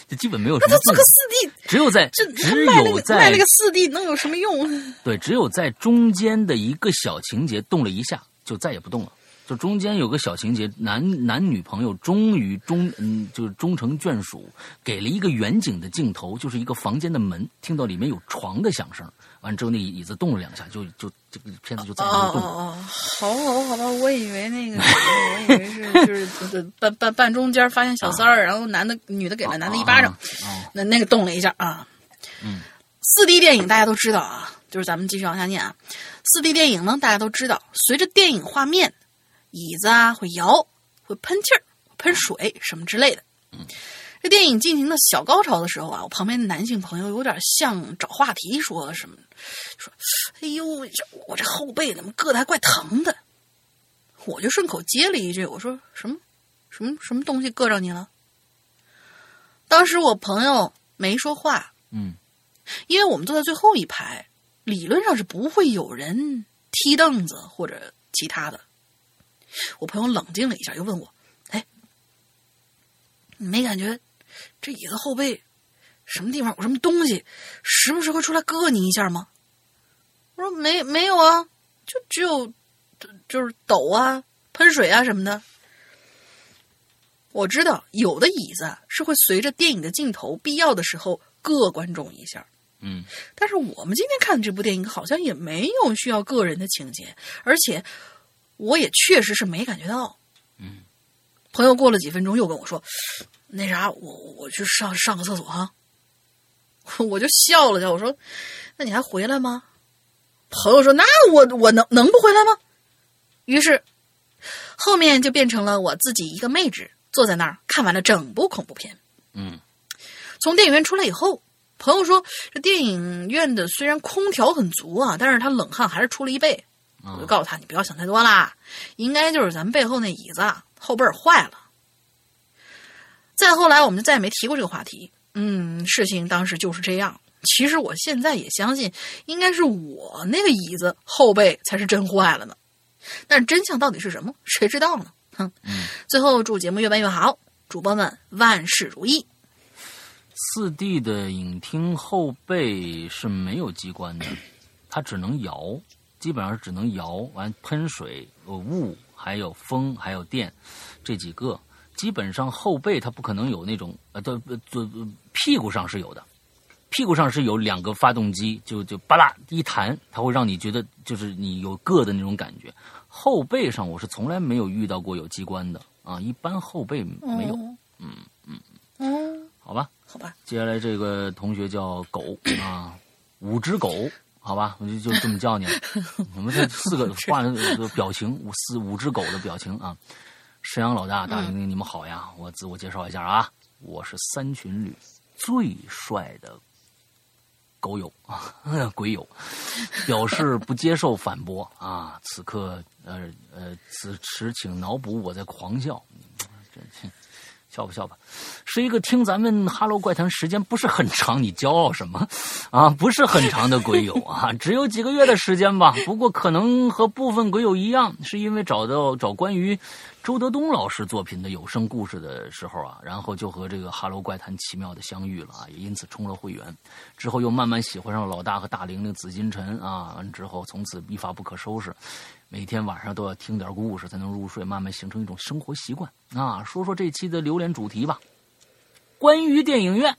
[SPEAKER 1] 就基本没有什么。
[SPEAKER 2] 那他做个四 D，
[SPEAKER 1] 只有在只有在
[SPEAKER 2] 卖那个四 D 能有什么用？
[SPEAKER 1] 对，只有在中间的一个小情节动了一下，就再也不动了。就中间有个小情节，男男女朋友终于终嗯，就是终成眷属，给了一个远景的镜头，就是一个房间的门，听到里面有床的响声，完之后那椅子动了两下，就就这个片子就再也没动。
[SPEAKER 2] 哦哦，好好好吧，我以为那个，我以为是 就是半半半中间发现小三儿，然后男的女的给了男的一巴掌，那那个动了一下啊。
[SPEAKER 1] 嗯，
[SPEAKER 2] 四 D 电影大家都知道啊，就是咱们继续往下念啊。四 D 电影呢，大家都知道，随着电影画面。椅子啊会摇，会喷气儿、喷水什么之类的。这电影进行到小高潮的时候啊，我旁边的男性朋友有点像找话题说什么，说：“哎呦，我这后背怎么硌得还怪疼的？”我就顺口接了一句：“我说什么什么什么东西硌着你了？”当时我朋友没说话，
[SPEAKER 1] 嗯，
[SPEAKER 2] 因为我们坐在最后一排，理论上是不会有人踢凳子或者其他的。我朋友冷静了一下，又问我：“哎，你没感觉这椅子后背什么地方有什么东西，时不时会出来硌你一下吗？”我说：“没，没有啊，就只有就是抖啊、喷水啊什么的。”我知道有的椅子是会随着电影的镜头，必要的时候硌观众一下。
[SPEAKER 1] 嗯，
[SPEAKER 2] 但是我们今天看的这部电影好像也没有需要个人的情节，而且。我也确实是没感觉到，
[SPEAKER 1] 嗯。
[SPEAKER 2] 朋友过了几分钟又跟我说：“那啥，我我去上上个厕所哈。”我就笑了笑，我说：“那你还回来吗？”朋友说：“那我我能能不回来吗？”于是后面就变成了我自己一个妹纸坐在那儿看完了整部恐怖片。
[SPEAKER 1] 嗯。
[SPEAKER 2] 从电影院出来以后，朋友说：“这电影院的虽然空调很足啊，但是他冷汗还是出了一背。”我就告诉他：“你不要想太多啦，应该就是咱们背后那椅子后背坏了。”再后来，我们就再也没提过这个话题。嗯，事情当时就是这样。其实我现在也相信，应该是我那个椅子后背才是真坏了呢。但是真相到底是什么，谁知道呢？哼。最后祝节目越办越好，主播们万事如意。
[SPEAKER 1] 四 D 的影厅后背是没有机关的，它只能摇。基本上是只能摇完喷水、雾，还有风，还有电，这几个基本上后背它不可能有那种呃，对对屁股上是有的，屁股上是有两个发动机，就就巴拉一弹，它会让你觉得就是你有硌的那种感觉。后背上我是从来没有遇到过有机关的啊，一般后背没有。嗯嗯
[SPEAKER 2] 嗯，
[SPEAKER 1] 好吧，
[SPEAKER 2] 好吧。
[SPEAKER 1] 接下来这个同学叫狗啊，五只狗。好吧，我就就这么叫你了。我们这四个画的表情，五四五只狗的表情啊。沈阳老大，大玲你们好呀！我自我介绍一下啊，我是三群里最帅的狗友啊，鬼友，表示不接受反驳啊。此刻呃呃，此时请脑补我在狂笑，真。笑吧笑吧，是一个听咱们《哈喽怪谈》时间不是很长，你骄傲什么？啊，不是很长的鬼友啊，只有几个月的时间吧。不过可能和部分鬼友一样，是因为找到找关于周德东老师作品的有声故事的时候啊，然后就和这个《哈喽怪谈》奇妙的相遇了啊，也因此充了会员。之后又慢慢喜欢上老大和大玲玲、紫金陈啊，完之后从此一发不可收拾。每天晚上都要听点故事才能入睡，慢慢形成一种生活习惯啊！说说这期的榴莲主题吧，关于电影院。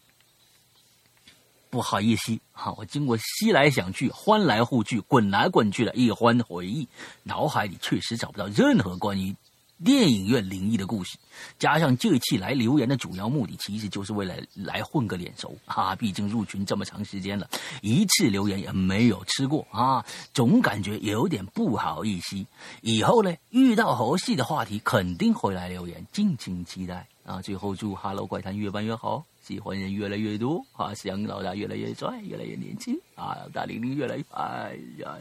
[SPEAKER 1] 不好意思啊，我经过思来想去、欢来互去、滚来滚去的一番回忆，脑海里确实找不到任何关于电影院灵异的故事，加上这期来留言的主要目的，其实就是为了来混个脸熟 啊！毕竟入群这么长时间了，一次留言也没有吃过啊，总感觉有点不好意思。以后呢，遇到合适的话题，肯定会来留言，敬请期待啊！最后祝《Hello 怪谈》越办越好，喜欢人越来越多啊！想老大越来越帅，越来越年轻啊！大玲玲越来越哎呀。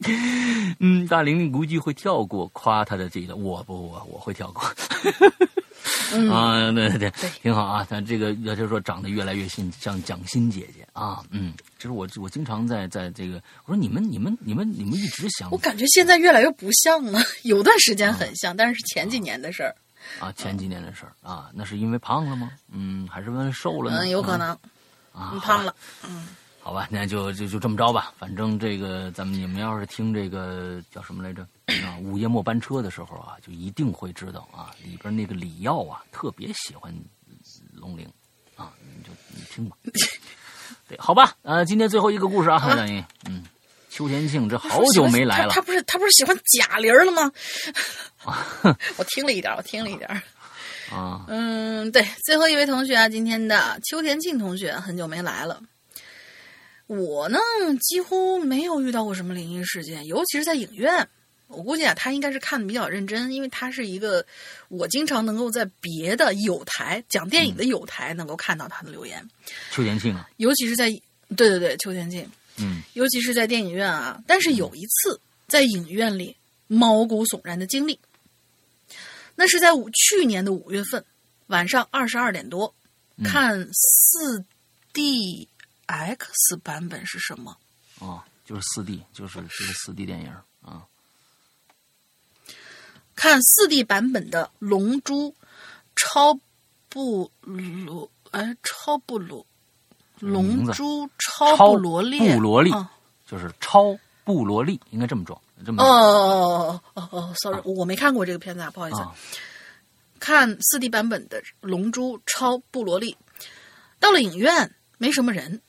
[SPEAKER 1] 嗯，大玲玲估计会跳过夸她的这个，我不，我我会跳过。啊，对对对，挺好啊。但这个，也就是说，长得越来越像像蒋欣姐姐啊。嗯，就是我，我经常在在这个，我说你们你们你们你们一直想，
[SPEAKER 2] 我感觉现在越来越不像了。有段时间很像，但是前几年的事儿。
[SPEAKER 1] 啊，前几年的事儿啊，那是因为胖了吗？嗯，还是因为瘦了呢？
[SPEAKER 2] 嗯，有可能。
[SPEAKER 1] 啊，
[SPEAKER 2] 胖了。嗯。
[SPEAKER 1] 好吧，那就就就这么着吧。反正这个，咱们你们要是听这个叫什么来着啊，《午夜末班车》的时候啊，就一定会知道啊，里边那个李耀啊，特别喜欢龙玲啊，你就你听吧。对，好吧，呃，今天最后一个故事啊，大英，嗯，邱田庆这好久没来了，
[SPEAKER 2] 他不是他不是喜欢贾玲了吗？我听了一点，我听了一点。
[SPEAKER 1] 啊，
[SPEAKER 2] 嗯，对，最后一位同学啊，今天的邱田庆同学很久没来了。我呢，几乎没有遇到过什么灵异事件，尤其是在影院。我估计啊，他应该是看的比较认真，因为他是一个我经常能够在别的有台讲电影的有台能够看到他的留言。
[SPEAKER 1] 邱田庆啊，
[SPEAKER 2] 尤其是在对对对，邱田庆，
[SPEAKER 1] 嗯，
[SPEAKER 2] 尤其是在电影院啊。但是有一次在影院里毛骨悚然的经历，那是在五去年的五月份晚上二十二点多看四 D。X 版本是什么？
[SPEAKER 1] 哦，就是四 D，就是这个四 D 电影啊。
[SPEAKER 2] 看四 D 版本的《龙珠》超布罗，哎，超布罗，龙珠超布罗利，
[SPEAKER 1] 布罗利，就是超布罗利，应该这么装，这么。
[SPEAKER 2] 哦哦哦哦，sorry，我没看过这个片子啊，不好意思。看四 D 版本的《龙珠超布罗利》，到了影院，没什么人。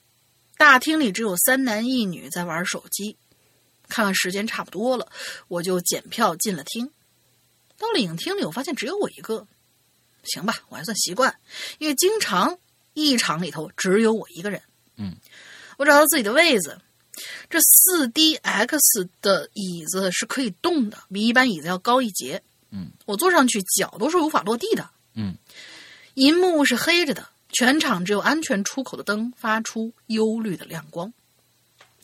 [SPEAKER 2] 大厅里只有三男一女在玩手机，看看时间差不多了，我就检票进了厅。到了影厅里，我发现只有我一个。行吧，我还算习惯，因为经常一场里头只有我一个人。
[SPEAKER 1] 嗯，
[SPEAKER 2] 我找到自己的位子，这四 D X 的椅子是可以动的，比一般椅子要高一截。
[SPEAKER 1] 嗯，
[SPEAKER 2] 我坐上去脚都是无法落地的。
[SPEAKER 1] 嗯，
[SPEAKER 2] 银幕是黑着的。全场只有安全出口的灯发出幽绿的亮光，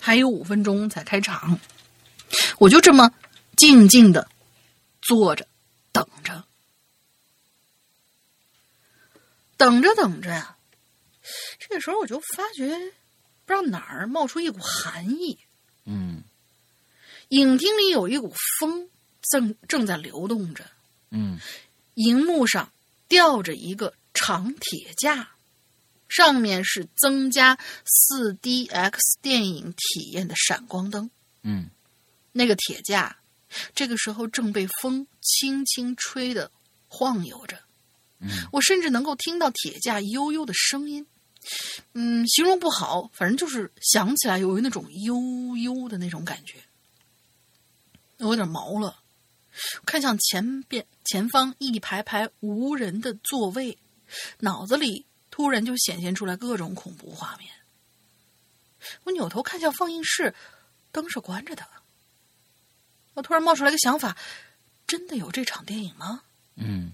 [SPEAKER 2] 还有五分钟才开场，我就这么静静的坐着等着，等着等着呀，这个时候我就发觉不知道哪儿冒出一股寒意，
[SPEAKER 1] 嗯，
[SPEAKER 2] 影厅里有一股风正正在流动着，
[SPEAKER 1] 嗯，
[SPEAKER 2] 荧幕上吊着一个长铁架。上面是增加 4DX 电影体验的闪光灯。
[SPEAKER 1] 嗯，
[SPEAKER 2] 那个铁架，这个时候正被风轻轻吹的晃悠着。
[SPEAKER 1] 嗯，
[SPEAKER 2] 我甚至能够听到铁架悠悠的声音。嗯，形容不好，反正就是想起来有那种悠悠的那种感觉。我有点毛了，看向前边前方一排排无人的座位，脑子里。突然就显现出来各种恐怖画面。我扭头看向放映室，灯是关着的。我突然冒出来个想法：真的有这场电影吗？
[SPEAKER 1] 嗯，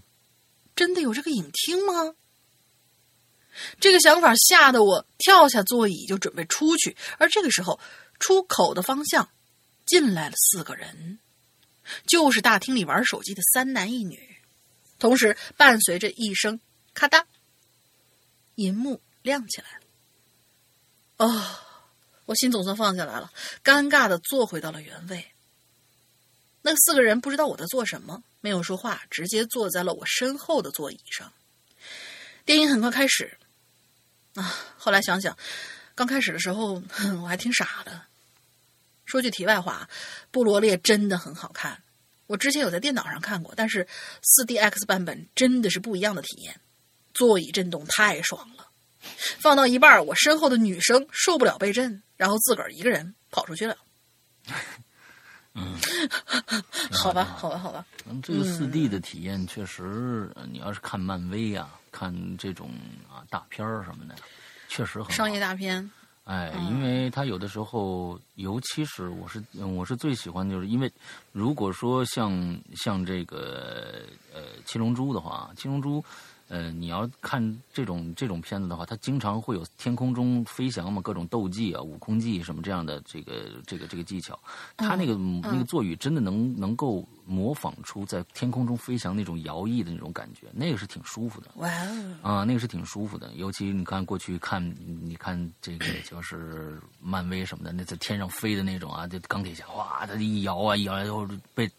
[SPEAKER 2] 真的有这个影厅吗？这个想法吓得我跳下座椅就准备出去，而这个时候，出口的方向进来了四个人，就是大厅里玩手机的三男一女，同时伴随着一声咔嗒。银幕亮起来了，哦，我心总算放下来了，尴尬的坐回到了原位。那四个人不知道我在做什么，没有说话，直接坐在了我身后的座椅上。电影很快开始，啊，后来想想，刚开始的时候我还挺傻的。说句题外话，布罗列真的很好看，我之前有在电脑上看过，但是四 D X 版本真的是不一样的体验。座椅震动太爽了，放到一半，我身后的女生受不了被震，然后自个儿一个人跑出去了。
[SPEAKER 1] 嗯，
[SPEAKER 2] 好吧，好吧，好吧。
[SPEAKER 1] 嗯，这个四 D 的体验确实，你要是看漫威啊，看这种啊大片儿什么的，确实很
[SPEAKER 2] 商业大片。
[SPEAKER 1] 哎，因为它有的时候，尤其是我是我是最喜欢，就是因为如果说像像这个呃七龙珠的话，七龙珠。呃，你要看这种这种片子的话，它经常会有天空中飞翔嘛，各种斗技啊、悟空技什么这样的这个这个这个技巧。它那个那个座语真的能能够模仿出在天空中飞翔那种摇曳的那种感觉，那个是挺舒服的。
[SPEAKER 2] 哇
[SPEAKER 1] 啊，那个是挺舒服的。尤其你看过去看，你看这个就是漫威什么的，那在天上飞的那种啊，这钢铁侠哇，他一摇啊一摇，然后被。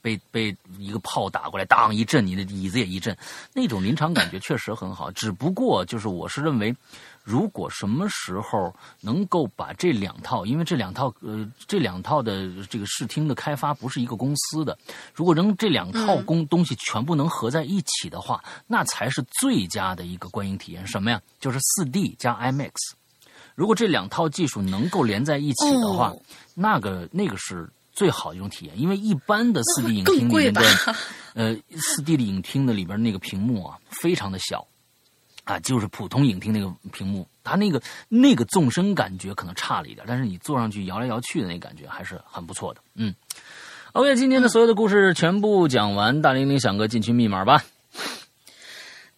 [SPEAKER 1] 被被一个炮打过来，当一震，你的椅子也一震，那种临场感觉确实很好。只不过就是我是认为，如果什么时候能够把这两套，因为这两套呃这两套的这个视听的开发不是一个公司的，如果能这两套工东西全部能合在一起的话，那才是最佳的一个观影体验。什么呀？就是四 D 加 IMAX。如果这两套技术能够连在一起的话，那个那个是。最好的一种体验，因为一般的四 D 影厅里面的，呃，四 D 的影厅的里边那个屏幕啊，非常的小，啊，就是普通影厅那个屏幕，它那个那个纵深感觉可能差了一点，但是你坐上去摇来摇去的那感觉还是很不错的。嗯，OK，今天的所有的故事全部讲完，大玲玲想个进群密码吧。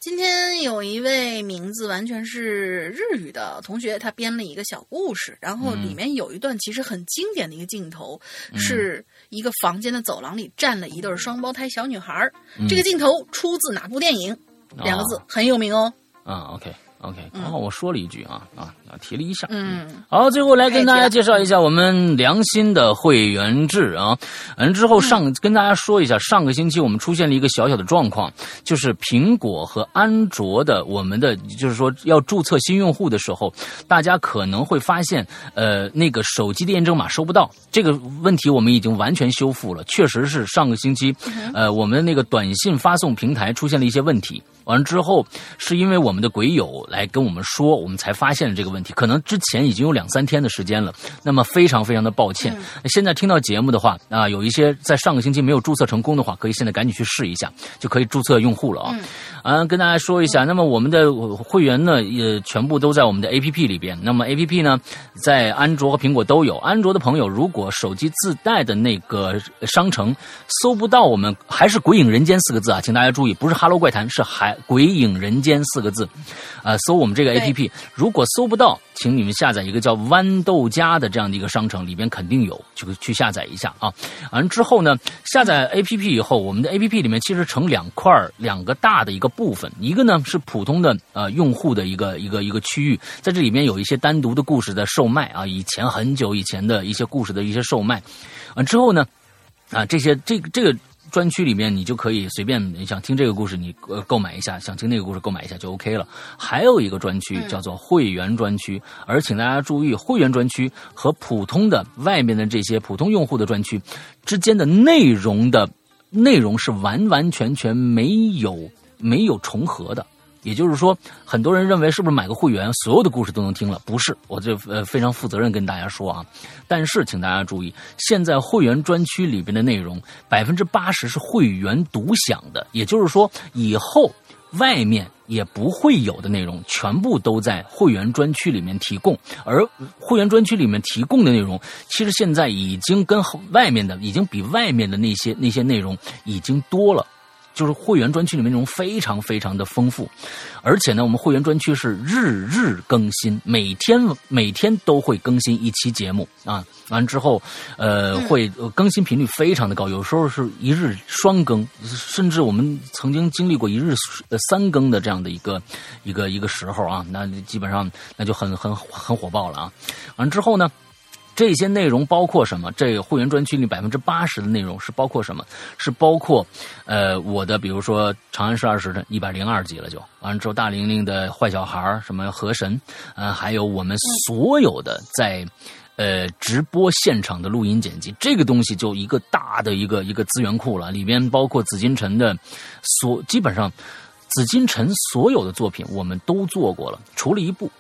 [SPEAKER 2] 今天有一位名字完全是日语的同学，他编了一个小故事，然后里面有一段其实很经典的一个镜头，是一个房间的走廊里站了一对双胞胎小女孩这个镜头出自哪部电影？两个字很有名哦。
[SPEAKER 1] 啊，OK。OK，然后我说了一句啊啊啊，提了一下。
[SPEAKER 2] 嗯，
[SPEAKER 1] 好，最后来跟大家介绍一下我们良心的会员制啊。嗯，之后上跟大家说一下，上个星期我们出现了一个小小的状况，就是苹果和安卓的我们的就是说要注册新用户的时候，大家可能会发现呃那个手机的验证码收不到这个问题，我们已经完全修复了。确实是上个星期呃我们那个短信发送平台出现了一些问题。完了之后，是因为我们的鬼友来跟我们说，我们才发现了这个问题。可能之前已经有两三天的时间了。那么非常非常的抱歉。现在听到节目的话啊，有一些在上个星期没有注册成功的话，可以现在赶紧去试一下，就可以注册用户了啊。啊，跟大家说一下，那么我们的会员呢，也全部都在我们的 A P P 里边。那么 A P P 呢，在安卓和苹果都有。安卓的朋友，如果手机自带的那个商城搜不到我们，还是“鬼影人间”四个字啊，请大家注意，不是“哈喽怪谈”，是还。鬼影人间四个字，啊，搜我们这个 A P P，如果搜不到，请你们下载一个叫豌豆荚的这样的一个商城，里边肯定有，去去下载一下啊。完之后呢，下载 A P P 以后，我们的 A P P 里面其实成两块两个大的一个部分，一个呢是普通的呃用户的一个一个一个区域，在这里面有一些单独的故事在售卖啊，以前很久以前的一些故事的一些售卖，完之后呢，啊这些这个这个。专区里面，你就可以随便你想听这个故事，你呃购买一下；想听那个故事，购买一下就 OK 了。还有一个专区叫做会员专区，而请大家注意，会员专区和普通的外面的这些普通用户的专区之间的内容的内容是完完全全没有没有重合的。也就是说，很多人认为是不是买个会员，所有的故事都能听了？不是，我这呃非常负责任跟大家说啊。但是，请大家注意，现在会员专区里边的内容，百分之八十是会员独享的。也就是说，以后外面也不会有的内容，全部都在会员专区里面提供。而会员专区里面提供的内容，其实现在已经跟外面的，已经比外面的那些那些内容已经多了。就是会员专区里面内容非常非常的丰富，而且呢，我们会员专区是日日更新，每天每天都会更新一期节目啊。完之后，呃，会更新频率非常的高，有时候是一日双更，甚至我们曾经经历过一日三更的这样的一个一个一个时候啊。那基本上那就很很很火爆了啊。完之后呢？这些内容包括什么？这个会员专区里百分之八十的内容是包括什么？是包括，呃，我的比如说《长安十二时辰》一百零二集了，就完了之后，大玲玲的坏小孩什么河神，嗯，还有我们所有的在，呃，直播现场的录音剪辑，这个东西就一个大的一个一个资源库了，里边包括紫禁城的所，基本上紫禁城所有的作品我们都做过了，除了一部。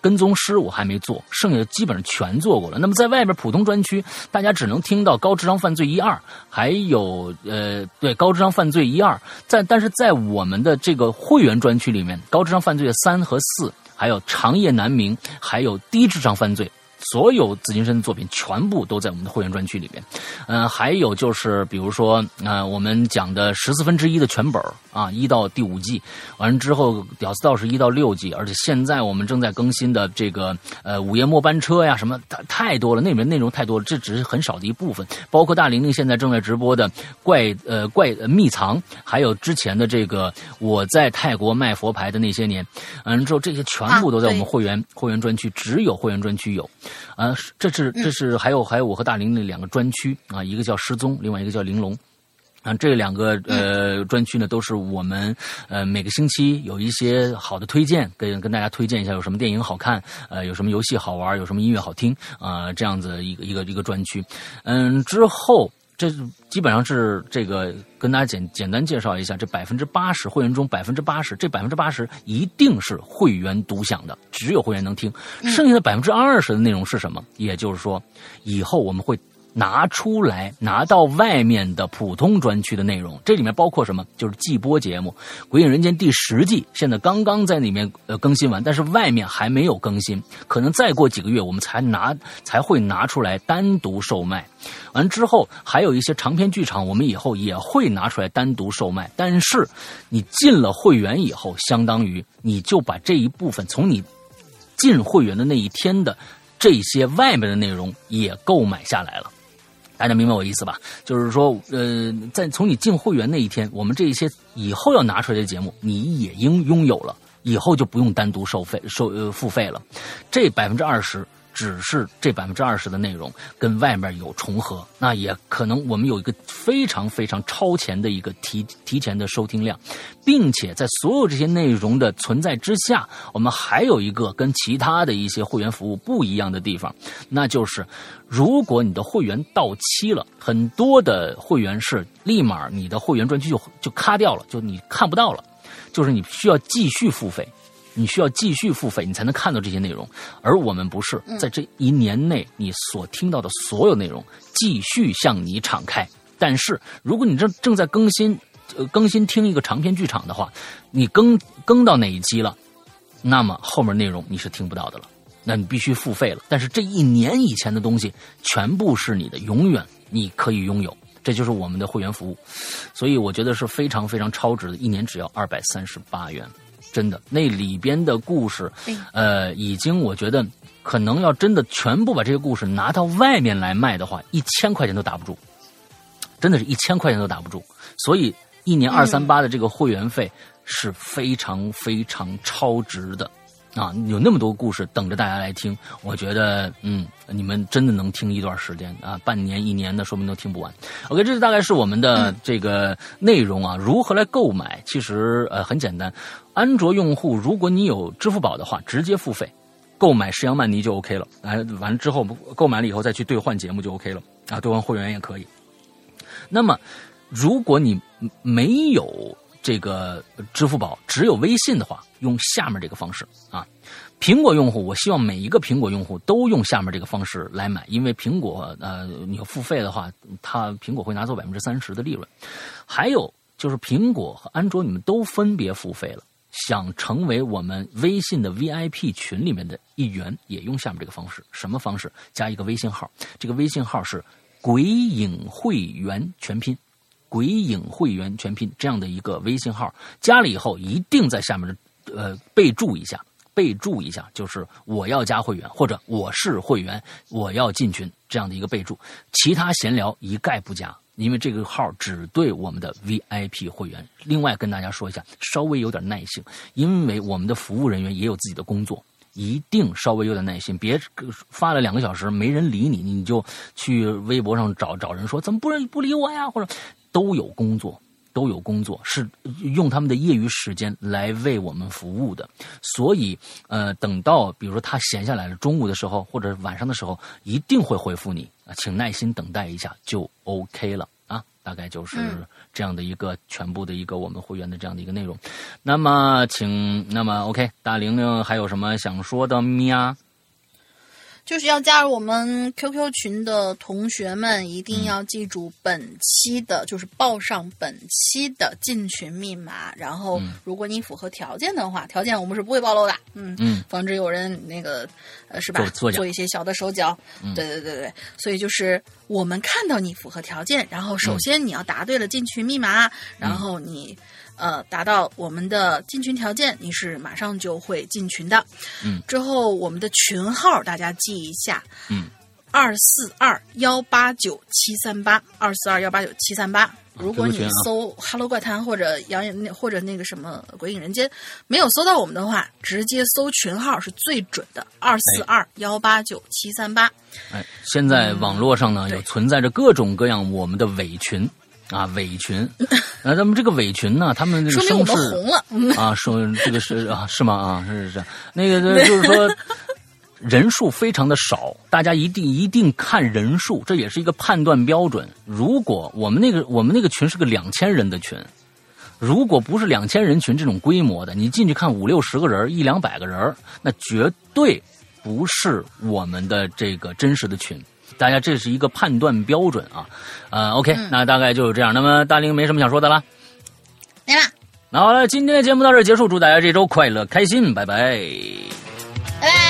[SPEAKER 1] 跟踪师我还没做，剩下的基本上全做过了。那么在外边普通专区，大家只能听到高智商犯罪一二，还有呃对高智商犯罪一二，在但是在我们的这个会员专区里面，高智商犯罪的三和四，还有长夜难明，还有低智商犯罪。所有紫金山的作品全部都在我们的会员专区里面，嗯，还有就是比如说，呃，我们讲的十四分之一的全本啊，一到第五季，完了之后，屌丝道士一到六季，而且现在我们正在更新的这个呃午夜末班车呀，什么太太多了，那里面内容太多了，这只是很少的一部分，包括大玲玲现在正在直播的怪呃怪秘藏，还有之前的这个我在泰国卖佛牌的那些年，完了之后这些全部都在我们会员会员专区，只有会员专区有。啊，这是这是还有还有我和大林的两个专区啊，一个叫失踪，另外一个叫玲珑，啊，这两个呃专区呢都是我们呃每个星期有一些好的推荐，跟跟大家推荐一下有什么电影好看，呃有什么游戏好玩，有什么音乐好听啊，这样子一个一个一个专区，嗯之后。这基本上是这个跟大家简简单介绍一下，这百分之八十会员中百分之八十，这百分之八十一定是会员独享的，只有会员能听。剩下的百分之二十的内容是什么？也就是说，以后我们会。拿出来，拿到外面的普通专区的内容，这里面包括什么？就是季播节目《鬼影人间》第十季，现在刚刚在里面呃更新完，但是外面还没有更新，可能再过几个月我们才拿才会拿出来单独售卖。完之后，还有一些长篇剧场，我们以后也会拿出来单独售卖。但是你进了会员以后，相当于你就把这一部分从你进会员的那一天的这些外面的内容也购买下来了。大家明白我意思吧？就是说，呃，在从你进会员那一天，我们这一些以后要拿出来的节目，你也应拥有了，以后就不用单独收费收呃付费了，这百分之二十。只是这百分之二十的内容跟外面有重合，那也可能我们有一个非常非常超前的一个提提前的收听量，并且在所有这些内容的存在之下，我们还有一个跟其他的一些会员服务不一样的地方，那就是如果你的会员到期了，很多的会员是立马你的会员专区就就卡掉了，就你看不到了，就是你需要继续付费。你需要继续付费，你才能看到这些内容，而我们不是在这一年内你所听到的所有内容继续向你敞开。但是，如果你正正在更新，呃，更新听一个长篇剧场的话，你更更到哪一集了，那么后面内容你是听不到的了，那你必须付费了。但是这一年以前的东西全部是你的，永远你可以拥有，这就是我们的会员服务，所以我觉得是非常非常超值的，一年只要二百三十八元。真的，那里边的故事，呃，已经我觉得可能要真的全部把这些故事拿到外面来卖的话，一千块钱都打不住，真的是一千块钱都打不住。所以一年二三八的这个会员费是非常非常超值的。啊，有那么多故事等着大家来听，我觉得，嗯，你们真的能听一段时间啊，半年、一年的，说明都听不完。OK，这大概是我们的这个内容啊。如何来购买？其实呃很简单，安卓用户如果你有支付宝的话，直接付费购买石羊曼尼就 OK 了。哎，完了之后购买了以后再去兑换节目就 OK 了啊，兑换会员也可以。那么，如果你没有。这个支付宝只有微信的话，用下面这个方式啊。苹果用户，我希望每一个苹果用户都用下面这个方式来买，因为苹果呃，你要付费的话，它苹果会拿走百分之三十的利润。还有就是苹果和安卓，你们都分别付费了，想成为我们微信的 VIP 群里面的一员，也用下面这个方式。什么方式？加一个微信号，这个微信号是“鬼影会员”全拼。鬼影会员全拼这样的一个微信号，加了以后一定在下面的呃备注一下，备注一下就是我要加会员或者我是会员，我要进群这样的一个备注，其他闲聊一概不加，因为这个号只对我们的 VIP 会员。另外跟大家说一下，稍微有点耐性，因为我们的服务人员也有自己的工作。一定稍微有点耐心，别发了两个小时没人理你，你就去微博上找找人说怎么不不理我呀？或者都有工作，都有工作，是用他们的业余时间来为我们服务的。所以，呃，等到比如说他闲下来了，中午的时候或者晚上的时候，一定会回复你啊，请耐心等待一下就 OK 了啊。大概就是这样的一个全部的一个我们会员的这样的一个内容。那么，请那么 OK，大玲玲还有什么想说的吗？
[SPEAKER 2] 就是要加入我们 QQ 群的同学们，一定要记住本期的，就是报上本期的进群密码。然后，如果你符合条件的话，条件我们是不会暴露的。嗯嗯，防止有人那个呃是吧？
[SPEAKER 1] 做
[SPEAKER 2] 做一些小的手脚。对对对对，所以就是我们看到你符合条件，然后首先你要答对了进群密码，然后你。呃，达到我们的进群条件，你是马上就会进群的。
[SPEAKER 1] 嗯，
[SPEAKER 2] 之后我们的群号大家记一下。
[SPEAKER 1] 嗯，
[SPEAKER 2] 二四二幺八九七三八，二四二幺八九七三八。如果你搜《哈喽怪谈》或者《杨那或者那个什么《鬼影人间》，没有搜到我们的话，直接搜群号是最准的。二四二幺八九七三八。
[SPEAKER 1] 哎，现在网络上呢，有存在着各种各样我们的伪群。啊，伪群，那咱们这个伪群呢？他们这个声势啊，说这个是啊，是吗？啊，是是是，那个 就是说人数非常的少，大家一定一定看人数，这也是一个判断标准。如果我们那个我们那个群是个两千人的群，如果不是两千人群这种规模的，你进去看五六十个人，一两百个人，那绝对不是我们的这个真实的群。大家这是一个判断标准啊，呃，OK，那大概就是这样。那么大林没什么想说的了，
[SPEAKER 2] 没了。
[SPEAKER 1] 那好了，今天的节目到这结束，祝大家这周快乐开心，拜拜，
[SPEAKER 2] 拜拜。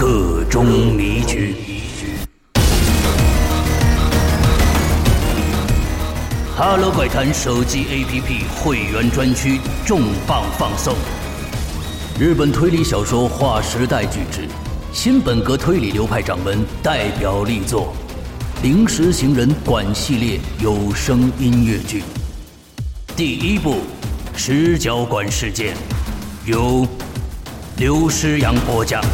[SPEAKER 3] 各种谜局。哈喽怪谈手机 APP 会员专区重磅放送，日本推理小说划时代巨制，新本格推理流派掌门代表力作《临时行人馆》系列有声音乐剧，第一部《十角馆事件》由刘诗阳播讲。